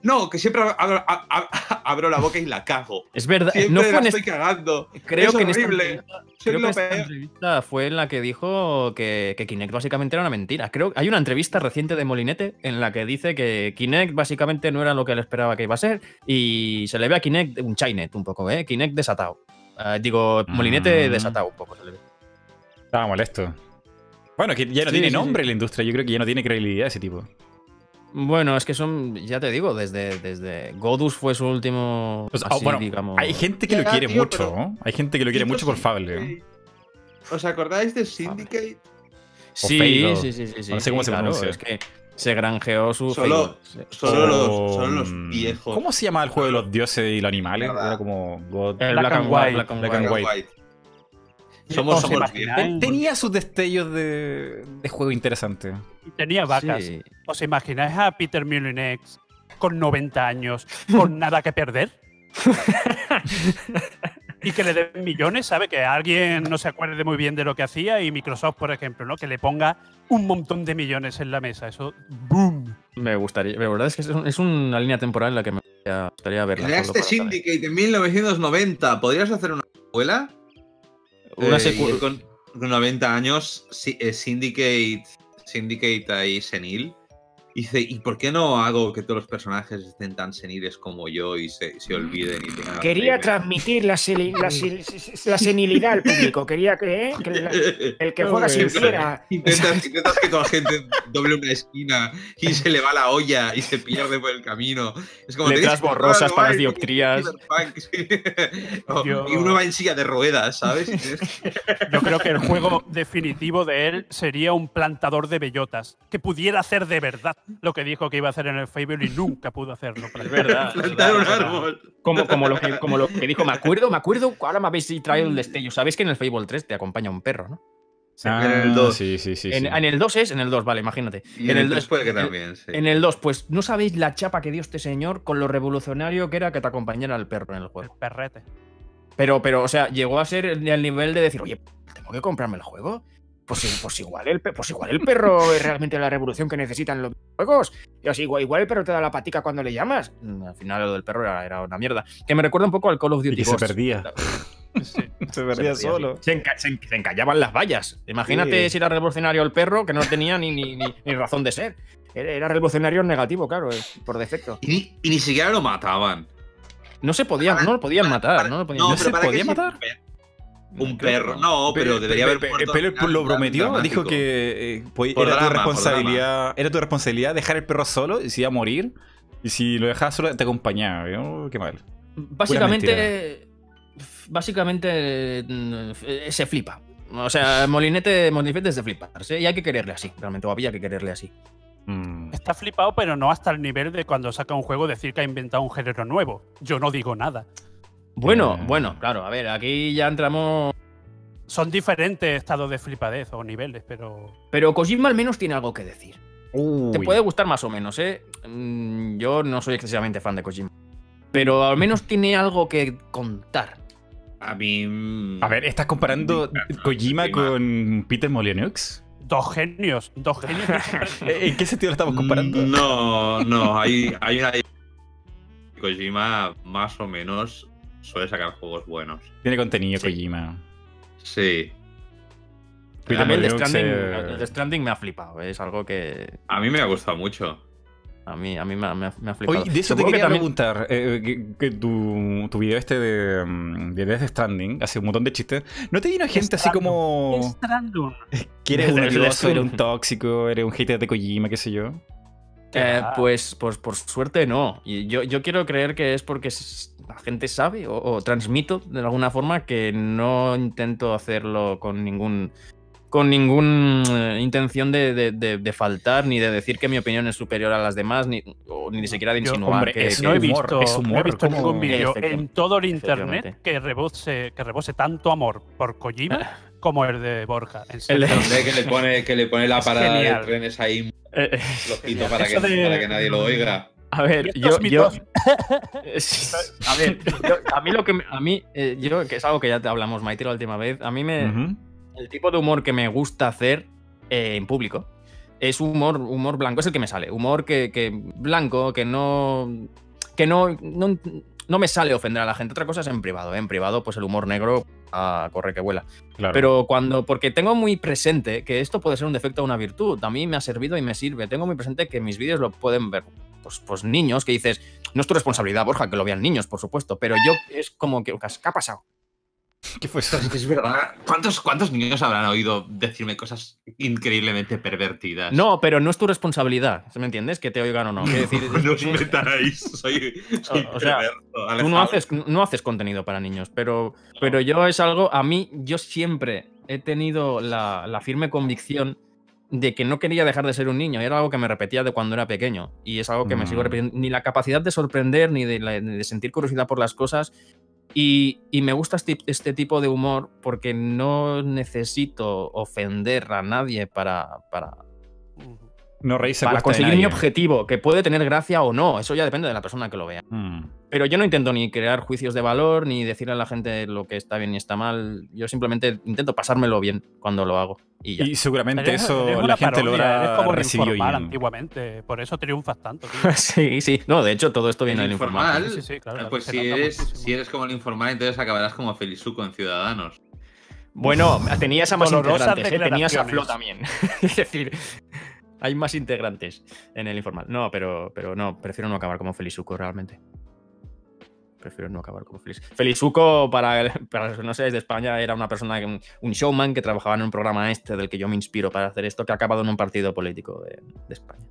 No, que siempre *laughs* abro, la boca y la cago. Es verdad, Siempre no fue la en estoy cagando. creo es que en esta horrible. entrevista- Soy Creo que esta entrevista fue en la que dijo que, que Kinect básicamente era una mentira. Creo hay una entrevista reciente de Molinete en la que dice que Kinect básicamente no era lo que él esperaba que iba a ser y se le ve a Kinect un Chainet un poco, ¿eh? Kinect desatado. Ah, digo, Molinete Mm. desatado un poco. se le ve. Estaba molesto. Bueno, que ya no Sí, tiene sí, nombre sí. en la industria. Yo creo que ya no tiene credibilidad ese tipo. Bueno, es que son, ya te digo, desde, desde Godus fue su último. O sea, así, bueno, digamos. Hay gente que lo quiere tío, mucho, pero- ¿no? Hay gente que lo quiere mucho por Fable. Syndicate. ¿Os acordáis de Syndicate? Sí, Fable, sí, sí, sí, sí. no sé cómo se claro, pronuncia. Es que se granjeó su. Solo-. Solo, los, solo los viejos. ¿Cómo se llama el juego de los dioses y los animales? Era como God- El Black and White. Black and White. Black and White. Somos, ¿Os somos. Tenía sus destellos de, de juego interesante. Tenía vacas. Sí. ¿Os imagináis a Peter Mulinex con 90 años, con *laughs* nada que perder? y que le den millones, ¿sabe? Que alguien no se acuerde muy bien de lo que hacía y Microsoft, por ejemplo, ¿no? Que le ponga un montón de millones en la mesa. Eso, ¡boom! Me gustaría. La verdad es que es, un- es una línea temporal en la que me gustaría, verla. Creaste. Syndicate en 1990. ¿Podrías hacer una secuela? Una Eh, secu- y con, con 90 años, eh, Syndicate, Syndicate ahí senil. Y dice, ¿y por qué no hago que todos los personajes estén tan seniles como yo y se, se olviden y tengan Quería transmitir la, seli- la, *laughs* sil- la senilidad al público. Quería que, ¿eh? que la- el que juega sintiera. Intentas, intentas que toda la gente doble una esquina y se le va la olla y se pierde por el camino. Es como Letras borrosas jugar para las dioptrías. Cyberpunk, *laughs* sí. *laughs* O- Yo- Y uno va en silla de ruedas, ¿sabes? Yo creo que el juego definitivo de él sería un plantador de bellotas, que pudiera hacer de verdad lo que dijo que iba a hacer en el Fable y nunca pudo hacerlo. *laughs* Es verdad. plantar un árbol. Como, como, lo que, como lo que dijo, me acuerdo, me acuerdo, ahora me habéis traído el destello. Sabéis que en el Fable 3 te acompaña un perro, ¿no? Ah, en el dos. Sí, sí, sí. en, sí. en el 2 es, en el 2, vale, imagínate. Y en el 3 dos- puede que también, sí. En el 2, pues no sabéis la chapa que dio este señor con lo revolucionario que era que te acompañara el perro en el El juego. perrete. Pero, pero, o sea, llegó a ser el el nivel de decir, oye, ¿tengo que comprarme el juego? Pues, pues, igual el, pues igual el perro *laughs* es realmente la revolución que necesitan los juegos. Y así, igual, igual el perro te da la patica cuando le llamas. Mm, Al final lo del perro era, era una mierda. Que me recuerda un poco al Call of Y Duty que *laughs* se perdía. Sí. Se perdía solo. Se, enca- se en- se encallaban las vallas. Imagínate Sí. si era revolucionario el perro, que no tenía ni, ni, ni- ni razón de ser. Era revolucionario negativo, claro, eh, por defecto. Y ni, y ni siquiera lo mataban. No se podían, no lo podían matar, no lo podían No, matar. se para podía Un perro. No, pero, debería haber Pero, muerto pero lo prometió, dramático. dijo que eh, pues, era tu drama, responsabilidad, era tu responsabilidad dejar el perro solo y si iba a morir y si lo dejabas solo te acompañaba. Yo, qué mal. Básicamente, básicamente mm, eh, se flipa. O sea, Molinete, Molinete es de fliparse y hay que quererle así, realmente, o había que quererle así. Mm. Está flipado, pero no hasta el nivel de cuando saca un juego decir que ha inventado un género nuevo. Yo no digo nada. Bueno, Eh. bueno, claro, a ver, aquí ya entramos. Son diferentes estados de flipadez o niveles, pero. Pero Kojima al menos tiene algo que decir. Te puede gustar más o menos, ¿eh? Mm, Yo no soy excesivamente fan de Kojima. Pero al menos tiene algo que contar. A mí. mm, A ver, ¿estás comparando Kojima. Kojima con Peter Molyneux? Dos genios, dos genios. *laughs* ¿En qué sentido lo estamos comparando? No, no, hay, hay una. Kojima más o menos suele sacar juegos buenos. Tiene contenido Sí. Kojima. Sí. A mí el de Stranding, eh, el de Stranding me ha flipado, es algo que. A mí me ha gustado mucho. A mí, a mí me, ha- me ha- me ha flipado. Oye, de eso te que quería también- preguntar. eh, que, que tu, tu video este de, de Death Stranding hace un montón de chistes. ¿No te vino gente así como. Strandung. que eres *laughs* un odioso, eres un tóxico, eres un hater de Kojima, qué sé yo? Eh, Ah. pues, pues por suerte no. Y yo, yo quiero creer que es porque la gente sabe o, o transmito de alguna forma que no intento hacerlo con ningún con ninguna intención de, de- de- de faltar ni de decir que mi opinión es superior a las demás ni, o ni siquiera de Yo, insinuar hombre, que, es que- no he humor, visto, es no he humor, visto ningún vídeo en todo el internet que rebose, que rebose tanto amor por Kojima *laughs* como el de Borja. El de- Hombre, que le pone, que le pone la parada de trenes ahí Eh, eh, Genial. para que, para que nadie lo oiga. A ver, yo, yo- *laughs* a ver, yo- a mí lo que me- a mí eh, yo que es algo que ya te hablamos Maite la última vez, a mí me el tipo de humor que me gusta hacer eh, en público es humor, humor blanco, es el que me sale. Humor que, que blanco, que no. que no, no, no me sale ofender a la gente. Otra cosa es en privado. ¿eh? En privado, pues el humor negro ah, corre que vuela. Claro. Pero cuando. Porque tengo muy presente que esto puede ser un defecto o una virtud. A mí me ha servido y me sirve. Tengo muy presente que mis vídeos lo pueden ver. Pues, pues niños que dices, no es tu responsabilidad, Borja, que lo vean niños, por supuesto, pero yo es como que, ¿qué ha pasado? *laughs* ¿Qué fue eso? Es verdad. ¿Cuántos, ¿Cuántos niños habrán oído decirme cosas increíblemente pervertidas? No, pero no es tu responsabilidad, ¿me entiendes? Que te oigan o no. Decir, *laughs* no os metáis. Soy, *laughs* soy O- sea, perverso. Tú no haces, no haces contenido para niños, pero, pero yo es algo, a mí, yo siempre he tenido la, la firme convicción de que no quería dejar de ser un niño, era algo que me repetía de cuando era pequeño, y es algo que me sigo Mm. repitiendo, ni la capacidad de sorprender, ni de, la- ni de sentir curiosidad por las cosas, y, y me gusta este, este tipo de humor porque no necesito ofender a nadie para, para, No reírse a para conseguir mi objetivo, que puede tener gracia o no, eso ya depende de la persona que lo vea. Mm. Pero yo no intento ni crear juicios de valor, ni decirle a la gente lo que está bien y está mal. Yo simplemente intento pasármelo bien cuando lo hago. Y ya. Y seguramente Eres- eso eres la gente lo parodia, eres habrá como el recibido Informal bien. antiguamente. Por eso triunfas tanto, tío. *laughs* sí, sí. No, de hecho, todo esto viene El del informal. informal, Sí, sí, sí, claro, pues si eres, si eres como el informal, entonces acabarás como Felizuco en Ciudadanos. Bueno, tenía esa más integrantes, ¿eh? tenía esa declaraciones. flow también. *laughs* es decir, hay más integrantes en el informal. No, pero, pero no, prefiero no acabar como Felizuco realmente. Prefiero no acabar como Feliz. Felizuco, para, *laughs* para los que no seáis de España, era una persona, un showman que trabajaba en un programa este del que yo me inspiro para hacer esto, que ha acabado en un partido político de, de España.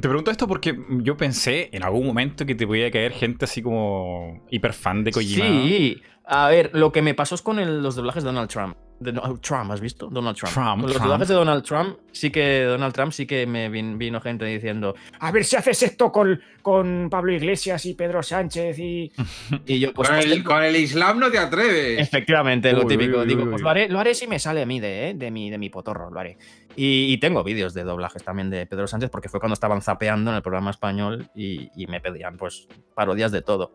Te pregunto esto porque yo pensé en algún momento que te podía caer gente así como hiper fan de Kojima. Sí, a ver, lo que me pasó es con el- los doblajes de Donald Trump. De Donald Trump, ¿has visto? Donald Trump. Trump, con los Trump. doblajes de Donald Trump, sí que Donald Trump sí que me vin- vino gente diciendo. A ver si haces esto con, con Pablo Iglesias y Pedro Sánchez y. *laughs* Y yo, pues. con, el, con el Islam no te atreves. Efectivamente, lo típico. uy, uy, Digo, uy. pues lo haré, lo haré si me sale a mí de, ¿eh? de, mi, de mi potorro, lo haré. Y, y tengo vídeos de doblajes también de Pedro Sánchez, porque fue cuando estaban zapeando en el programa español y, y me pedían, pues, parodias de todo.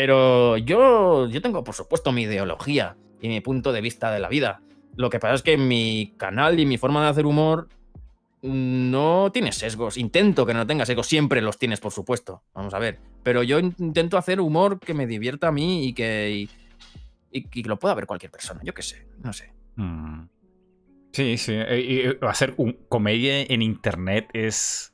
Pero yo, yo tengo, por supuesto, mi ideología y mi punto de vista de la vida. Lo que pasa es que mi canal y mi forma de hacer humor no tiene sesgos. Intento que no tenga sesgos. Siempre los tienes, por supuesto. Vamos a ver. Pero yo intento hacer humor que me divierta a mí y que, y, que lo pueda ver cualquier persona. Yo qué sé, no sé. Mm. Sí, sí. Eh, eh, hacer un, comedia en internet es.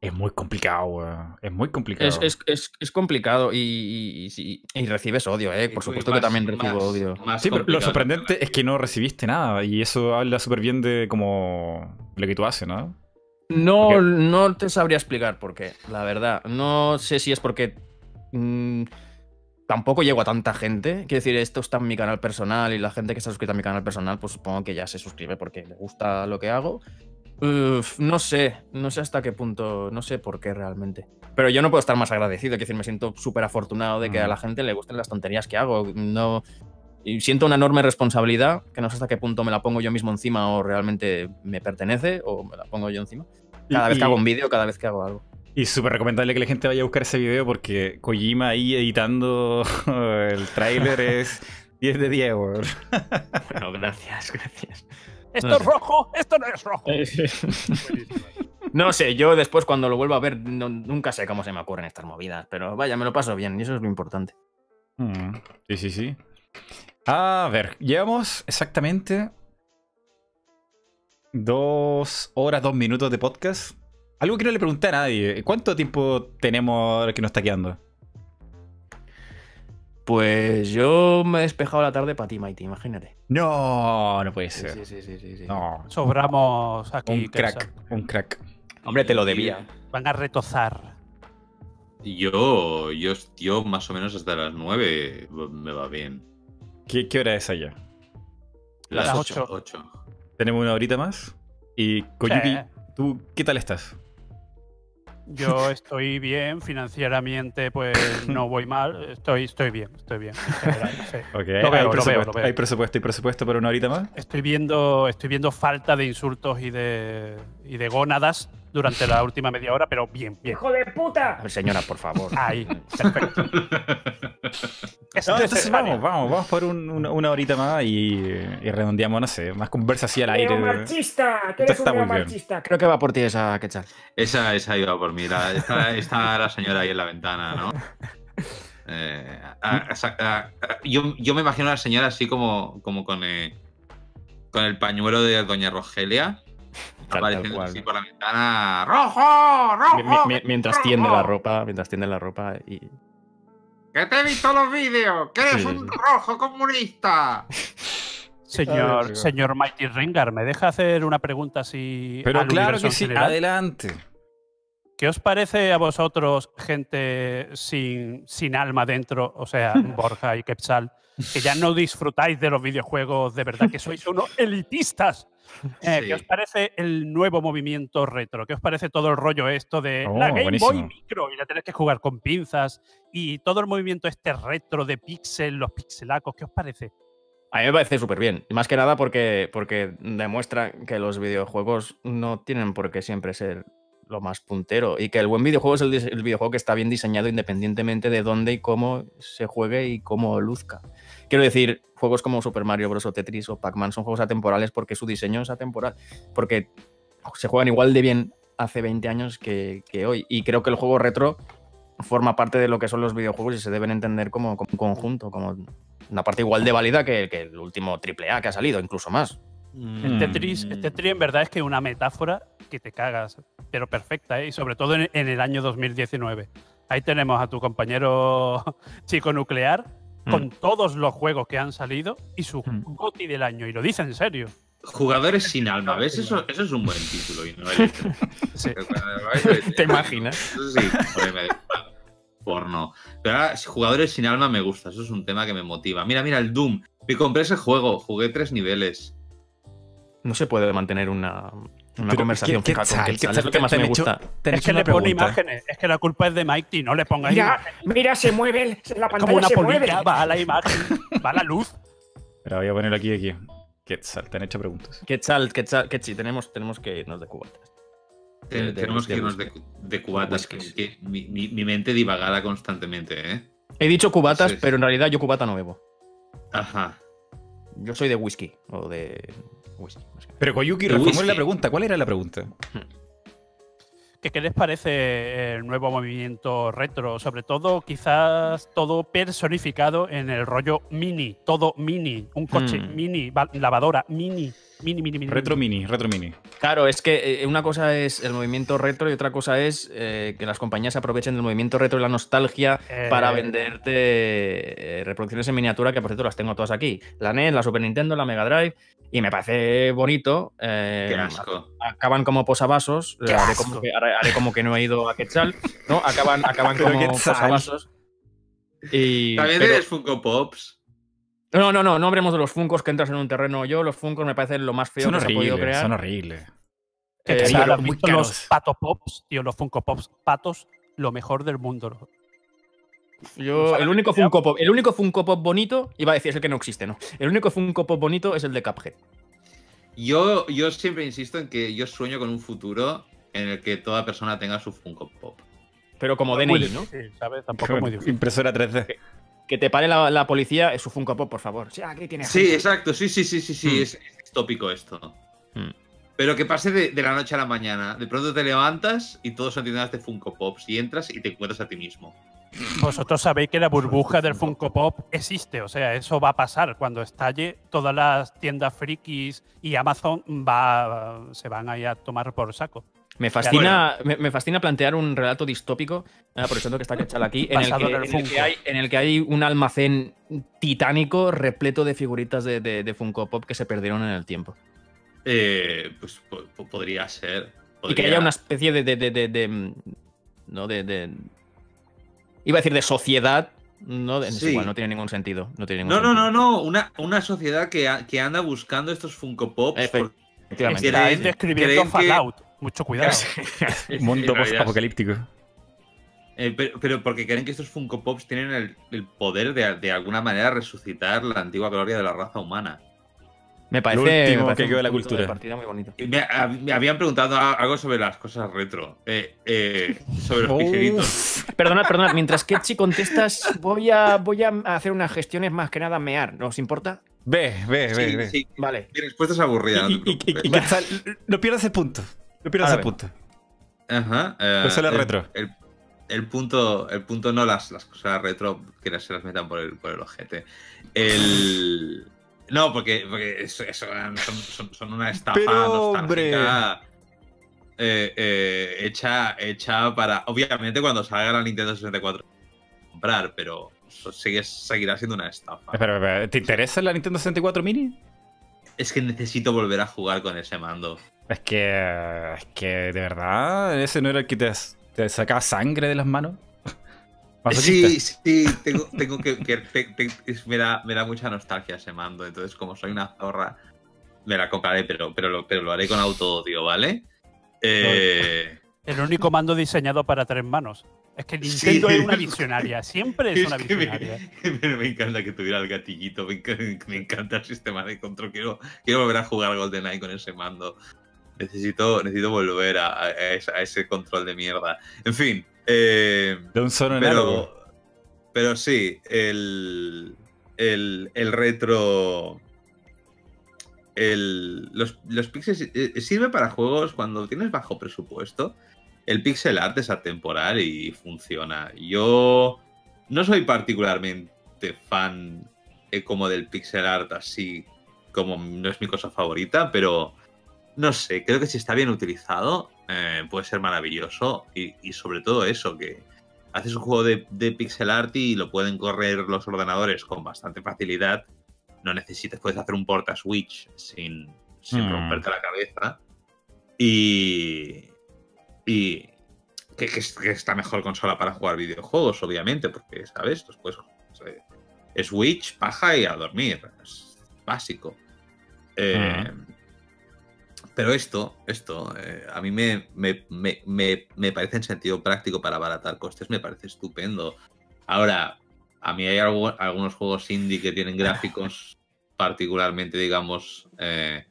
Es muy complicado, weón. Es muy complicado. Es, es- es- es complicado y, y- y sí, y recibes odio, ¿eh? Por supuesto más- que también recibo más- odio. más Sí, pero lo sorprendente es que no recibiste nada. Y eso habla súper bien de como lo que tú haces, ¿no? No, Porque- no te sabría explicar por qué, la verdad. No sé si es porque mm, tampoco llego a tanta gente. Quiero decir, esto está en mi canal personal y la gente que está suscrita a mi canal personal, pues supongo que ya se suscribe porque le gusta lo que hago. Uf, no sé, no sé hasta qué punto, no sé por qué realmente. Pero yo no puedo estar más agradecido, quiero decir, me siento súper afortunado de que a Ujú. la gente le gusten las tonterías que hago. No, y siento una enorme responsabilidad, que no sé hasta qué punto me la pongo yo mismo encima o realmente me pertenece o me la pongo yo encima. Cada Y- vez que hago un vídeo, cada vez que hago algo. Y súper recomendable que la gente vaya a buscar ese video porque Kojima ahí editando *laughs* el tráiler es *laughs* 10 de 10, weón. Bueno, gracias, gracias. Esto No es sé. rojo, esto no es rojo. Buenísimo. No sé, yo después cuando lo vuelvo a ver, no- nunca sé cómo se me ocurren estas movidas, pero vaya, me lo paso bien y eso es lo importante. Mm, Sí, sí, sí. A ver, llevamos exactamente dos horas, dos minutos de podcast. Algo que no le pregunté a nadie. ¿Cuánto tiempo tenemos que nos está quedando? Pues yo me he despejado la tarde para ti, Mighty, imagínate. No, no puede ser. sí, sí, sí, sí, sí. No. Sobramos aquí. Un crack, un crack. Hombre, te lo debía. Van a retozar. Yo, yo, yo más o menos hasta las 9 me va bien. ¿Qué, qué hora es allá? Las Las ocho. 8. Tenemos una horita más. Y Koyuki, Sí. ¿tú qué tal estás? Yo estoy bien, financieramente pues *coughs* no voy mal, estoy, estoy bien, estoy bien. en general, sí. *laughs* Ok, Lo hay, veo, presupuesto, lo veo. hay presupuesto y presupuesto para una horita más. Estoy viendo, estoy viendo falta de insultos y de, y de gónadas durante la última media hora, pero bien, bien. ¡Hijo de A puta! ver, señora, por favor. Ahí, perfecto. *laughs* Es No, entonces vamos, vamos, vamos por un- una, una horita más y, y redondeamos, no sé, más conversa así al aire. ¡Neomarchista! ¿Qué Esto eres está un muy bien. neomarchista? Creo que va por ti esa Quetzal. Esa, esa iba por mí. la- está, está la señora ahí en la ventana, ¿no? Eh, a- a- a- a- yo, yo me imagino a la señora así como, como con, eh, con el pañuelo de Doña Rogelia. Apareciendo así por la ventana. ¡Rojo! ¡Rojo! Mi- mi- mi- mientras tiende la ropa, mientras tiende la ropa y. ¡Que te he visto los vídeos! ¡Que eres Sí, un rojo comunista! *laughs* Señor, señor Mighty Rengar, ¿me deja hacer una pregunta así? Pero al claro que sí, general? adelante. ¿Qué os parece a vosotros, gente sin, sin alma dentro, o sea, *laughs* Borja y Quetzal, que ya no disfrutáis de los videojuegos de verdad, que sois unos elitistas? Eh, Sí. ¿Qué os parece el nuevo movimiento retro? ¿Qué os parece todo el rollo esto de Oh, la Game buenísimo. Boy Micro y la tenés que jugar con pinzas y todo el movimiento este retro de pixel, los pixelacos? ¿Qué os parece? A mí me parece súper bien. Más que nada porque, porque demuestra que los videojuegos no tienen por qué siempre ser lo más puntero. Y que el buen videojuego es el videojuego que está bien diseñado independientemente de dónde y cómo se juegue y cómo luzca. Quiero decir, juegos como Super Mario Bros. o Tetris o Pac-Man son juegos atemporales porque su diseño es atemporal. Porque se juegan igual de bien hace 20 años que, que hoy. Y creo que el juego retro forma parte de lo que son los videojuegos y se deben entender como, como un conjunto, como una parte igual de válida que, que el último AAA que ha salido, incluso más. El Mm. Tetris, el Tetris en verdad es que una metáfora que te cagas, pero perfecta, ¿eh? y sobre todo en, en el año 2019. Ahí tenemos a tu compañero *laughs* chico nuclear con todos los juegos que han salido y su Mm. GOTI del año, y lo dice en serio. Jugadores sin alma, ¿ves? Eso, eso es un buen título. Y no *laughs* Sí. ¿Te imaginas? Eso sí, porno. Pero ahora, jugadores sin alma me gusta, eso es un tema que me motiva. Mira, mira, el Doom. Me compré ese juego, jugué tres niveles. No se puede mantener una, una Pero, conversación ¿qué- qué fija con ¿Qué Es lo que más ¿Te han me gusta. Es que le pone imágenes, es que la culpa es de Mighty, no le Mira, imágenes. mira, se mueve, el- la Como pantalla una se mueve. va a la imagen, va a la luz. Pero voy a ponerlo aquí, aquí. Quetzal, te han hecho preguntas. Quetzal, Quetzal, Quetzal, tenemos, tenemos que irnos de cubatas. Ten- De- de tenemos que irnos de, de cubatas, que, que mi, mi- mi mente divagara constantemente, ¿eh? He dicho cubatas, Sí, sí. pero en realidad yo cubata no bebo. Ajá. Yo soy de whisky o de whisky. no sé. Pero Koyuki, reformule la pregunta. ¿Cuál era la pregunta? *laughs* ¿Qué, qué les parece el nuevo movimiento retro? Sobre todo, quizás todo personificado en el rollo mini, todo mini, un coche Hmm. mini, va- lavadora mini, mini, mini, mini. Retro mini, retro mini. Claro, es que eh, una cosa es el movimiento retro y otra cosa es eh, que las compañías aprovechen del movimiento retro y la nostalgia Eh, para venderte reproducciones en miniatura, que por cierto las tengo todas aquí. La NES, la Super Nintendo, la Mega Drive, y me parece bonito. eh, Qué asco. Acaban como posavasos. ¡Qué haré, asco! como que, haré- haré como que no he ido a Quetzal, ¿no? Acaban, acaban *laughs* como posavasos. Y, También pero- tienes Funko Pops. No, no, no, no hablemos de los Funcos que entras en un terreno. Yo, los Funcos me parecen lo más feo Son que se ha podido crear. son horribles. ¿Qué Eh, caros. los pato pops, tío? Los Funko Pops patos, lo mejor del mundo. Yo, el único Funko Pop, el único Funko Pop bonito, iba a decir, es el que no existe, ¿no? El único Funko Pop bonito es el de Cuphead. Yo, yo siempre insisto en que yo sueño con un futuro en el que toda persona tenga su Funko Pop. Pero como DNI, ¿no? difícil, ¿sabes? Tampoco es muy *laughs* difícil. Impresora 3D. Que te pare la, la policía es su Funko Pop, por favor. Sí, aquí tienes. Sí, exacto, sí, sí, sí, sí, sí, Hmm. es, es tópico esto. Hmm. Pero que pase de, de la noche a la mañana. De pronto te levantas y todos son tiendas de Funko Pops y entras y te encuentras a ti mismo. Vosotros sabéis que la burbuja del Funko Pop existe, o sea, eso va a pasar. Cuando estalle, todas las tiendas frikis y Amazon va, se van a ir a tomar por saco. Me fascina, me, me fascina plantear un relato distópico, eh, aprovechando que está Quetzal aquí, en el, que, en el en el que hay, en el que hay un almacén titánico repleto de figuritas de, de- de Funko Pop que se perdieron en el tiempo. Eh, pues po- po- podría ser. Y que haya una especie de. de, de, de- de, ¿no? De, de- Iba a decir de sociedad. No, es Sí. igual, no tiene ningún sentido. No, tiene ningún No, no, sentido. no, no. Una, una sociedad que, a- que anda buscando estos Funko Pops. Efe- por- Efectivamente. Creen- creen que- Fallout. Mucho cuidado. *laughs* Mundo En realidad, apocalíptico. eh, pero, pero porque creen que estos Funko Pops tienen el, el poder de, de alguna manera resucitar la antigua gloria de la raza humana. Me parece. Lo último me parece que quedó la cultura. partida muy bonito. Me, a- me habían preguntado algo sobre las cosas retro. eh, eh, sobre los *laughs* pixelitos. Perdonad, perdonad. Mientras Ketchi contestas, voy a, voy a hacer unas gestiones más que nada mear. ¿No os importa? Ve, ve, ve, Sí, ve. sí. Vale. Mi respuesta es aburrida. no Y, te y- no pierdas el punto. Ve. punto. Ajá. eh, Eso era el- retro. El, el punto, el punto no las, las cosas retro que se las metan por el, por el ojete. El. *laughs* No, porque, porque eso, eso son, son- son una estafa Pero, nostálgica, eh, eh, hecha, hecha para. Obviamente, cuando salga la Nintendo 64 comprar, pero sigue, seguirá siendo una estafa. Espera, ¿te interesa la Nintendo 64 Mini? Es que necesito volver a jugar con ese mando. Es que. Es que, de verdad, ese no era el que te, te sacaba sangre de las manos. *laughs* Sí, sí, tengo, tengo que. que- te- te- es- me, da, me da mucha nostalgia ese mando. Entonces, como soy una zorra, me la compraré, pero, pero, lo, pero lo haré con auto odio, ¿vale? Eh, El único mando diseñado para tres manos. Es que Sí. Nintendo es una visionaria. Siempre es una es visionaria. me- me encanta que tuviera el gatillito, me encanta, me encanta el sistema de control. Quiero, quiero volver a jugar GoldenEye con ese mando. Necesito, necesito volver a, a ese, a ese control de mierda. En fin. Eh, De un solo pero, pero sí, el, el, el retro. El, los, los pixels eh, sirve para juegos cuando tienes bajo presupuesto. El pixel art es atemporal y funciona. Yo no soy particularmente fan eh, como del pixel art así como no es mi cosa favorita, pero no sé, creo que si está bien utilizado eh, puede ser maravilloso y, y sobre todo eso, que haces un juego de, de pixel art y lo pueden correr los ordenadores con bastante facilidad. No necesitas, puedes hacer un port a Switch sin, sin Hmm. romperte la cabeza. Y. Y. Que, que es, que es la mejor consola para jugar videojuegos, obviamente, porque, ¿sabes? Puedes- eh, Switch, paja y a dormir. Es básico. Eh, Pero esto, esto, eh, a mí me, me, me, me, me parece en sentido práctico para abaratar costes, me parece estupendo. Ahora, a mí hay algu- algunos juegos indie que tienen gráficos *laughs* particularmente, digamos, eh,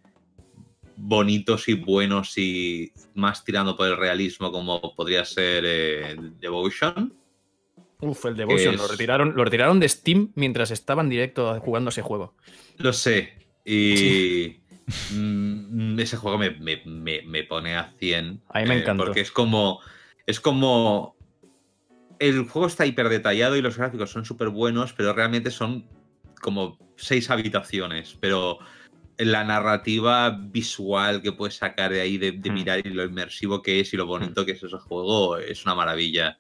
bonitos y buenos y más tirando por el realismo, como podría ser eh, Devotion. Uf, el Devotion. Es- Lo, retiraron, lo retiraron de Steam mientras estaba en directo jugando ese juego. Lo sé. Y mm, ese juego me, me- me- me pone a 100. A mí me encantó. Porque es como. Es como. El juego está hiper detallado y los gráficos son súper buenos, pero realmente son como seis habitaciones. Pero la narrativa visual que puedes sacar de ahí, de, de Hmm. mirar y lo inmersivo que es y lo bonito que es ese juego, es una maravilla.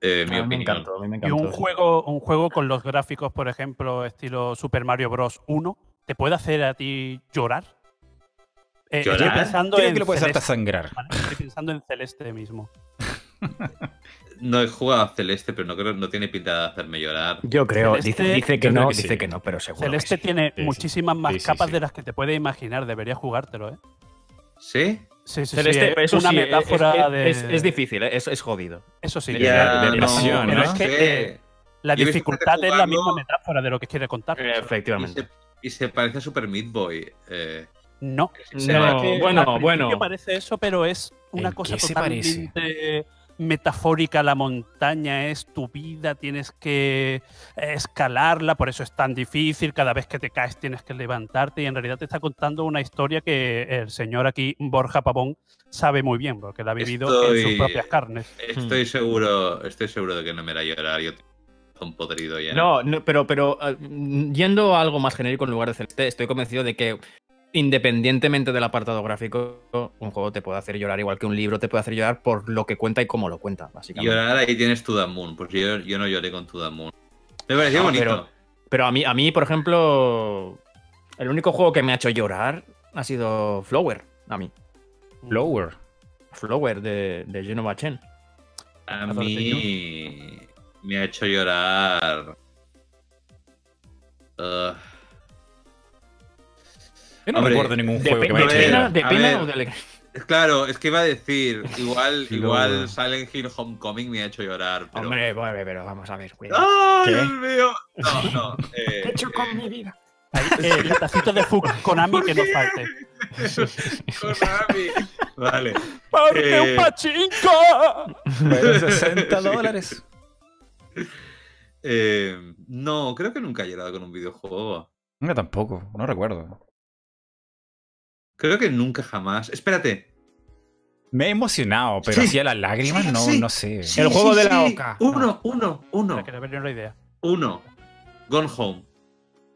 Eh, mi a mí me encantó, a mí me Y un juego, un juego con los gráficos, por ejemplo, estilo Super Mario Bros. 1, ¿te puede hacer a ti llorar? Eh, ¿Llorar? Estoy pensando Creo en que lo puedes hasta Celeste, sangrar. ¿vale? Estoy pensando en Celeste mismo. *laughs* No he jugado a Celeste, pero no creo no tiene pinta de hacerme llorar. Yo creo, Celeste- dice, dice que yo no, que dice sí. que no, pero seguro. Celeste que sí. tiene Sí, sí. muchísimas más Sí, sí, capas sí. de las que te puedes imaginar. Deberías jugártelo, ¿eh? ¿Sí? Sí, sí, Celeste, eso una sí, metáfora es, de. es- es difícil, ¿eh? es, es jodido. Eso sí. Ya, de pasión, pero ¿no? es que eh, la dificultad es la misma metáfora de lo que quiere contar. Y Efectivamente. Y se parece a Super Meat Boy. eh, No. No, que bueno, bueno. parece eso, pero es una ¿En cosa parece? totalmente metafórica. La montaña es tu vida, tienes que escalarla, por eso es tan difícil. Cada vez que te caes tienes que levantarte y en realidad te está contando una historia que el señor aquí, Borja Pavón, sabe muy bien, porque la ha vivido en sus propias carnes. Estoy seguro, estoy seguro de que no me hará llorar. Yo podrido ya. No, no, pero, pero eh, yendo a algo más genérico en lugar de Celeste, estoy convencido de que independientemente del apartado gráfico, un juego te puede hacer llorar igual que un libro te puede hacer llorar por lo que cuenta y cómo lo cuenta, básicamente. Llorar ahí tienes To The Moon. Pues yo, yo no lloré con To The Moon. Me pareció bonito. pero- Pero a mí, a mí, por ejemplo, el único juego que me ha hecho llorar ha sido Flower, a mí. Flower. Flower de, de Genova Chen. A mí me ha hecho llorar. Uh, Yo no Hombre, recuerdo ningún ¿De, juego que me de haya hecho pena, llorar. de A pena ver. o de alegría? claro, es que iba a decir, *laughs* igual, igual Silent Hill Homecoming me ha hecho llorar. Pero... Hombre, bueno, pero vamos a ver, cuidado. ¡Ah, ¿Qué? Dios mío! No, no. *laughs* eh, ¿Qué he hecho con mi vida? Ahí, eh, el tacito de Fug *laughs* Konami que no falte. Konami. Vale. ¡Parte Eh. un pachinko! Pero 60 dólares. *laughs* Eh, no, creo que nunca he llorado con un videojuego. No, tampoco, no recuerdo. Creo que nunca jamás. Espérate. Me he emocionado, pero Sí. así a las lágrimas Sí, no, sí. no sé. Sí, El juego sí, de la sí. oca. Uno, uno, uno. Para que no la idea. Uno. Gone Home.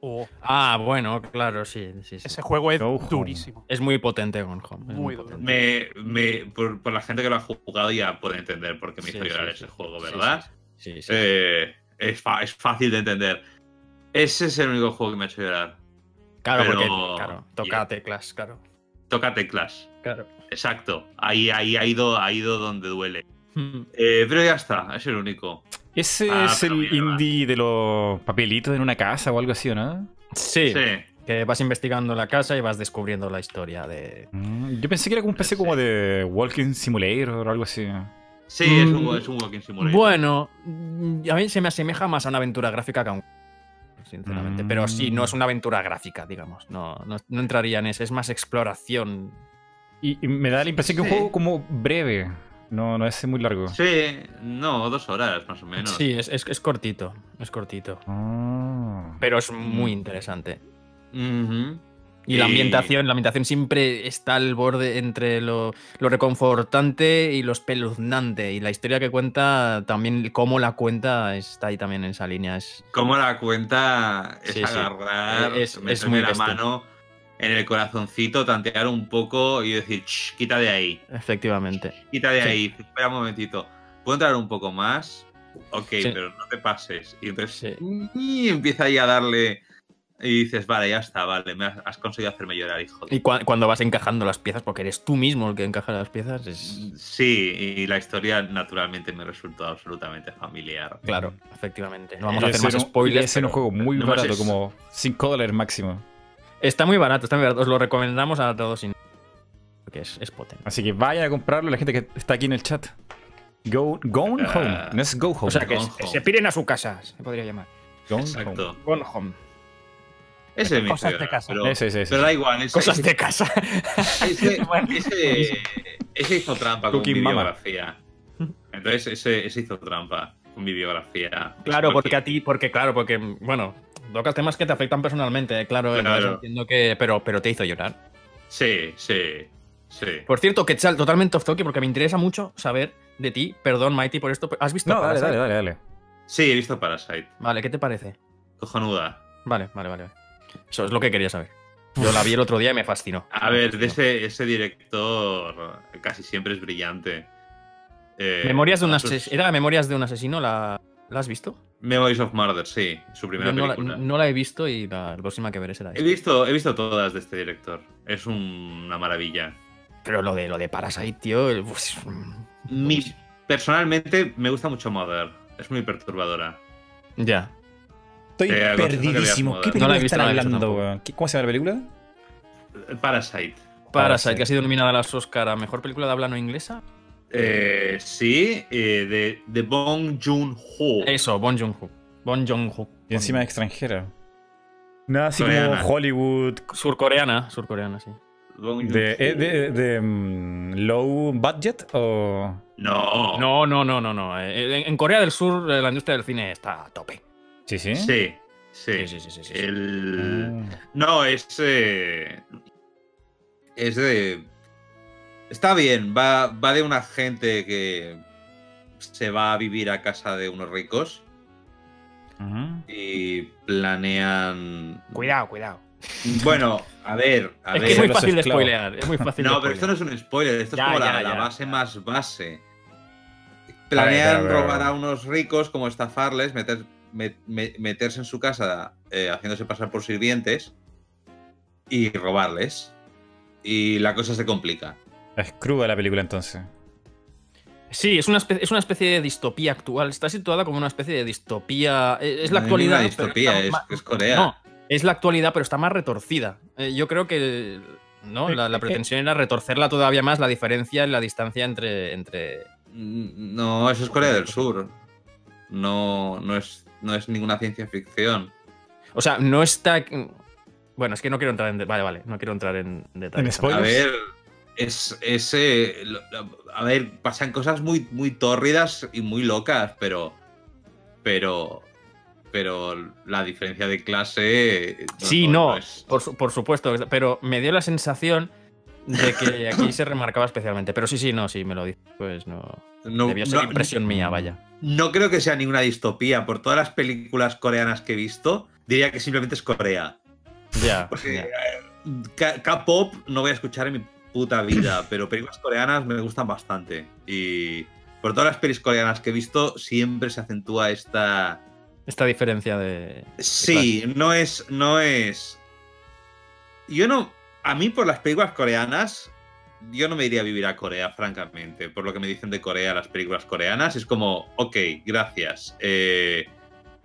Oh, Ah, bueno, claro, sí, sí, sí. ese juego es Go home. durísimo. Es muy potente Gone Home. Muy. Me, me, por, por la gente que lo ha jugado ya puede entender por qué me Sí, hizo llorar sí, ese sí. juego, Sí, ¿verdad? Sí, sí. Eh, es, fa- es fácil de entender. Ese es el único juego que me ha hecho llorar. claro, pero- porque claro, toca Yeah. teclas, claro. Toca teclas. Claro. Exacto. Ahí, ahí ha, ido, ha ido donde duele. Eh, pero ya está, es el único. Ese Ah, es el indie de los papelitos en una casa o algo así, ¿o no? Sí, Sí. que vas investigando la casa y vas descubriendo la historia de... Mm, Yo pensé que era como un PC como de Walking Simulator o algo así. Sí, es, Mm, un, es un Walking Simulator. Bueno, mm, a mí se me asemeja más a una aventura gráfica que a un... Sinceramente, pero sí, no es una aventura gráfica, digamos. No, no, no entraría en eso, es más exploración. Y, y me da la impresión que es Sí. un juego como breve. No, no es muy largo. Sí, no, dos horas más o menos. Sí, es, es, es cortito, es cortito. Ah. Pero es muy interesante. Y la Y- ambientación, la ambientación siempre está al borde entre lo, lo reconfortante y lo espeluznante. Y la historia que cuenta, también cómo la cuenta, está ahí también en esa línea. Es, Cómo la cuenta es Sí, sí. agarrar, Es- es muy la bestia. mano en el corazoncito, tantear un poco y decir, "Shh, quita de ahí, efectivamente. quita de Sí. ahí, espera un momentito. ¿Puedo entrar un poco más? Ok, pero no te pases. Y entonces y empieza ahí a darle y dices, vale, ya está, vale, me has, has conseguido hacerme llorar, hijo. de Y cua- cuando vas encajando las piezas, porque eres tú mismo el que encaja las piezas, es. Sí, y la historia naturalmente me resultó absolutamente familiar. Claro, efectivamente. No vamos a hacer más spoilers. era un juego muy no barato, es- como 5 dólares máximo. Está muy barato, está muy barato. Os lo recomendamos a todos. sin- Porque es, es potente. Así que vayan a comprarlo la gente que está aquí en el chat. Go, Gone Ah. Home. No es Go Home. O sea, que, se- se piren a su casa, se podría llamar. Gone Exacto. Home. Gone home. Ese me hizo Cosas de casa. Pero, Ese, ese, ese. pero da igual, ese, Cosas de casa. ese, *laughs* Bueno. ese- ese hizo trampa con mi Cooking Mama. biografía. Entonces ese, ese hizo trampa con mi biografía. Claro, porque a ti, porque claro, porque, bueno, tocas temas que te afectan personalmente, eh, claro, Claro. entonces entiendo que, pero, pero te hizo llorar. Sí, sí, sí. Por cierto, Quetzal, totalmente off topic, porque me interesa mucho saber de ti, perdón, Mighty, por esto, ¿has visto No, dale, Parasite? dale, dale, dale. Sí, he visto Parasite. Vale, ¿qué te parece? Cojonuda. Vale, vale, vale. Eso es lo que quería saber. Yo la vi el otro día y me fascinó. A ver, de ese, ese director casi siempre es brillante. Eh, Memorias de un sus- asesino. ¿Era Memorias de un asesino? ¿La, ¿la has visto? Memories of Murder, sí, su primera Yo no la, película. no la he visto y la próxima que veré será He visto, he visto todas de este director. Es un- una maravilla. Pero lo de, lo de Parasite, tío. pues, Mi, personalmente me gusta mucho Mother. Es muy perturbadora. Ya. Estoy Eh, perdidísimo. ¿Qué película No están hablando, ¿Cómo se llama la película? Parasite. Parasite, que ha sido nominada a las Oscar a Mejor Película de Habla No Inglesa. Eh, sí, eh, de, de Bong Joon-ho. Eso, Bon Joon-ho. Bon Joon-ho. Y encima extranjera. Nada así Coreana. como Hollywood. Surcoreana, surcoreana, sí. Bong De, eh, de, de, mm, low budget o. No. No, no, no, no, no. Eh, En, en Corea del Sur eh, la industria del cine está a tope. Sí, sí. Sí, sí. Sí, sí, sí, sí, sí. El... Ah. No, es. eh, Es de. Está bien, va, va de una gente que se va a vivir a casa de unos ricos y planean. Cuidado, cuidado. Bueno, a ver, a Es ver. que es muy fácil de spoilear. Es muy fácil de No, pero esto no es un spoiler, esto Ya, es como la, ya, la ya. base más base. A Planean ver, robar a unos ricos, como estafarles, meter- me- me- meterse en su casa eh, haciéndose pasar por sirvientes y robarles. Y la cosa se complica. Es cruda la película entonces. Sí, es una, especie, es una especie de distopía actual. Está situada como una especie de distopía. eh, Es la No actualidad. ninguna pero distopía, está es, ma- es Corea. No, es la actualidad, pero está más retorcida. Eh, yo creo que no, la, la pretensión era retorcerla todavía más, la diferencia en la distancia entre. entre... Mm, No, eso es Corea del Sur. No, no, es, no es ninguna ciencia ficción. O sea, no está. Bueno, es que no quiero entrar en. de- Vale, vale, no quiero entrar en detalles. A ver, es, es, eh, lo- lo- a ver, pasan cosas muy, muy tórridas y muy locas, pero. Pero. Pero la diferencia de clase. eh, Sí, no, es- por, su- por supuesto, pero me dio la sensación de que aquí se remarcaba especialmente. Pero sí, sí, no, sí, me lo dice. Pues no. no, Debió ser no- impresión mía, vaya. no creo que sea ninguna distopía. Por todas las películas coreanas que he visto, diría que simplemente es Corea. Ya. Porque ya. eh, K-pop no voy a escuchar en mi puta vida, *clears throat* pero películas coreanas me gustan bastante. Y por todas las pelis coreanas que he visto, siempre se acentúa esta. Esta diferencia de. Sí, no es. No es. Yo no. A mí, por las películas coreanas, yo no me iría a vivir a Corea, francamente. Por lo que me dicen de Corea, las películas coreanas, es como, ok, gracias. eh,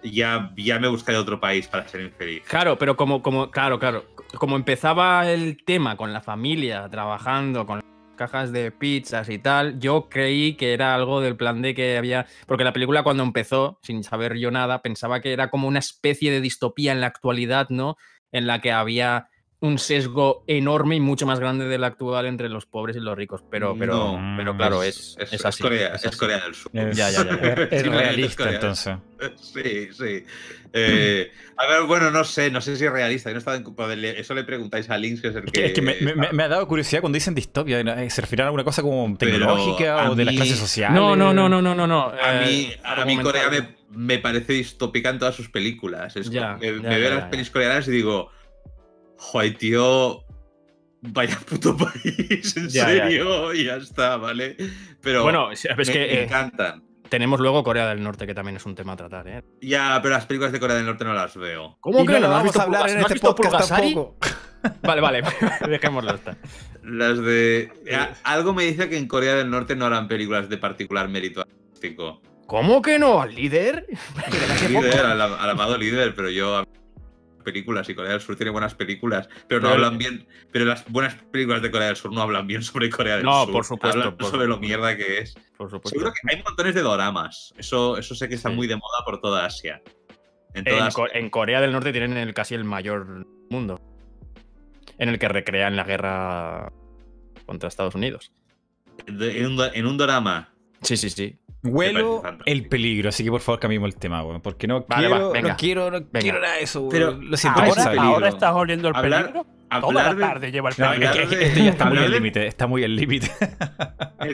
ya, ya me buscaré otro país para ser infeliz. Claro, pero como, como, claro, claro. Como empezaba el tema con la familia, trabajando con cajas de pizzas y tal, yo creí que era algo del plan de que había. Porque la película cuando empezó, sin saber yo nada, pensaba que era como una especie de distopía en la actualidad, ¿no? En la que había un sesgo enorme y mucho más grande del actual entre los pobres y los ricos. Pero, pero, No, pero claro, es, es, así. Corea, es es así. Corea del Sur. Es, Ya, ya, ya, es es realista entonces. Sí, sí. Eh, a ver, bueno, no sé, no sé si es realista. No en- eso le preguntáis a Links, que es el Es que. que, es que me, me- me- me ha dado curiosidad cuando dicen distopia. eh, ¿Se refieren a alguna cosa como tecnológica o de las mí- clases sociales? No, no, no, no, no, no. no. A mí, eh, a mí Corea me, me parece distópica en todas sus películas. Es Ya, como- me, ya, me veo ya, las ya. pelis coreanas y digo, joder, tío, vaya puto *laughs* país, en Ya, ya, serio, y ya está, ¿vale? Pero Bueno, es me, que me eh, encantan. tenemos luego Corea del Norte, que también es un tema a tratar, ¿eh? Ya, pero las películas de Corea del Norte no las veo. ¿Cómo Y no lo vamos a hablar en este podcast tampoco. *laughs* Vale, vale, *laughs* dejémoslo estar. Las de. a- Algo me dice que en Corea del Norte no harán películas de particular mérito artístico. ¿Cómo que no? ¿Al líder? líder, al, al amado líder, pero yo películas y Corea del Sur tiene buenas películas, pero no hablan bien, pero las buenas películas de Corea del Sur no hablan bien sobre Corea del No, Sur. por supuesto, Hablan por sobre lo mierda que es. Por supuesto. Seguro que hay montones de doramas. Eso, eso sé que está Sí. muy de moda por toda Asia. En En, todas, Co- en Corea del Norte tienen el, casi el mayor mundo. En el que recrean la guerra contra Estados Unidos. de- en, un, do- en un dorama. Sí, sí, sí. Huelo el peligro, así que por favor cambiemos el tema, weón. Porque no Vale, quiero, va, venga. no quiero, no Venga. quiero nada de eso, weón. Pero Lo siento, ahora-. Ahora estás oliendo el Hablar- peligro. Toda Hablar la de- tarde lleva el No, peligro. que- es que Hablar esto ya está muy al de- límite, está muy al límite.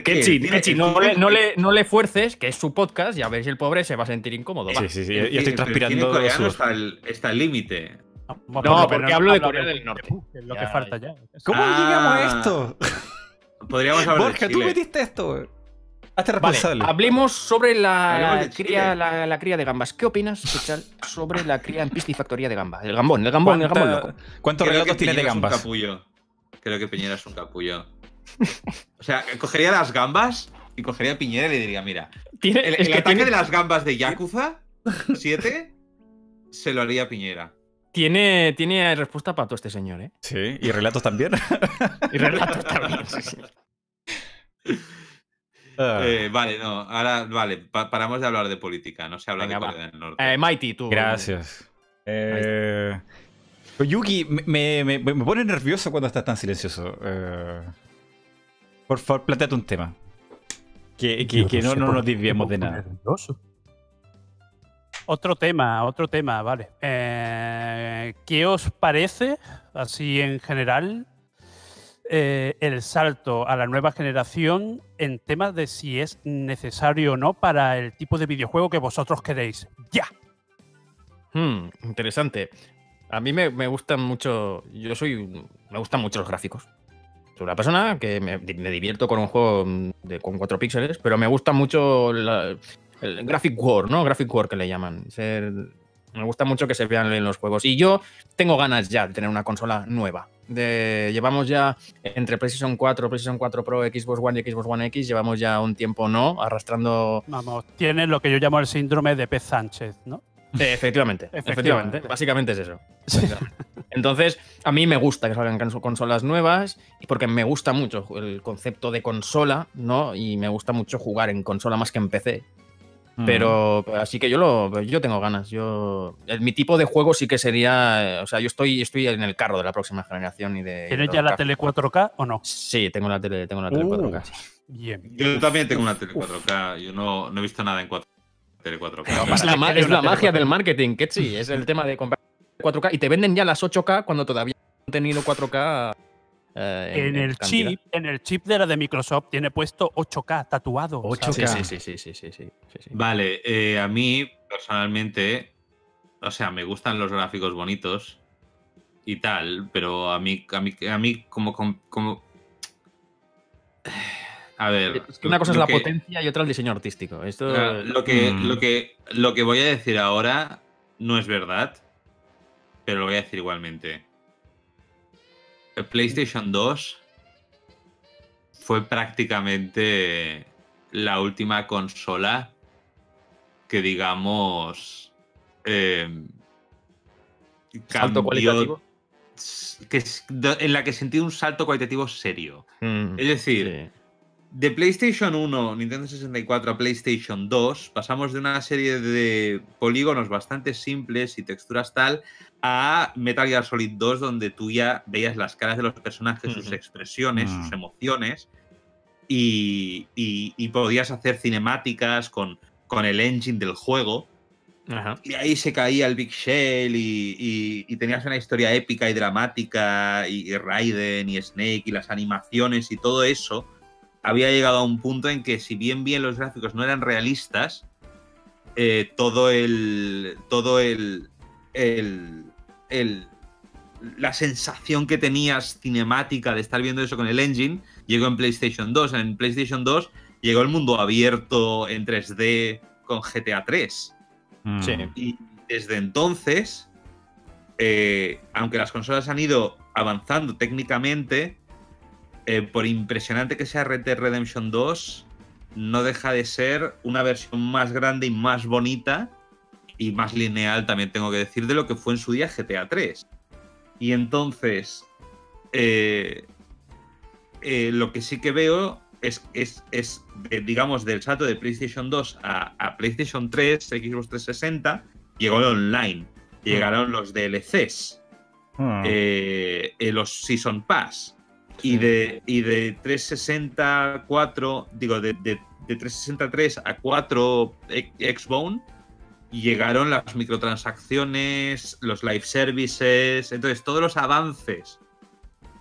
Kechi, el *laughs* no, le, no, le, no le fuerces, que es su podcast, y a ver si el pobre se va a sentir incómodo. va. Sí, sí, sí. el Yo estoy pero el transpirando coreano está al límite. Vamos, No, pero porque hablo de Corea del Norte. Es lo que falta ya. ¿Cómo Ah. llegamos a esto? Podríamos hablar Borja, de tú metiste esto, weón. Hazte Vale, responsable. hablemos sobre la, Hablemos cría, la, la cría de gambas. ¿Qué opinas, Pichal, sobre la cría en piscifactoría de gamba? El gambón, el gambón, el gambón loco. ¿Cuánta- ¿Cuántos Creo que relatos tienes de es un gambas? capullo. Creo que Piñera es un capullo. O sea, cogería las gambas y cogería a Piñera y le diría, mira, Tiene, el, es el que ataque tiene, de las gambas de Yakuza *laughs* 7 se lo haría a Piñera. tiene, tiene respuesta para todo este señor, ¿eh? Sí, y relatos también. *laughs* Y relatos también. sí, sí. *laughs* Ah, Eh, vale, no, ahora, vale, pa- paramos de hablar de política, no se habla Venga, de va. Corea del Norte. Eh, Mighty, tú. Gracias. Eh, Yuki, me, me, me- pone nervioso cuando estás tan silencioso. Eh, por favor, planteate un tema. Que, que- que no, sé no por nos desviemos de nada. nervioso. Otro tema, otro tema, vale. Eh, ¿Qué os parece, así en general, eh, el salto a la nueva generación en temas de si es necesario o no para el tipo de videojuego que vosotros queréis? ¡Ya! Hmm, interesante. A mí me, gustan mucho. Yo soy. Me gustan mucho los gráficos. Soy una persona que me, divierto con un juego con 4 píxeles, pero me gusta mucho el graphic war, ¿no? Graphic war que le llaman. Me gusta mucho que se vean en los juegos. Y yo tengo ganas ya de tener una consola nueva. De, llevamos ya entre PlayStation 4, PlayStation 4 Pro, Xbox One y Xbox One X, llevamos ya un tiempo no arrastrando Vamos, tiene lo que yo llamo el síndrome de Pez Sánchez, ¿no? Eh, Efectivamente, *laughs* efectivamente, Efectivamente. Básicamente es eso. *laughs* Entonces, a mí me gusta que salgan cons- consolas nuevas porque me gusta mucho el concepto de consola, ¿no? Y me gusta mucho jugar en consola más que en PC. Mm. Pero así que yo lo yo tengo ganas. Yo el- mi tipo de juego sí que sería, eh, o sea, yo estoy estoy en el carro de la próxima generación y de ¿Tienes ya la tele 4K o no? Sí, tengo la tele, tengo la tele Uh. 4K. sí. Bien. Yo también tengo una tele 4K. Yo no, no he visto nada en 4 tele 4K. Es la, ma- es magia 4K. del marketing, Ketsi. Es el tema de comprar 4K y te venden ya las 8K cuando todavía no han tenido 4K. Eh, en, el chip, en el chip de la de Microsoft tiene puesto 8K tatuado. 8K. Vale, eh, a mí personalmente, o sea, me gustan los gráficos bonitos y tal, pero a mí, a mí, a mí como, como, como... *sighs* A ver. Es que una cosa es la potencia y otra el diseño artístico. Esto... Ah, lo, que, mm. lo, que, lo que voy a decir ahora no es verdad, pero lo voy a decir igualmente. El PlayStation 2 fue prácticamente la última consola que, digamos, eh, salto cambió- cualitativo. que, en la que sentí un salto cualitativo serio. Mm, Es decir, sí. De PlayStation 1, Nintendo 64 a PlayStation 2, pasamos de una serie de polígonos bastante simples y texturas tal a Metal Gear Solid 2, donde tú ya veías las caras de los personajes, sus expresiones, Mm. sus emociones, y, y- y podías hacer cinemáticas con, con el engine del juego. Ajá. Y ahí se caía el Big Shell y, y- tenías una historia épica y dramática y Raiden y Snake y las animaciones y todo eso había llegado a un punto en que si bien bien los gráficos no eran realistas, eh, todo el todo el, el, el- la sensación que tenías cinemática de estar viendo eso con el engine llegó en PlayStation 2. En PlayStation 2 llegó el mundo abierto en 3D con GTA 3. Mm. Sí. Y desde entonces, eh, aunque las consolas han ido avanzando técnicamente, eh, por impresionante que sea Red Dead Redemption 2, no deja de ser una versión más grande y más bonita y más lineal, también tengo que decir, de lo que fue en su día GTA 3. Y entonces, eh, eh, lo que sí que veo es, es, es de- digamos, del salto de PlayStation 2 a, a PlayStation 3, Xbox 360, llegó el online. Llegaron los DLCs, eh, los Season Pass. Y, de, y de 364, digo, de, de, de 363 a 4 Xbone, llegaron las microtransacciones, los live services, entonces todos los avances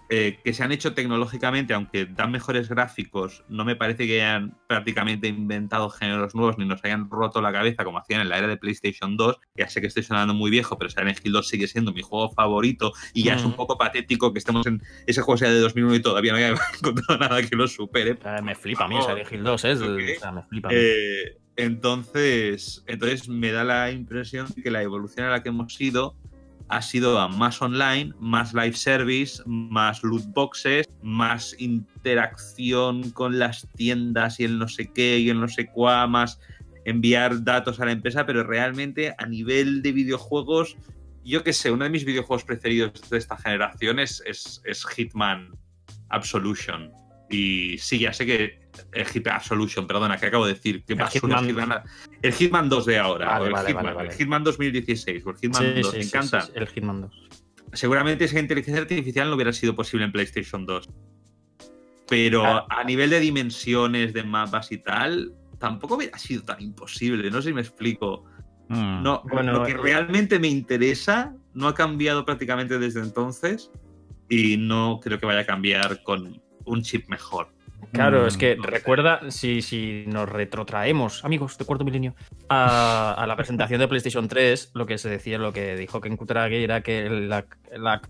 eh, que se han hecho tecnológicamente, aunque dan mejores gráficos, no me parece que hayan prácticamente inventado géneros nuevos ni nos hayan roto la cabeza como hacían en la era de PlayStation 2. Ya sé que estoy sonando muy viejo, pero Silent Hill 2 sigue siendo mi juego favorito y ya es un Mm. poco patético que estemos en ese juego sea de 2001 y todavía no haya *laughs* encontrado nada que lo supere. Me flipa a mí, Silent Hill 2, ¿eh? O sea, me flipa a mí. Eh, entonces, entonces me da la impresión que la evolución a la que hemos ido ha sido a más online, más live service, más loot boxes, más interacción con las tiendas y el no sé qué y el no sé cuá, más enviar datos a la empresa, pero realmente a nivel de videojuegos, yo qué sé, uno de mis videojuegos preferidos de esta generación es, es, es Hitman Absolution. Y sí, ya sé que el Hitman Absolution, perdona, que acabo de decir, que El basura Hitman- Hitman- el Hitman 2 de ahora, Vale, o el, vale, Hitman, vale, vale. el Hitman 2016, o el Hitman Sí, 2, sí, me sí, encanta. el Hitman 2. Seguramente esa inteligencia artificial no hubiera sido posible en PlayStation 2. Pero Ah. a nivel de dimensiones, de mapas y tal, tampoco hubiera sido tan imposible. No sé si me explico. Mm. No, Bueno, lo que eh, realmente me interesa no ha cambiado prácticamente desde entonces y no creo que vaya a cambiar con un chip mejor. Claro, es que no sé. recuerda, si, si nos retrotraemos, amigos de cuarto milenio, a, a la presentación de PlayStation 3, lo que se decía, lo que dijo Ken Kutaragi era que la, la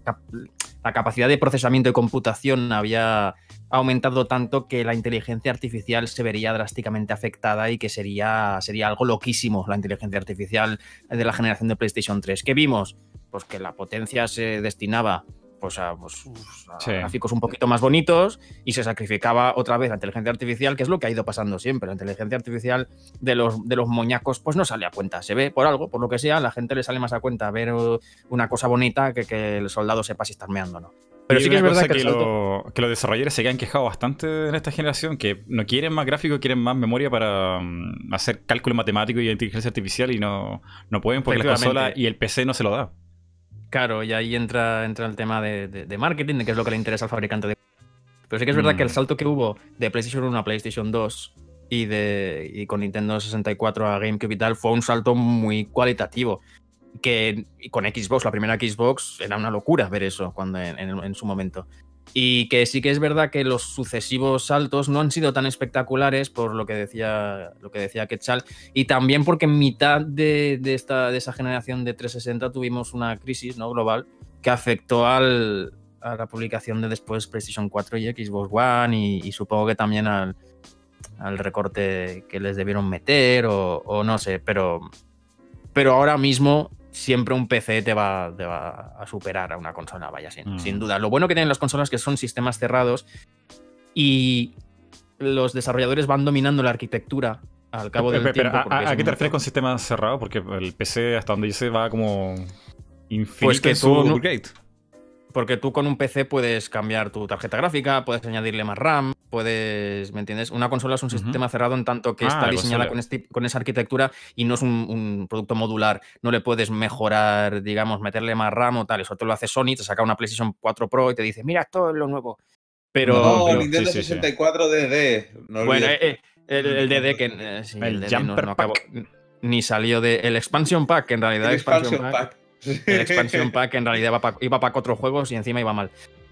la capacidad de procesamiento y computación había aumentado tanto que la inteligencia artificial se vería drásticamente afectada y que sería, sería algo loquísimo la inteligencia artificial de la generación de PlayStation 3. ¿Qué vimos? Pues que la potencia se destinaba pues, a, pues, a Sí. gráficos un poquito más bonitos y se sacrificaba otra vez la inteligencia artificial, que es lo que ha ido pasando siempre. La inteligencia artificial de los, de los moñacos pues no sale a cuenta. Se ve por algo, por lo que sea, a la gente le sale más a cuenta ver uh, una cosa bonita que que el soldado sepa si está meando o no. Pero Y sí que es verdad que, lo- que los desarrolladores se han quejado bastante en esta generación, que no quieren más gráficos, quieren más memoria para mm, hacer cálculo matemático y inteligencia artificial y no, no pueden porque la consola y el PC no se lo da. Claro, y ahí entra, entra el tema de, de- de marketing, de qué es lo que le interesa al fabricante de. Pero sí que es verdad Mm. que el salto que hubo de PlayStation 1 a PlayStation 2 y, de, y con Nintendo 64 a GameCube y tal fue un salto muy cualitativo. Que con Xbox, la primera Xbox, era una locura ver eso cuando en, en- en su momento. Y que sí que es verdad que los sucesivos saltos no han sido tan espectaculares por lo que decía, lo que decía Quetzal, y también porque en mitad de, de esta, de esa generación de 360 tuvimos una crisis ¿no? global que afectó al, a la publicación de después PlayStation 4 y Xbox One y, supongo que también al, al recorte que les debieron meter o, o no sé, pero, pero ahora mismo siempre un PC te va, te va a superar a una consola, vaya, sin, Mm. sin duda. Lo bueno que tienen las consolas es que son sistemas cerrados y los desarrolladores van dominando la arquitectura al cabo del Pero, pero, tiempo. ¿a- porque ¿a, qué te refieres con montón. sistema cerrado? Porque el PC, hasta donde yo sé, va como infinito Pues que en su tú no- upgrade. Porque tú con un PC puedes cambiar tu tarjeta gráfica, puedes añadirle más RAM, puedes, ¿me entiendes? Una consola es un sistema cerrado en tanto que Ah, está diseñada con, este- con esa arquitectura y no es un, un producto modular. No le puedes mejorar, digamos, meterle más RAM o tal. Eso te lo hace Sony, te saca una PlayStation 4 Pro y te dice, mira, esto es lo nuevo. Pero, no, pero- Nintendo sí, sí, sí. 64 DD. No bueno, eh, eh, el, el DD que eh, sí, El DD no- Jumper no acabó- ni salió de el expansion pack, que en realidad el expansion expansion pack, pack. El expansion *laughs* pack en realidad iba pa- iba para cuatro juegos y encima iba mal.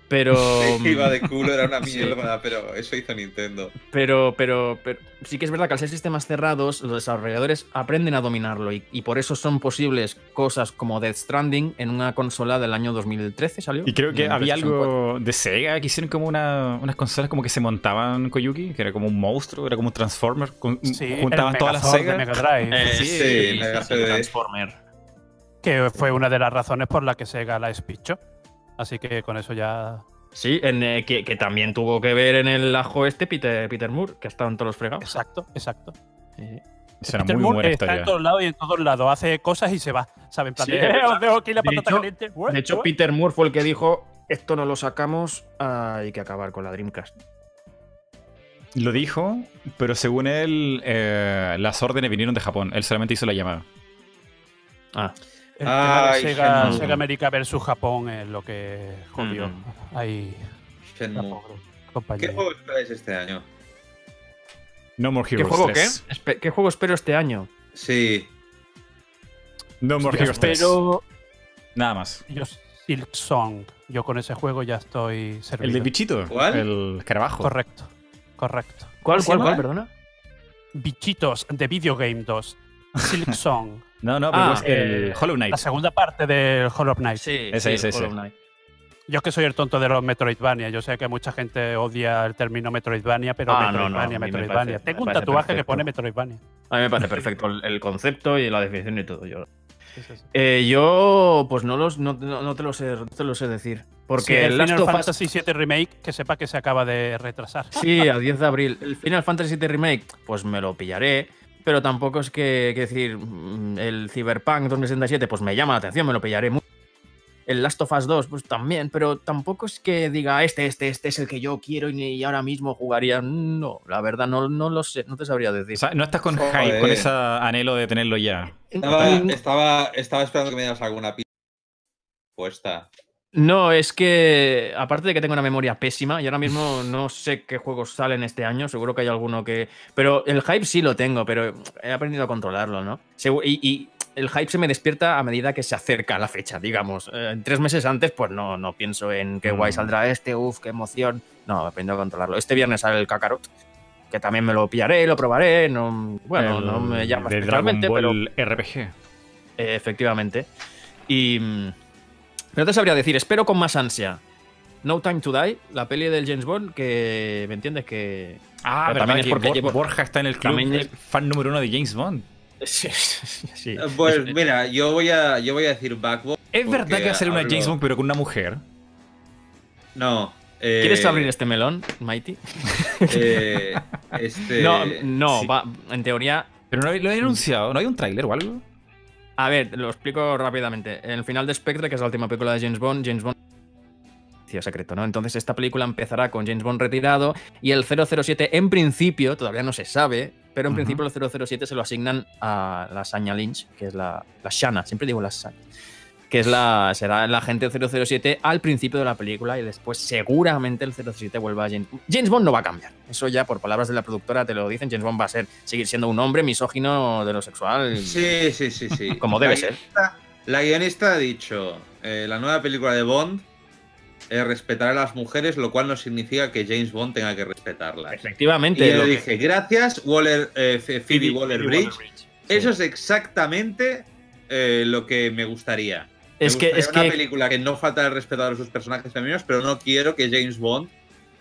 Pero *laughs* Iba de culo, era una *laughs* Sí. mierda, pero eso hizo Nintendo. Pero, pero, pero sí que es verdad que al ser sistemas cerrados, los desarrolladores aprenden a dominarlo y, y por eso son posibles cosas como Death Stranding en una consola del año 2013, ¿salió? Y creo que había PlayStation 4. algo de Sega que hicieron como una, unas consolas como que se montaban Koyuki, que era como un monstruo, era como un Transformer, con- Sí, juntaban todas las de Sega. Mega Drive, Eh, Sí, sí. Transformer. Que fue una de las razones por la que Sega la despichó. Así que con eso ya. Sí, en, eh, que, que también tuvo que ver en el ajo este Peter, Peter Moore, que ha estado en todos los fregados. Exacto, exacto. Sí. Peter muy Moore buena está historia. en todos lados y en todos lados. Hace cosas y se va. ¿Saben? Sí, "Eh, os dejo aquí la De patata hecho- caliente. De hecho, Peter Moore fue el que dijo: Esto no lo sacamos, hay que acabar con la Dreamcast. Lo dijo, pero según él, eh, las órdenes vinieron de Japón. Él solamente hizo la llamada. Ah, El tema Ay, de Sega, América versus Japón es lo que jodió. Mm. Ahí. ¿Qué juego esperáis este año? No More ¿Qué Heroes juego 3. qué? Espe- ¿Qué juego espero este año? Sí. No More Heroes 3. espero. Nada más. Yo, Silk Song. Yo con ese juego ya estoy servido. El de bichito. ¿Cuál? El escarabajo. Correcto. Correcto. ¿Cuál, ¿Cómo se cuál, cuál, perdona? Bichitos de Video Game 2. Silk *laughs* Song. No, no, pero Ah, es el eh, Hollow Knight. La segunda parte del Hollow Knight. Sí, Ese, ese, ese. Hollow Knight. Yo es que soy el tonto de los Metroidvania. Yo sé que mucha gente odia el término Metroidvania, pero Ah, no, no, Metroidvania, Metroidvania. parece- Tengo un tatuaje que pone Metroidvania. A mí me parece *laughs* perfecto el, el concepto y la definición y todo. Yo, Sí, sí, sí. Eh, yo pues no, los, no, no- no te lo sé, no te lo sé decir. Porque Sí, el el Last Final Fantasy VII Remake, que sepa que se acaba de retrasar. Sí, a *laughs* 10 de abril. El Final Fantasy VII Remake, pues me lo pillaré. Pero tampoco es que, que decir, mm, el Cyberpunk 2067, pues me llama la atención, me lo pillaré mucho. El Last of Us 2, pues también, pero tampoco es que diga, este, este, este es el que yo quiero y, y ahora mismo jugaría. No, la verdad, no, no lo sé, no te sabría decir. O sea, no estás con Joder. hype, con ese anhelo de tenerlo ya. Estaba, estaba, estaba esperando que me dieras alguna pista puesta. No, es que aparte de que tengo una memoria pésima y ahora mismo no sé qué juegos salen este año, seguro que hay alguno que... Pero el hype sí lo tengo, pero he aprendido a controlarlo, ¿no? Y, y el hype se me despierta a medida que se acerca la fecha, digamos. Eh, tres meses antes, pues no, no pienso en qué guay Mm. saldrá este, uff, qué emoción. No, aprendo a controlarlo. Este viernes sale el Kakarot, que también me lo pillaré, lo probaré. No, bueno, El no me llama especialmente, pero RPG. eh, efectivamente. Y. Pero te sabría decir, espero con más ansia. No Time to Die, la peli del James Bond, que me entiendes que. Ah, Pero pero también es que porque Bor- Borja está en el club También es- fan número uno de James Bond. *laughs* Sí, sí. Eh, Pues Es- mira, yo voy a, yo voy a decir Backbone. ¿Es verdad que va a ser una hablo- James Bond pero con una mujer? No. eh, ¿Quieres abrir este melón, Mighty? *laughs* eh, este, no, no, sí. va, en teoría. Pero no lo he anunciado, ¿no hay un tráiler o algo? A ver, lo explico rápidamente. En el final de Spectre, que es la última película de James Bond, James Bond. secreto, ¿no? Entonces esta película empezará con James Bond retirado y el 007 en principio, todavía no se sabe, pero en Ujú. principio el 007 se lo asignan a la Sanya Lynch, que es la, la Shana, siempre digo la Shana, que es la, será el agente 007 al principio de la película y después seguramente el 007 vuelva a James James Bond no va a cambiar, eso ya por palabras de la productora te lo dicen, James Bond va a ser, seguir siendo un hombre misógino, de lo sexual, Sí, sí, sí, sí. *laughs* como debe La ser. guionista- La guionista ha dicho, eh, la nueva película de Bond eh, respetará a las mujeres, lo cual no significa que James Bond tenga que respetarlas. Y Efectivamente. yo lo que- dije, gracias, Waller, eh, Phoebe Phoebe- Waller-Bridge. Eso es exactamente eh, lo que me gustaría. Es Me que, es una que película que no falta el respeto a sus personajes femeninos, pero no quiero que James Bond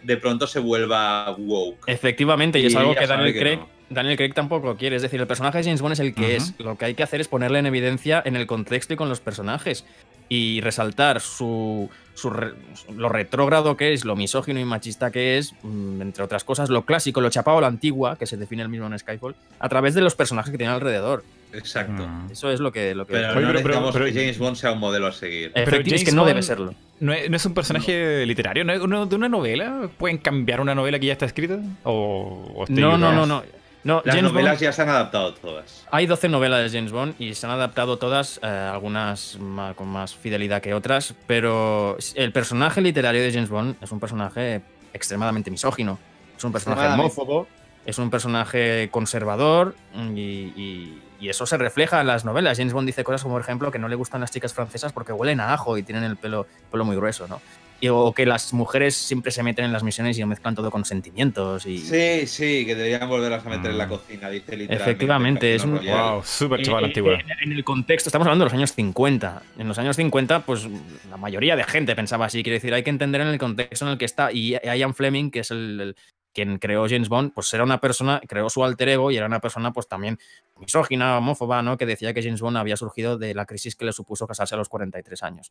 de pronto se vuelva woke. Efectivamente, y, Y es algo que Daniel que Craig, no. Daniel Craig tampoco quiere. Es decir, el personaje de James Bond es el que es. Lo que hay que hacer es ponerle en evidencia en el contexto y con los personajes. Y resaltar su, su re- lo retrógrado que es, lo misógino y machista que es, mm, entre otras cosas, lo clásico, lo chapado a la antigua, que se define el mismo en Skyfall, a través de los personajes que tiene alrededor. Exacto. Mm. Eso es lo que. Lo que Pero no pero- pero- necesitamos pero- que James Bond sea un modelo a seguir. Pero Efecti- es que James no debe serlo. ¿No es, no es un personaje literario? ¿No es uno de una novela? ¿Pueden cambiar una novela que ya está escrita? ¿O, o estoy No, no, no, no. No, Las James novelas Bond- ya se han adaptado todas. Hay 12 novelas de James Bond y se han adaptado todas, eh, algunas con más fidelidad que otras, pero el personaje literario de James Bond es un personaje extremadamente misógino, es un personaje homófobo, es un personaje conservador y, y- y eso se refleja en las novelas. James Bond dice cosas como, por ejemplo, que no le gustan las chicas francesas porque huelen a ajo y tienen el pelo, pelo muy grueso, ¿no? Y- o que las mujeres siempre se meten en las misiones y mezclan todo con sentimientos. Y, Sí, sí, que deberían volverlas a meter en la Mm. cocina, dice literalmente. Efectivamente, es un-. Wow, súper chaval eh, antigua. En, en el contexto, estamos hablando de los años 50. En los años 50, pues la mayoría de gente pensaba así. Quiere decir, hay que entender en el contexto en el que está. Y Ian Fleming, que es el, el- quien creó James Bond, pues era una persona, creó su alter ego y era una persona, pues también misógina, homófoba, ¿no? Que decía que James Bond había surgido de la crisis que le supuso casarse a los 43 años.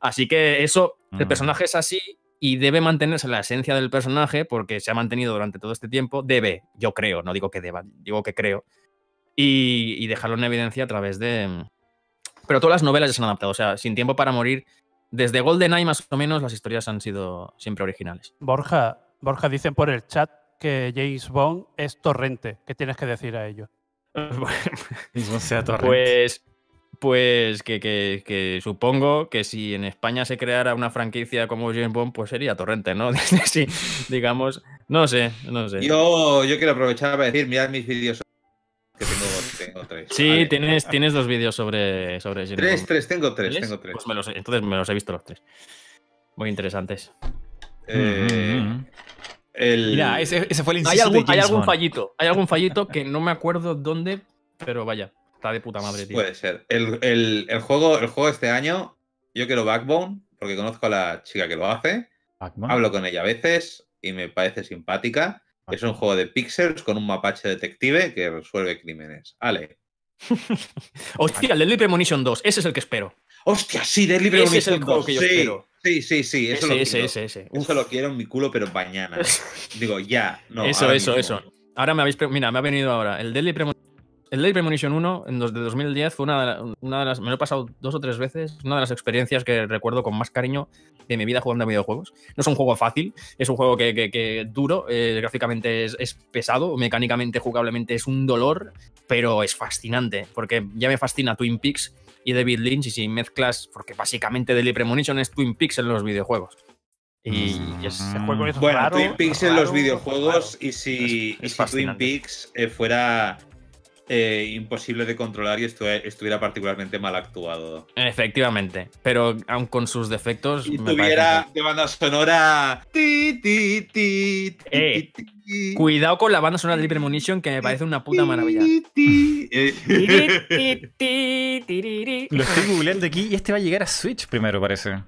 Así que eso, el Mm. personaje es así y debe mantenerse la esencia del personaje porque se ha mantenido durante todo este tiempo. Debe, yo creo, no digo que deba, digo que creo y, y dejarlo en evidencia a través de... Pero todas las novelas ya se han adaptado, o sea, Sin tiempo para morir, desde GoldenEye más o menos las historias han sido siempre originales. Borja, Borja, dicen por el chat que James Bond es torrente. ¿Qué tienes que decir a ello? *laughs* Sea torrente. pues pues que, que- que supongo que si en España se creara una franquicia como James Bond, pues sería torrente, ¿no? *laughs* sí, digamos, no sé, no sé. Yo, yo quiero aprovechar para decir, mirad mis vídeos que tengo, tengo tres. sí, Vale. tienes, tienes dos vídeos sobre, sobre James Tres, Bond. tres, tengo tres, ¿Tienes? tengo tres. Pues me los, entonces me los he visto los tres. Muy interesantes. Eh, Mm, el- Mira, ese, ese fue el Hay algún, de hay algún fallito, hay algún fallito que no me acuerdo dónde, pero vaya, está de puta madre, tío. Puede ser. El, el- el juego, el juego este año, yo quiero Backbone, porque conozco a la chica que lo hace. Hablo con ella a veces y me parece simpática. Es un juego de pixels con un mapache detective que resuelve crímenes. Ale. *laughs* Hostia, el Deadly Premonition 2, ese es el que espero. ¡Hostia, sí! Deadly Ese es el Premonition juego 2, que yo sí, espero. Sí, sí, sí, eso lo ese, ese, quiero. ese, ese. Eso lo quiero en mi culo, pero mañana. *laughs* Digo, ya. No, eso, eso, mismo. eso. Ahora me habéis. Mira, me ha venido ahora. El Deadly Premonition. El Deadly Premonition 1 en dos- de 2010 fue una de, la- una de las. Me lo he pasado dos o tres veces. Una de las experiencias que recuerdo con más cariño de mi vida jugando a videojuegos. No es un juego fácil, es un juego que, que- que duro, eh, gráficamente es, es pesado, mecánicamente, jugablemente es un dolor, pero es fascinante. Porque ya me fascina Twin Peaks y David Lynch. Y si mezclas. Porque básicamente Deadly Premonition es Twin Peaks en los videojuegos. Y, y es, Ese juego es Bueno, raro, Twin Peaks en los videojuegos raro. y si, Es- y es si Twin. Peaks eh, fuera eh, imposible de controlar y estu- estuviera particularmente mal actuado. Efectivamente. Pero aun con sus defectos. Y me tuviera parece de banda sonora. ti, ti, ti, ti, Eh, ti, ti, que- Cuidado con la banda sonora de Hypermunition, que me parece una puta maravilla. ti, ti. *laughs* Ti, ti. Lo estoy googleando aquí y este va a llegar a Switch primero, parece.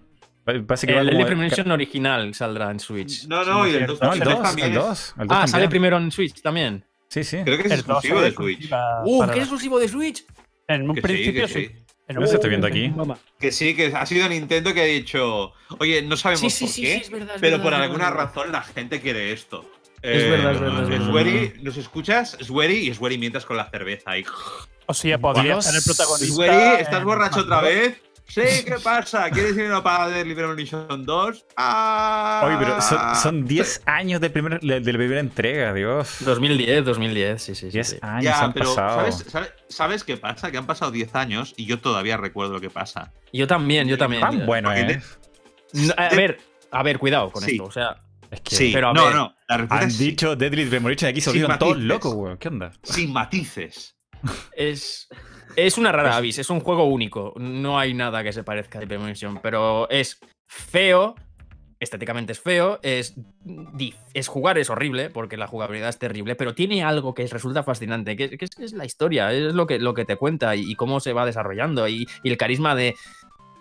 Pa- Parece que va El como- Hypermunition original saldrá en Switch. No, no, y el 2 No, el 2, también el es- 2. El 2 Ah, sale primero en Switch también. Sí, sí. Creo que es El 2 exclusivo de Switch. ¡Uh, para- qué exclusivo de Switch! En un Que sí, principio sí. sí. En No un se estoy viendo aquí. Que sí, que ha sido Nintendo que ha dicho, oye, no sabemos Sí, sí, por sí, qué, sí, es verdad, es pero verdad, por es alguna verdad. razón la gente quiere esto. Eh, Es verdad, es verdad, es verdad. Swery, ¿nos escuchas? Swery y Swery mientras con la cerveza. Y... O sea, podría ser el protagonista. Swery, ¿estás borracho otra vez? Sí, ¿qué pasa? ¿Quieres ir a para de Liberation 2? Ah. Oye, pero son, son 10 años de, primer, de, de la primera entrega, Dios. 2010, 2010, sí, sí. sí, 10 sí. años Ya, han pero pasado. ¿sabes, sabes, sabes qué pasa? Que han pasado 10 años y yo todavía recuerdo lo que pasa. Yo también, yo también. Tan bueno Porque te-. No, a ver, a ver, cuidado con Sí. esto. O sea, Es que Sí, pero a no, ver, no. La han es sí, dicho Deadly Premonition aquí se volvieron todos locos, weón. ¿Qué onda? sin matices. es, es una rara avis, es un juego único. No hay nada que se parezca a Hypermunition, pero es feo. Estéticamente es feo, es, es jugar, es horrible, porque la jugabilidad es terrible, pero tiene algo que es- resulta fascinante, que, que es, que es la historia, es lo que, lo que te cuenta y, y cómo se va desarrollando, y, y el carisma de.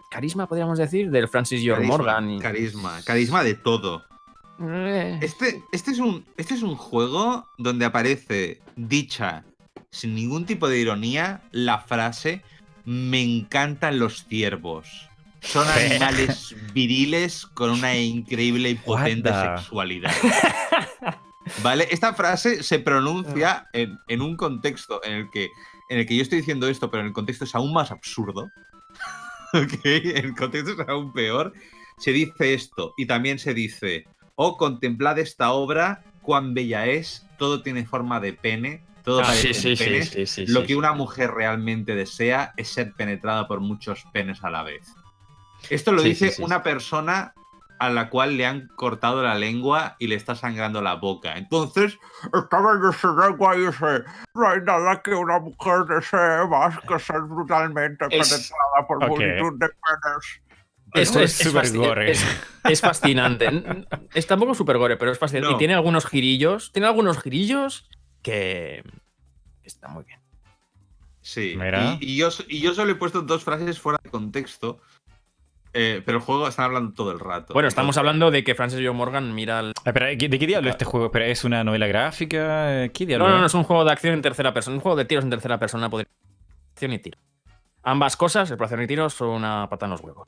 Carisma, podríamos decir, del Francis George Carisma, Morgan. y- Carisma, carisma de todo. Eh, Este, este, es un, este es un juego donde aparece dicha, sin ningún tipo de ironía, la frase Me encantan los ciervos. Son animales *laughs* viriles con una increíble y potente What sexualidad. ¿Vale? Esta frase se pronuncia en, en un contexto en el, que, en el que yo estoy diciendo esto, pero en el contexto es aún más absurdo. *laughs* ¿Ok? El contexto es aún peor. Se dice esto y también se dice Oh, contemplad esta obra, cuán bella es, todo tiene forma de pene, todo ah, parece sí, sí, sí, penes. sí, sí, Lo sí, que sí. una mujer realmente desea es ser penetrada por muchos penes a la vez. Esto lo Sí, dice sí, sí, una persona a la cual le han cortado la lengua y le está sangrando la boca. Entonces, estaba en ese lengua y dice, no hay nada que una mujer desee más que ser brutalmente Es- penetrada por multitud de penes. Esto es, es fasci- gore. es- es fascinante. *laughs* Es tampoco súper gore, pero es fascinante. No. Y tiene algunos girillos. Tiene algunos girillos que. están muy bien. Sí, Mira. Y, y yo, y yo solo he puesto dos frases fuera de contexto, eh, pero el juego están hablando todo el rato. Bueno, estamos Entonces, hablando de que Francis John Morgan mira al. Ah, Espera, ¿de qué diablo es este juego? Espera, ¿es una novela gráfica? ¿Qué diablo? No, no, no, es? es un juego de acción en tercera persona. Un juego de tiros en tercera persona. poder- Acción y tiro. Ambas cosas, exploración y tiros, son una pata en los huevos.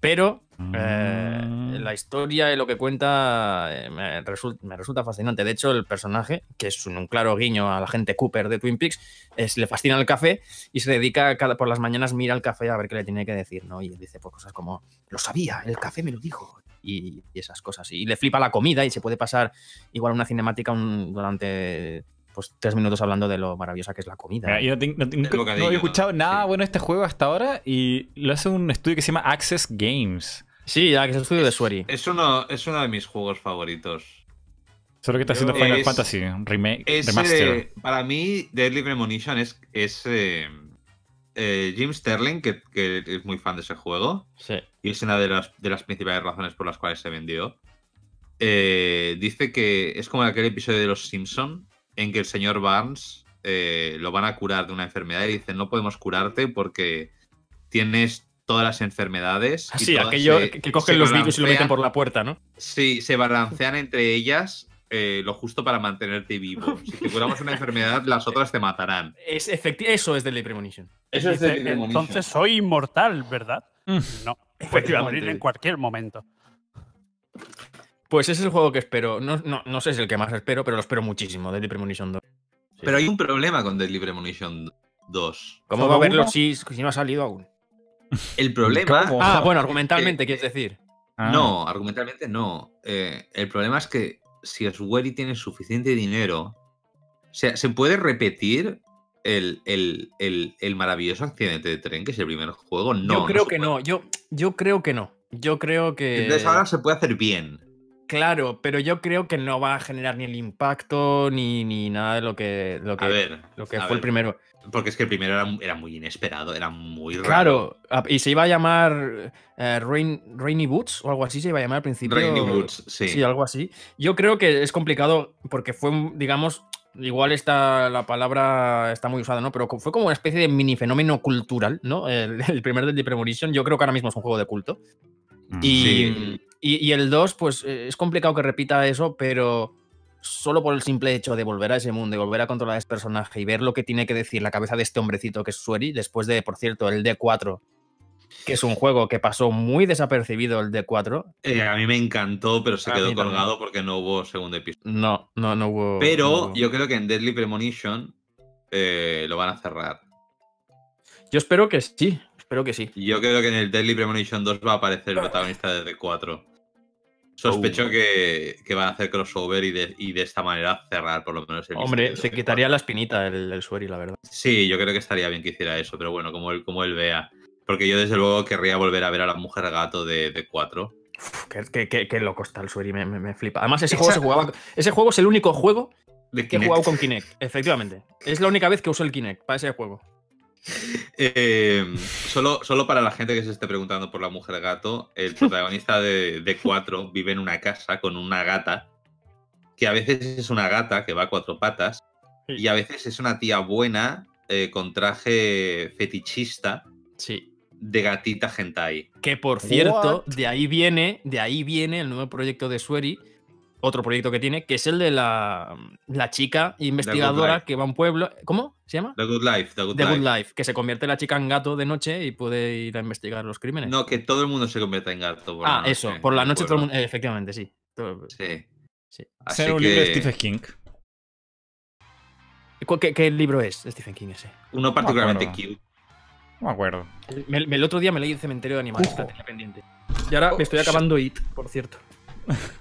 Pero eh, Mm. la historia y lo que cuenta eh, me, result- me resulta fascinante. De hecho, el personaje, que es un, un claro guiño a la gente Cooper de Twin Peaks, es, le fascina el café y se dedica cada, por las mañanas mira el café a ver qué le tiene que decir, ¿no? Y dice pues, cosas como, lo sabía, el café me lo dijo. Y, y esas cosas. Y le flipa la comida y se puede pasar igual una cinemática un- durante pues, tres minutos hablando de lo maravillosa que es la comida. Mira, yo no, tengo- no- nunca- escuchado nada Sí. bueno de este juego hasta ahora y lo hace un estudio que se llama Access Games. Sí, ya que es el estudio de Swery. Es uno, es uno de mis juegos favoritos. Solo que está haciendo Final es- Fantasy Remake, Es, Remaster. eh, para mí, Deadly Premonition es, es eh, eh, Jim Sterling, que, que es muy fan de ese juego, Sí. y es una de las, de las principales razones por las cuales se vendió. eh, dice que es como aquel episodio de Los Simpson en que el señor Barnes eh, lo van a curar de una enfermedad y dicen no podemos curarte porque tienes todas las enfermedades. y Sí, todas aquello se- que cogen los virus y lo meten por la puerta, ¿no? Sí, se balancean entre ellas eh, lo justo para mantenerte vivo. *laughs* Si te curamos una enfermedad, las otras te matarán. Es eso es Deadly Premonition. Eso Dice, Entonces soy inmortal, ¿verdad? Mm. No. Efectivamente. Puedo morir en cualquier momento. Pues ese es el juego que espero. No, no, no sé si es el que más espero, pero lo espero muchísimo, Deadly Premonition 2. Sí. Pero hay un problema con Deadly Premonition 2. ¿Cómo ¿Solo va a uno? si, si no ha salido aún? El problema. ¿Cómo? Ah, bueno, argumentalmente, quieres decir. Ah. No, argumentalmente no. Eh, el problema es que si Swery tiene suficiente dinero, o sea, se puede repetir el, el- el- el maravilloso accidente de tren, que es el primer juego. No, yo creo que puede. no. Yo, yo creo que no. Yo creo que. Entonces ahora se puede hacer bien. Claro, pero yo creo que no va a generar ni el impacto ni, ni nada de lo que, lo que, A ver, lo que a fue el primero. Porque es que el primero era, era muy inesperado, era muy raro. Claro, y se iba a llamar eh, Rain- Rainy Boots o algo así, se iba a llamar al principio. Rainy Woods, sí. Sí, algo así. Yo creo que es complicado porque fue, digamos, igual está la palabra está muy usada, ¿no? Pero fue como una especie de mini fenómeno cultural, ¿no? El, *laughs* el primer Deadly Premonition, yo creo que ahora mismo es un juego de culto. Mm. Y, Sí. Y- y el 2, pues eh, es complicado que repita eso, pero solo por el simple hecho de volver a ese mundo y volver a controlar a ese personaje y ver lo que tiene que decir la cabeza de este hombrecito que es Sueri, después de, por cierto, el D4, que es un juego que pasó muy desapercibido el D4. Eh, a mí me encantó, pero se A quedó también. colgado porque no hubo segundo episodio. No, no, no hubo. no Pero hubo- yo creo que en Deadly Premonition eh, lo van a cerrar. Yo espero que sí, espero que sí. Yo creo que en el Deadly Premonition 2 va a aparecer el protagonista de D4. Sospecho Oh. que, que van a hacer crossover y de, y de esta manera cerrar por lo menos el Hombre, se quitaría D4. la espinita el, el Sueri, la verdad. Sí, yo creo que estaría bien que hiciera eso, pero bueno, como él, como él vea. Porque yo desde luego querría volver a ver a la mujer gato de, de 4. Uf, qué, qué- qué- loco está el Sueri, me, me- me flipa. Además, ese juego se jugaba. Ese juego es el único juego De que he jugado con Kinect, efectivamente. Es la única vez que uso el Kinect para ese juego. Eh, solo, solo para la gente que se esté preguntando por la mujer gato, el protagonista de, de 4 vive en una casa con una gata, que a veces es una gata que va a cuatro patas, Sí. y a veces es una tía buena eh, con traje fetichista Sí. de gatita hentai. Que por cierto, What? de ahí viene, de ahí viene el nuevo proyecto de Sueri, otro proyecto que tiene, que es el de la, la chica investigadora que va a un pueblo. ¿Cómo se llama? The Good Life, The Good The Life. Good Life, que se convierte la chica en gato de noche y puede ir a investigar los crímenes. No, que todo el mundo se convierta en gato. por ah, noche eso, por la el noche todo el mundo. eh, efectivamente, sí. Todo- Sí. Sí. Así Ese es un libro de Stephen King. ¿Cu- ¿Qué, qué libro es de Stephen King ese? uno particularmente acuerdo. cute. No me acuerdo. El otro día me leí el cementerio de animales, la tenía pendiente. Y ahora me estoy acabando It, por cierto. *laughs*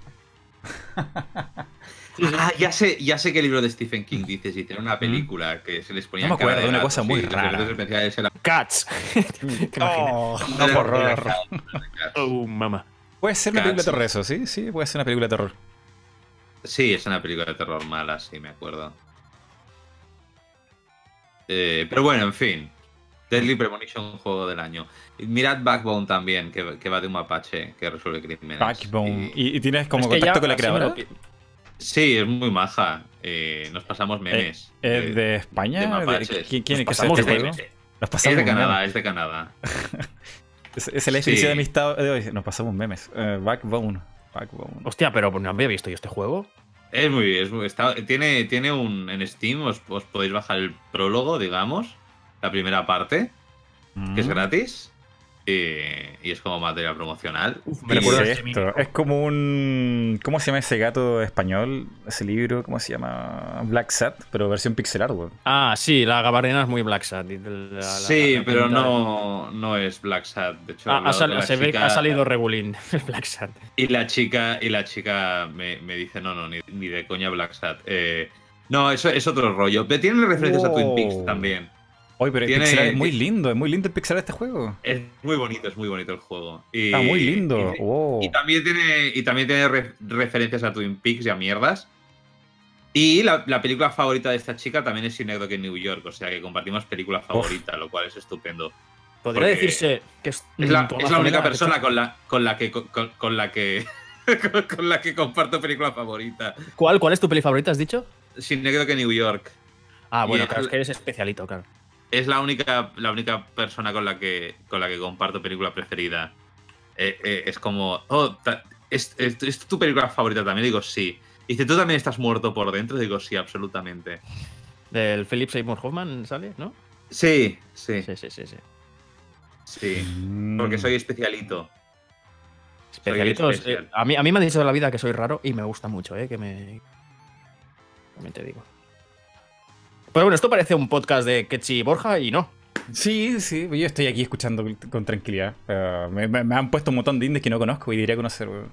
Ah, ya sé, ya sé qué libro de Stephen King dices. Y tiene una película que se les ponía No me acuerdo, de una cosa muy rara. efectos especiales eran- Cats. *laughs* ¿Te imaginas? Oh, no, por horror. Oh, mamá. Puede ser una película de terror, eso, sí, sí, puede ser una película de terror. Sí, es una película de terror mala, sí, me acuerdo. Eh, pero bueno, en fin. Deadly Premonition, juego del año. Y Mirad Backbone también, que, que va de un mapache que resuelve crímenes. Backbone. Y- ¿Y, y tienes como Es que contacto ya con la creadora? sí, es muy maja. Eh, nos pasamos memes. ¿Es Eh, de España? de ¿De- mapaches. ¿Quién, quién Nos es que este de juego? es de Canadá, memes. es de Canadá. *laughs* Es, es definición Sí. de amistad de hoy. Nos pasamos memes. Eh, backbone. Backbone. Hostia, pero no había visto yo este juego. Es muy, es muy- está- tiene, tiene un en Steam, os, os podéis bajar el prólogo, digamos, la primera parte, que es Mm. gratis. Y, y es como material promocional. me Y- recuerda ¿Qué a es esto? como un. ¿Cómo se llama ese gato español? Ese libro, ¿cómo se llama? Black Sat, pero versión pixel art, weón. Ah, sí, la gabardina es muy Black la- la- sí, la- pero no, no es Black Sad. De hecho, Ah, ha, sal- se ve que chica- ha salido Regulín, *laughs* el Black Sad. Y la chica, y la chica me, me dice, no, no, ni, ni de coña Black Sad. Eh, no, eso es otro rollo. Pero tiene referencias a Twin Peaks también. Oye, pero el Tiene- pixel art es muy lindo, es muy lindo el pixel art de este juego. Es muy bonito, es muy bonito el juego. Y, Está muy lindo. y- Wow. Y también tiene, y también tiene re- referencias a Twin Peaks y a mierdas. Y la, la película favorita de esta chica también es Synecdoche en New York, o sea que compartimos película favorita, lo cual es estupendo. Podría Porque decirse que es, Es la, es la única persona con la, con la que con, con la que con, *laughs* con la que comparto película favorita. ¿Cuál, ¿Cuál es tu peli favorita, has dicho? Synecdoche en New York. Ah, bueno, Y claro, es que eres especialito, claro. Es la única, la única persona con la que con la que comparto película preferida. Eh, eh, es como, oh, ¿es, es, es tu película favorita también? Digo, sí. Y dice, ¿tú también estás muerto por dentro? Digo, sí, absolutamente. Del Philip Seymour Hoffman sale, ¿no? Sí, sí, Sí, sí, sí. sí. sí. Mm. Porque soy especialito. Especialitos. especial. eh, a, mí, a mí me han dicho de la vida que soy raro y me gusta mucho, ¿eh? Que me. También te digo. Pero bueno, esto parece un podcast de Ketchi y Borja y no. Sí, sí, yo estoy aquí escuchando con tranquilidad. Eh, me, han puesto un montón de indies que no conozco y diría conocer, weón.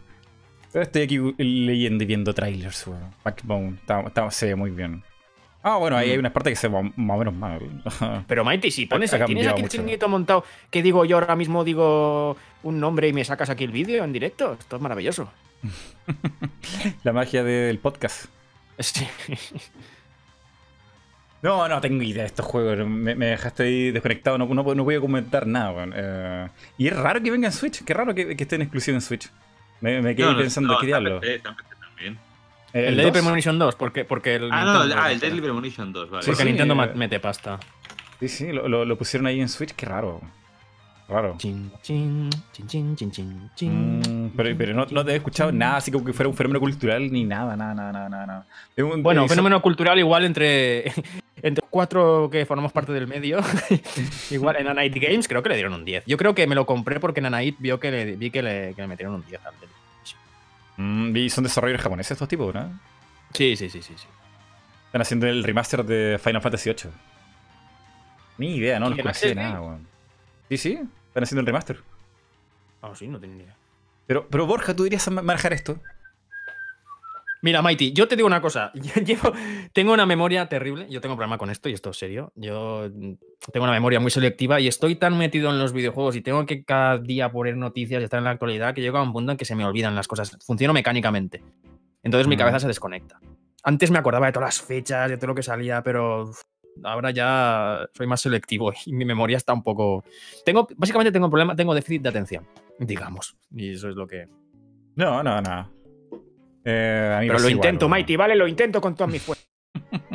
Estoy aquí leyendo y viendo trailers, weón. Backbone, está, está- se ve muy bien. Ah, bueno, ahí Mm. hay unas partes que se van más o menos mal. *laughs* Pero Mighty, si pones, Ha tienes cambiado aquí el chiringuito montado, que digo yo ahora mismo digo un nombre y me sacas aquí el vídeo en directo. Esto es maravilloso. *laughs* La magia del podcast. *laughs* Sí. No, no tengo idea de estos juegos. Me, me dejaste ahí desconectado. No, no, no voy a comentar nada, weón. Eh, y es raro que venga en Switch. Qué raro que, que estén exclusivos en Switch. Me, me quedé No, no, pensando, no, ¿qué diablo? en está en también. Eh, El Deadly 2? Premonition 2, porque, porque el Ah, no, Nintendo- ah, el Deadly Premonition 2, vale. Sí, Porque sí, Nintendo eh, mete pasta. Sí, sí, lo, lo- lo pusieron ahí en Switch. Qué raro. Raro. Chin, chin, chin, chin, chin, chin, chin. Mm, pero pero no, no te he escuchado nada así como que fuera un fenómeno cultural ni nada, nada, nada, nada, nada, un- Bueno, eh, fenómeno cultural igual entre, *laughs* entre cuatro que formamos parte del medio. *laughs* igual en Anite Games creo que le dieron un 10. Yo creo que me lo compré porque en Anite vio que le, vi que le, que le metieron un 10 al Deadly. mm, y son desarrolladores japoneses estos tipos, ¿no? Sí, sí, sí, sí. sí. Están haciendo el remaster de Final Fantasy VIII. Ni idea, no, no ¿Quién conocía hace? nada, weón. Sí, sí, están haciendo el remaster. Ah, sí, no tenía ni idea. Pero, pero Borja, ¿tú dirías ma- manejar esto? Mira, Mighty, yo te digo una cosa. *laughs* Yo llevo, tengo una memoria terrible. Yo tengo problema con esto y esto es serio. Yo tengo una memoria muy selectiva y estoy tan metido en los videojuegos y tengo que cada día poner noticias y estar en la actualidad que llego a un punto en que se me olvidan las cosas. Funciono mecánicamente. Entonces mi Mm. cabeza se desconecta. Antes me acordaba de todas las fechas, de todo lo que salía, pero ahora ya soy más selectivo y mi memoria está un poco. Tengo, básicamente tengo un problema, tengo déficit de atención, digamos. Y eso es lo que. No, no, no. Eh, a mí me Pero lo igual, intento. Mighty, vale, lo intento con todas mis fuerzas. *laughs*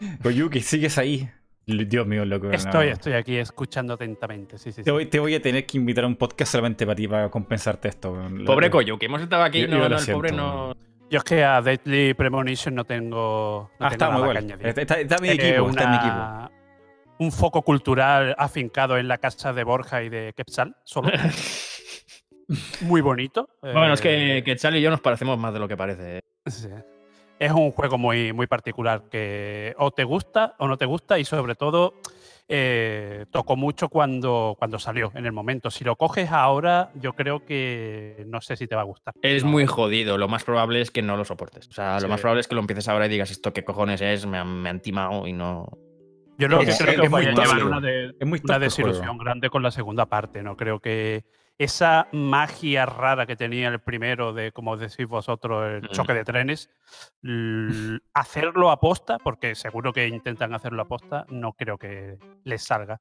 *laughs* Koyuki, sigues ahí. Dios mío, loco. no. Estoy, estoy aquí escuchando atentamente. Sí, sí, sí. Te voy, te voy a tener que invitar a un podcast solamente para ti, para compensarte esto. Pobre que hemos estado aquí, Yo- no, yo no, el siento, pobre no. Yo es que a Deadly Premonition no tengo. No Ah, tengo está muy nada bueno. que añadir. Está, está- mi Eh, equipo, está mi equipo. una- Un foco cultural afincado en la casa de Borja y de Quetzal, solo. *laughs* Muy bonito. Bueno, es Eh, que, que Charlie y yo nos parecemos más de lo que parece. ¿eh? Sí. Es un juego muy, muy particular que o te gusta o no te gusta y sobre todo eh, tocó mucho cuando, cuando salió en el momento. Si lo coges ahora, yo creo que no sé si te va a gustar. Es No. muy jodido, lo más probable es que no lo soportes. O sea, lo Sí. más probable es que lo empieces ahora y digas esto qué cojones es, me han, me han timado y no. Yo lo que Es- creo que es muy vaya a llevar una, de- Es muy una desilusión grande con la segunda parte. No creo que esa magia rara que tenía el primero de, como decís vosotros, el Mm. choque de trenes, hacerlo aposta, porque seguro que intentan hacerlo aposta, no creo que les salga.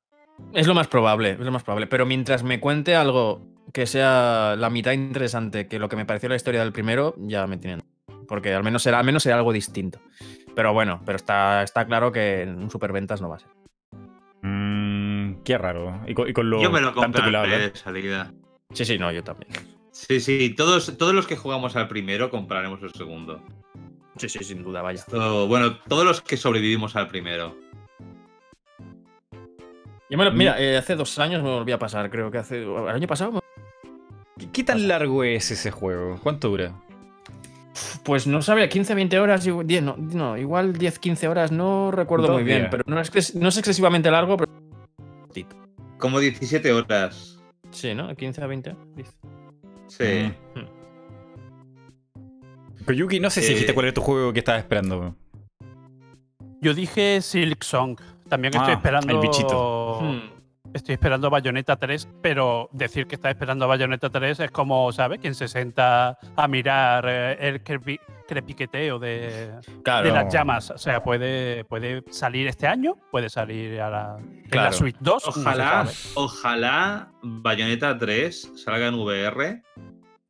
Es lo más probable, es lo más probable. Pero mientras me cuente algo que sea la mitad interesante que lo que me pareció la historia del primero, ya me tienen. Porque al menos será, al menos será algo distinto. Pero bueno, pero está, está claro que en un superventas no va a ser. Mm, qué raro. Y con, y con lo Yo me lo tanto que lo compraré hablas. de salida. Sí, sí, no, yo también. Sí, sí, todos, todos los que jugamos al primero compraremos el segundo. Sí, sí, sin duda, vaya. Bueno, todos los que sobrevivimos al primero. Yo me lo- mira, eh, hace dos años me volví a pasar, creo que hace. ¿El año pasado? me- ¿Qué, qué tan largo es ese juego? ¿Cuánto dura? Pues no sabía, 15, 20 horas, igual- 10, no, no, igual 10, 15 horas, no recuerdo muy bien, pero no es, que- no es excesivamente largo, pero. Como 17 horas. Sí, ¿no? 15 a 20. dice. Sí. Mm. Koyuki, no sé si Eh, dijiste cuál era tu juego que estabas esperando. Yo dije Silk Song. También Ah, estoy esperando. el bichito. Hmm. Estoy esperando Bayonetta 3, pero decir que está esperando Bayonetta 3 es como, ¿sabes? Quien se sienta a mirar eh, el crepi- crepiqueteo de, Claro. de las llamas. O sea, puede, puede salir este año, puede salir a la, en la Claro. Switch 2. no se Ojalá, ojalá Bayonetta 3 salga en VR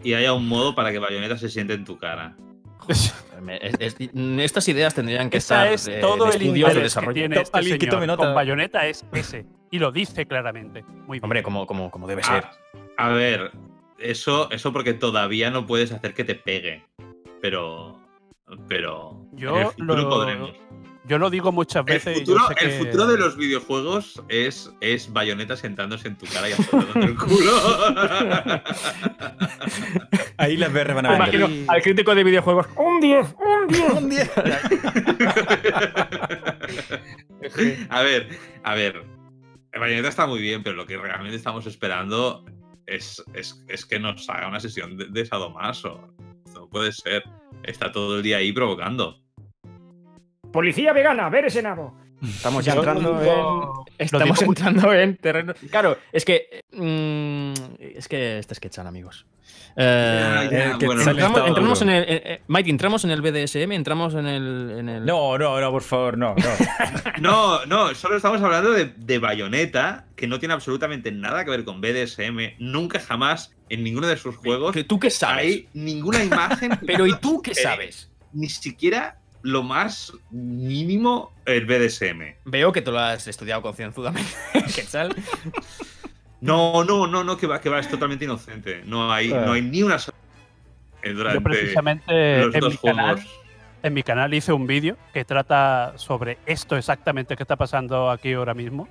y haya un modo para que Bayonetta se siente en tu cara. Me- es- es- estas ideas tendrían que Esa estar es todo de el estudios de que tiene este señor con Bayonetta es ese. Y lo dice claramente. Muy bien. Hombre, como, como, como debe ser. A, a ver, eso, eso porque todavía no puedes hacer que te pegue. Pero. Pero. Yo en el futuro lo- podremos. Yo lo digo muchas El veces. y yo futuro, sé el que- futuro de los videojuegos es, es Bayonetta sentándose en tu cara y azotándote el culo. *laughs* Ahí las VR van a imagino venir. al crítico de videojuegos. ¡Un 10! ¡Un 10! *laughs* Un día. a ver, a ver. Bayonetta está muy bien, pero lo que realmente estamos esperando es, es, es que nos haga una sesión de, de sadomaso. No puede ser. Está todo el día ahí provocando. ¡Policía vegana! ¡Ver ese nabo! Estamos ya entrando en. Estamos digo- entrando en terreno. Claro, es que. mm, es que este es Quetzal, amigos. Eh, eh, que bueno, entramos, en el. eh, eh, Mike, entramos en el BDSM, entramos en el. En el... No, no, no, por favor, no. no. *laughs* No, no, solo estamos hablando de, de Bayonetta, que no tiene absolutamente nada que ver con BDSM. Nunca jamás en ninguno de sus juegos ¿Que ¿Tú qué sabes? hay ninguna imagen, *laughs* Pero ¿y tú qué sabes? ni siquiera lo más mínimo el BDSM. Veo que tú lo has estudiado concienzudamente. *laughs* Quetzal. No, no, no, no, que va, que va, es totalmente inocente. No hay, Ah. no hay ni una sola eh, Yo durante precisamente los en dos mi, canal, en mi canal hice un vídeo que trata sobre esto exactamente que está pasando aquí ahora mismo,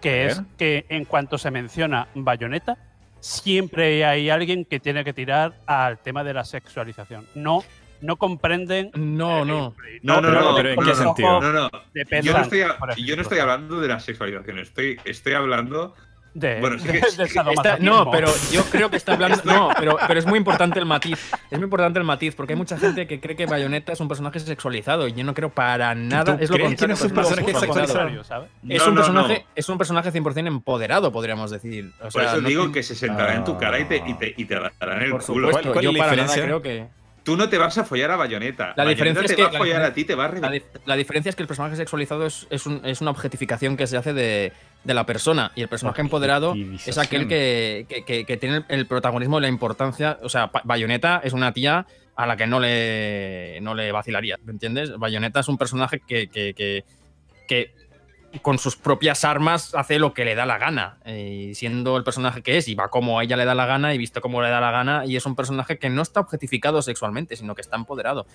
que es que en cuanto se menciona bayoneta, siempre hay alguien que tiene que tirar al tema de la sexualización. No, no comprenden. No, no. No, no, no, pero ¿en qué sentido? No, no. de Yo no, estoy, a- por yo no estoy hablando de la sexualización, estoy, estoy hablando. de, bueno, sí *laughs* de- que- sí que Está- no, pero yo creo que está hablando. No, pero, pero es muy importante el matiz. Es muy importante el matiz, porque hay mucha gente que cree que Bayonetta es un personaje sexualizado y yo no creo para nada. ¿Tú Es lo contrario. no es un personaje sexualizado? ¿sabes? Es No, un no, personaje, no. es un personaje 100% empoderado, podríamos decir. O Por sea, eso no digo tiene- que se sentará en tu cara y te, y te, y te dará en el Por culo. supuesto, ¿Cuál- cuál yo para diferencia? nada creo que. Tú no te vas a follar a Bayonetta. La Bayonetta diferencia es te que- va a la follar a diferen- ti, te va a La, reventar. dif- la diferencia es que el personaje sexualizado es, es, un- es una objetificación que se hace de, de la persona y el personaje empoderado es aquel que, que- que- que tiene el protagonismo y la importancia. O sea, Bayonetta es una tía a la que no le, no le vacilaría, ¿me entiendes? Bayonetta es un personaje que, que- que- que con sus propias armas hace lo que le da la gana. eh, Y siendo el personaje que es, y va como a ella le da la gana y visto como le da la gana, y es un personaje que no está objetificado sexualmente, sino que está empoderado.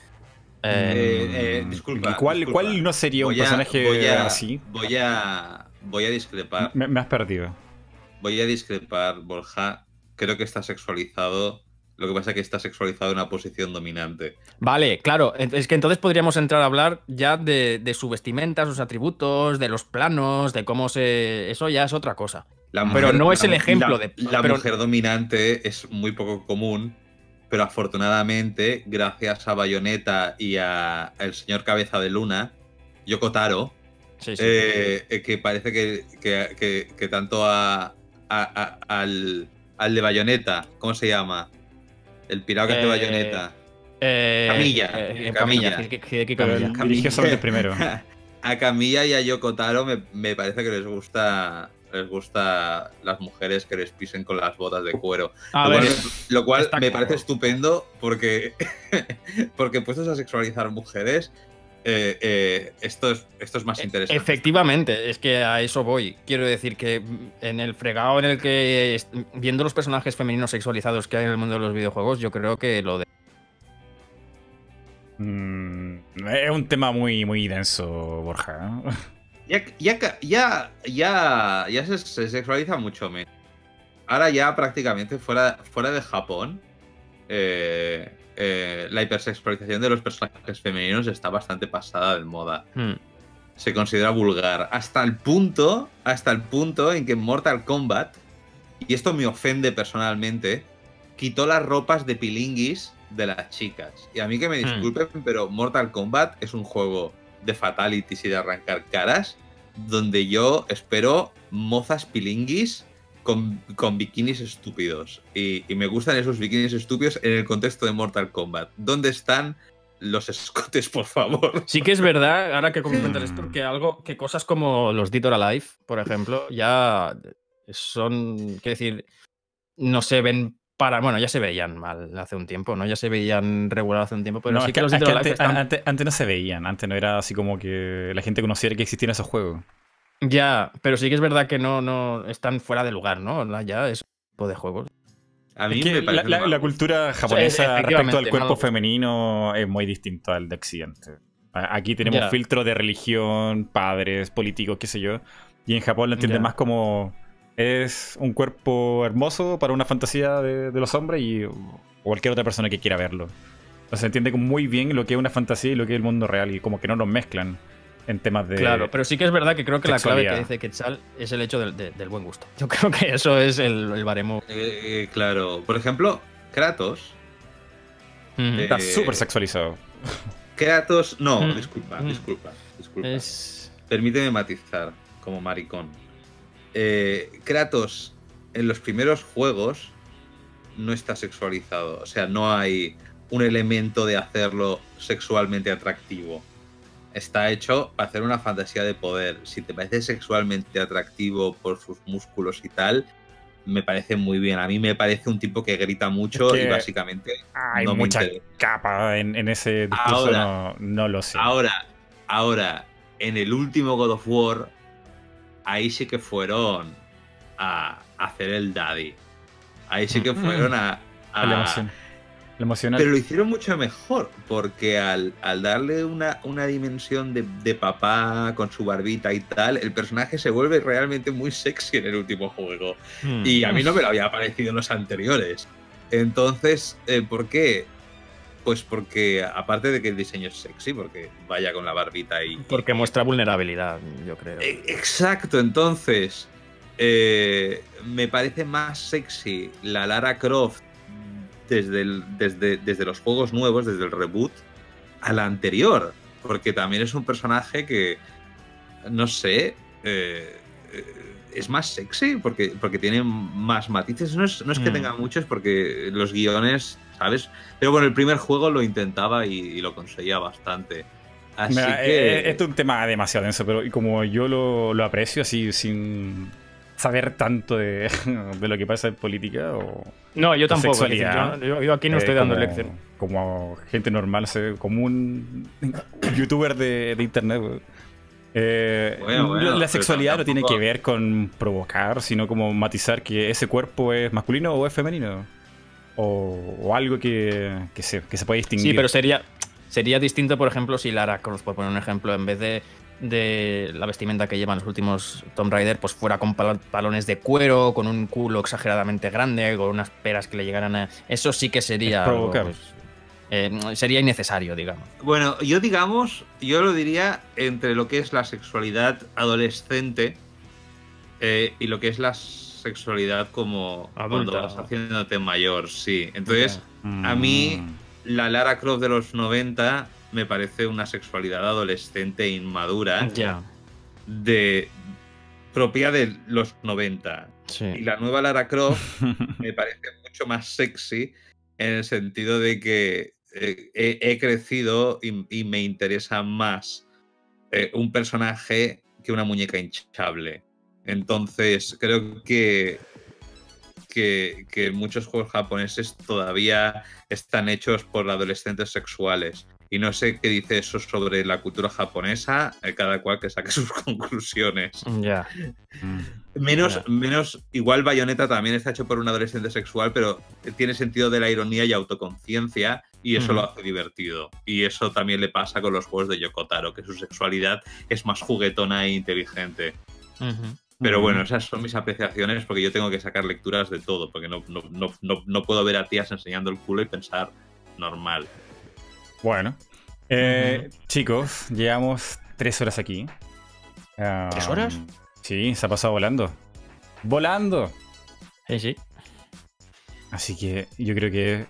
Eh, Eh, eh, disculpa, ¿Y cuál, disculpa. cuál no sería un a- personaje voy a- así? Voy a, voy a discrepar. Me, me has perdido. Voy a discrepar, Borja. Creo que está sexualizado. Lo que pasa es que está sexualizado en una posición dominante. Vale, claro. Es que entonces podríamos entrar a hablar ya de, de su vestimenta, sus atributos, de los planos, de cómo se. Eso ya es otra cosa. La Pero no es el ejemplo la- de- La pero- mujer dominante es muy poco común, pero afortunadamente, gracias a Bayonetta y a el señor Cabeza de Luna, Yoko Taro, Sí, sí. eh, eh, que parece que, que- que- que tanto a, a- a- al, al de Bayonetta, ¿cómo se llama? El pirado que hace Eh, Bayonetta. Eh, Camilla, eh, Camilla. Camilla. Camilla. primero. *laughs* a Camilla y a Yoko Taro me, me parece que les gusta les gusta las mujeres que les pisen con las botas de cuero. A lo ver, cual, lo cual está me claro. parece estupendo porque, *laughs* porque puestos a sexualizar mujeres, eh, eh, esto, es, esto es más interesante. Efectivamente, es que a eso voy. Quiero decir que en el fregado en el que, viendo los personajes femeninos sexualizados que hay en el mundo de los videojuegos, yo creo que lo de. Mm, es un tema muy, muy denso, Borja. ¿no? *laughs* Ya, ya, ya, ya, ya se, se sexualiza mucho menos. Ahora ya prácticamente fuera, fuera de Japón, eh, eh, la hipersexualización de los personajes femeninos está bastante pasada de moda. Hmm. Se considera vulgar. Hasta el punto, hasta el punto en que en Mortal Kombat, y esto me ofende personalmente, quitó las ropas de pilinguis de las chicas. Y a mí que me Hmm. disculpen, pero Mortal Kombat es un juego de fatalities y de arrancar caras, donde yo espero mozas pilinguis con, con bikinis estúpidos. Y, y me gustan esos bikinis estúpidos en el contexto de Mortal Kombat. ¿Dónde están los escotes, por favor? Sí que es verdad, ahora que comentas esto, que algo, que cosas como los Dead or Alive, por ejemplo, ya son, quiero decir, no se ven para, bueno, ya se veían mal hace un tiempo, ¿no? Ya se veían regular hace un tiempo, pero No, sí es que, que- los es que están- antes- antes no se veían, antes no era así como que la gente conociera que existían esos juegos. Ya, pero sí que es verdad que no, no están fuera de lugar, ¿no? La- Ya es tipo de juegos. A mí Es que me la, parece la- mal. la cultura japonesa respecto efectivamente, al cuerpo femenino es muy distinto al de Occidente. A- Aquí tenemos Ya. filtro de religión, padres, políticos, qué sé yo. Y en Japón lo entienden Ya. más como es un cuerpo hermoso para una fantasía de, de los hombres y o cualquier otra persona que quiera verlo. Entonces se entiende muy bien lo que es una fantasía y lo que es el mundo real y como que no los mezclan en temas de... Claro, pero sí que es verdad que creo que la clave que dice Quetzal es el hecho del, de- del buen gusto. Yo creo que eso es el, el baremo. Eh, eh, claro. Por ejemplo, Kratos. Ujú. Está súper sexualizado. Kratos. No, Mm, disculpa, mm. disculpa, disculpa. Es. permíteme matizar como maricón. Eh, Kratos en los primeros juegos no está sexualizado. O sea, no hay un elemento de hacerlo sexualmente atractivo. Está hecho para hacer una fantasía de poder. Si te parece sexualmente atractivo por sus músculos y tal, me parece muy bien. A mí me parece un tipo que grita mucho Es que y básicamente Hay no mucha capa en, en ese discurso, Ahora. no, no lo sé. Ahora, ahora, en el último God of War, ahí sí que fueron a hacer el daddy. Ahí sí que Mm. fueron a. a- emocional. Pero lo hicieron mucho mejor, porque al, al darle una, una dimensión de, de papá con su barbita y tal, el personaje se vuelve realmente muy sexy en el último juego. Hmm. Y a mí no me lo había parecido en los anteriores. Entonces, eh, ¿por qué? Pues porque, aparte de que el diseño es sexy, porque vaya con la barbita y. Porque muestra vulnerabilidad, yo creo. Eh, Exacto, entonces. eh, me parece más sexy la Lara Croft desde, el- desde, desde los juegos nuevos, desde el reboot, a la anterior. Porque también es un personaje que. No sé. eh, es más sexy porque, porque tiene más matices. No es, no es que Mm. tenga muchos, porque los guiones, ¿sabes? Pero bueno, el primer juego lo intentaba y, y lo conseguía bastante. Así Mira, que. eh, eh, esto es un tema demasiado denso, pero y como yo lo, lo aprecio así sin saber tanto de, *laughs* de lo que pasa en política o No, yo tampoco. decir, yo, yo aquí no eh, estoy dando como, lección. Como gente normal, como un *coughs* youtuber de, de internet. Eh, Bueno, bueno, la sexualidad no tiene que ver con provocar, sino como matizar que ese cuerpo es masculino o es femenino. O, o algo que, que, se, que se puede distinguir. Sí, pero sería, sería distinto, por ejemplo, si Lara Croft, por poner un ejemplo, en vez de, de la vestimenta que llevan los últimos Tomb Raider, pues fuera con pal- palones de cuero, con un culo exageradamente grande, con unas peras que le llegaran a. Eso sí que sería. Es provocar. algo, pues, eh, sería innecesario, digamos. Bueno, yo digamos, yo lo diría entre lo que es la sexualidad adolescente eh, y lo que es la sexualidad como Adulta. cuando vas haciéndote mayor, sí. Entonces, Mm. a mí- la Lara Croft de los 90 me parece una sexualidad adolescente inmadura de propia de los 90. Y la nueva Lara Croft *laughs* me parece mucho más sexy en el sentido de que eh, he, he crecido y, y me interesa más eh, un personaje que una muñeca hinchable. Entonces, creo que, que, que muchos juegos japoneses todavía están hechos por adolescentes sexuales. Y no sé qué dice eso sobre la cultura japonesa, eh, cada cual que saque *laughs* sus conclusiones. Ya. Mm. Menos, Ya. menos, igual Bayonetta también está hecho por un adolescente sexual, pero tiene sentido de la ironía y autoconciencia, y eso lo hace divertido. Y eso también le pasa con los juegos de Yokotaro, que su sexualidad es más juguetona e inteligente. Pero Mm. bueno, esas son mis apreciaciones porque yo tengo que sacar lecturas de todo, porque no, no, no, no, no puedo ver a tías enseñando el culo y pensar normal. Bueno, eh, chicos, llevamos tres horas aquí. Ah, ¿Tres horas? Sí, se ha pasado volando. ¡Volando! Sí, sí. Así que yo creo que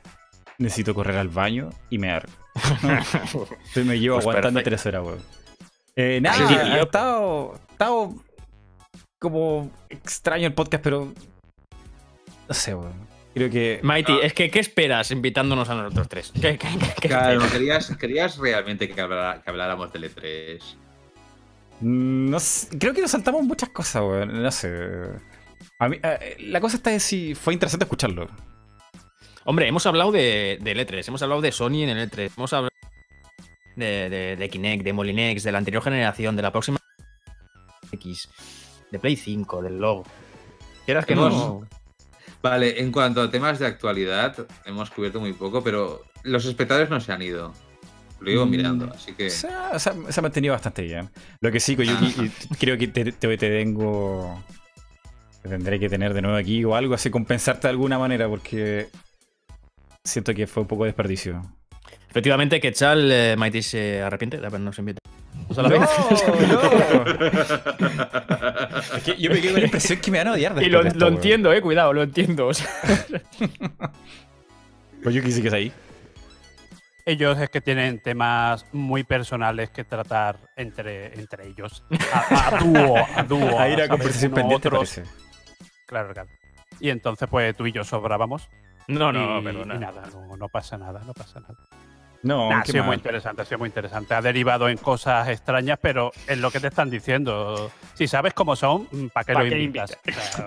necesito correr al baño y mear. *laughs* Entonces me llevo Pues aguantando perfecto. tres horas, weón. Eh, nada, Sí, ha estado, estado como extraño el podcast, pero no sé, weón. Creo que Mighty, Ah. es que ¿qué esperas invitándonos a nosotros tres? ¿Qué, qué- qué- qué Claro, esperas? querías, querías realmente que, hablara- que habláramos del E3. Mm, No sé, creo que nos saltamos muchas cosas, weón. No sé. A mí, eh, la cosa está en si fue interesante escucharlo. Hombre, hemos hablado de, del E3, hemos hablado de Sony en el E3, hemos hablado de, de, de Kinect, de Molinex, de la anterior generación, de la próxima X, de Play 5, del logo. Quieras que Hemos- no. Vale, en cuanto a temas de actualidad, hemos cubierto muy poco, pero los espectadores no se han ido. Lo iba Mm, mirando, así que. Se ha, se ha- se ha mantenido bastante bien. Lo que sí, Koyuki, Ah. y creo que te, te, te tengo. Te tendré que tener de nuevo aquí o algo así, compensarte de alguna manera, porque siento que fue un poco desperdicio. Efectivamente, que Chal eh, Mighty se arrepiente de habernos invitado. Pues a la No, vez. Es que yo me quedo con la impresión que me van a odiar Y lo, de esto, lo entiendo, eh, cuidado, lo entiendo. o sea. *laughs* Koyuki sí que es ahí. Ellos es que tienen temas muy personales que tratar entre, entre ellos. A, a dúo, a dúo. Ahí era conversación pendiente, otros. parece. Claro, claro. Y entonces, pues tú y yo sobrábamos. No, no, y, perdona. y nada, no, no pasa nada, no pasa nada. No, Nah, ha sido muy interesante, ha sido muy interesante. Ha derivado en cosas extrañas, pero es lo que te están diciendo. Si sabes cómo son, ¿para qué ¿Pa' lo qué invitas?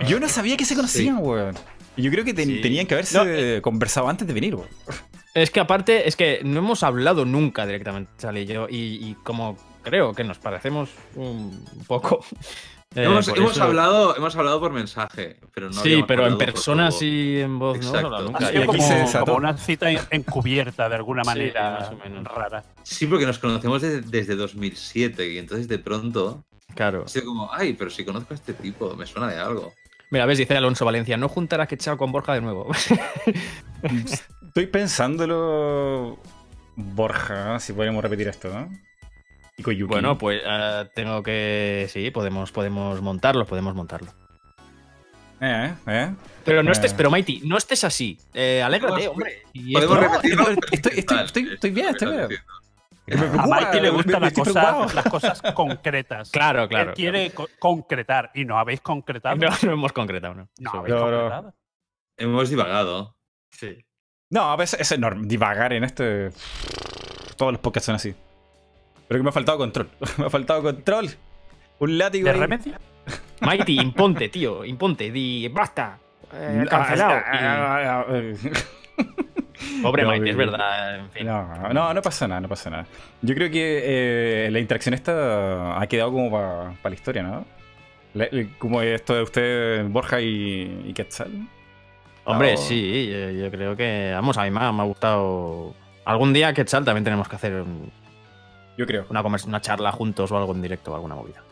Yo no sabía que se conocían, weón. Y yo creo que ten- Sí. tenían que haberse conversado antes de venir, weón. Es que aparte, es que no hemos hablado nunca directamente, Charlie y yo, y, y como creo que nos parecemos un poco. Eh, hemos, por hemos eso- hablado, hemos hablado por mensaje, pero no sí, pero en persona sí, en voz no Exacto. ha nunca. sido y aquí como, como una cita en- encubierta de alguna Sí, manera más o menos. rara. Sí, porque nos conocemos desde, desde 2007 y entonces de pronto Claro. ha sido como, ay, pero si conozco a este tipo, me suena de algo. Mira, ves, dice Alonso Valencia, no juntar a Quechao con Borja de nuevo. *laughs* Estoy pensándolo. Borja, si podemos repetir esto, ¿no? Bueno, pues eh, tengo que. Sí, podemos, podemos montarlo, podemos montarlo. Eh, eh. Pero no Eh. estés, pero Mighty, no estés así. Eh, alégrate, hombre. Podemos esto- repetirlo. *laughs* estoy- estoy- estoy- Vale, estoy- estoy bien, estoy bien. A Maite le gustan las cosas, las cosas concretas. Claro, claro. Él quiere co- concretar y no habéis concretado. No, no hemos concretado, ¿no? No habéis No, no. concretado. Hemos divagado. Sí. No, a veces es enorme. Divagar en este. Todos los podcasts son así. Pero que me ha faltado control. *laughs* me ha faltado control. Un látigo. ¿De remedio? *laughs* Mighty, imponte, tío, imponte, di basta. Eh, cancelado. *laughs* Pobre No, Mighty, es eh, verdad. En fin. No, no, no pasa nada, no pasa nada. Yo creo que eh, la interacción esta ha quedado como para la historia, ¿no? El- como esto de usted, Borja y, y Quetzal. Hombre, No. sí, yo, yo creo que. Vamos, a mí me ha, me ha gustado. Algún día, Quetzal, también tenemos que hacer un- Yo creo. una, una charla juntos o algo en directo o alguna movida.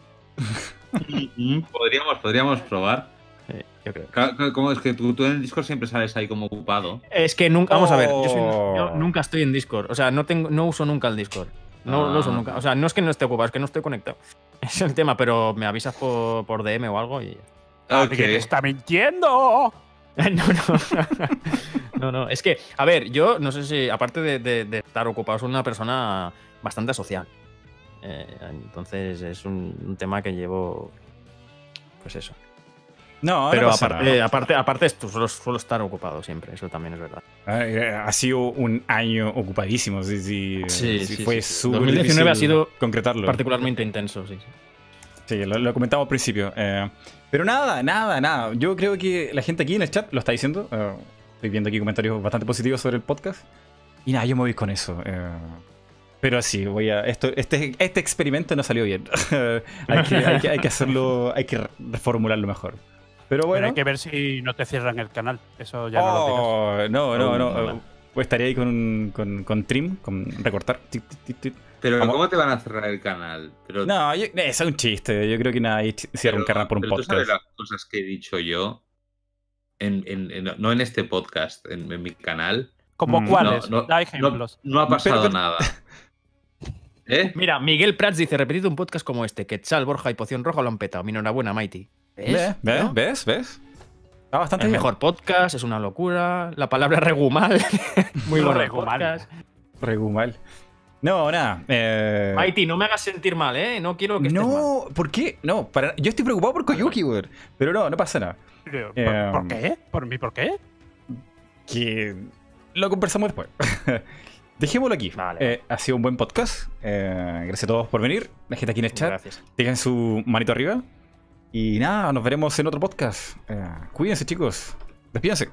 Podríamos, podríamos probar. Sí, yo creo. ¿Cómo es que tú, tú en el Discord siempre sales ahí como ocupado? Es que nunca. Vamos a ver, yo, soy- Oh. yo nunca estoy en Discord. O sea, no, tengo, no uso nunca el Discord. No Ah. lo uso nunca. O sea, no es que no esté ocupado, es que no estoy conectado. *laughs* Es el tema, pero me avisas por, por DM o algo y. ¡Que te está mintiendo! *laughs* No, no. *laughs* no, no. Es que, a ver, yo no sé si, aparte de, de- de estar ocupado, soy una persona bastante social. Eh, entonces es un, un tema que llevo. Pues eso. No, Pero no aparte, nada. aparte, aparte esto, suelo, suelo estar ocupado siempre, eso también es verdad. Eh, Ha sido un año ocupadísimo. Sí, sí, Sí, sí, sí, fue sí, sí. súper 2019 ha sido concretarlo. Particularmente intenso, sí. sí. Sí, lo, lo comentamos al principio. eh, pero nada, nada, nada. Yo creo que la gente aquí en el chat lo está diciendo. eh, estoy viendo aquí comentarios bastante positivos sobre el podcast. Y nada, yo me voy con eso. eh, pero sí, voy a. Esto, este, este experimento no salió bien. *laughs* hay, que, hay, que, hay que hacerlo. Hay que reformularlo mejor. Pero Pero bueno. hay que ver si no te cierran el canal. Eso ya no lo. Oh, no, no, no. Oh, eh, pues estaría ahí con, con, con trim, con recortar. Pero Vamos. ¿cómo te van a cerrar el canal? Pero, No, yo- es un chiste. Yo creo que nadie cierra un pero- canal por un pero ¿Tú sabes podcast. las cosas que he dicho yo? En, en- en- no en este podcast, en, en mi canal. ¿Como Mm, cuáles? no, no, da No, ejemplos. no ha pasado Pero- nada. *laughs* ¿Eh? Mira, Miguel Prats dice: repetido un podcast como este, Quetzal, Borja y Poción Roja lo han petado. Mi enhorabuena, Mighty. ¿Ves? ¿Ves? ¿No? ¿Ves? ¿Ves? Está bastante El bien. mejor podcast, es una locura. La palabra regumal. *laughs* Muy bueno. Regumal. podcast. Regumal. No, nada. Eh... Mighty, no me hagas sentir mal, ¿eh? No quiero que estés mal. No, ¿por qué? No, para... yo estoy preocupado por Koyuki, weón. Pero no, no pasa nada. ¿Por, Eh, por qué? ¿Por mí por qué? Que lo conversamos después. *laughs* Dejémoslo aquí. Vale. Eh, ha sido un buen podcast. Eh, gracias a todos por venir. La gente aquí en el chat. Gracias. Dejen su manito arriba. Y nada, nos veremos en otro podcast. Eh, cuídense, chicos. Despídense.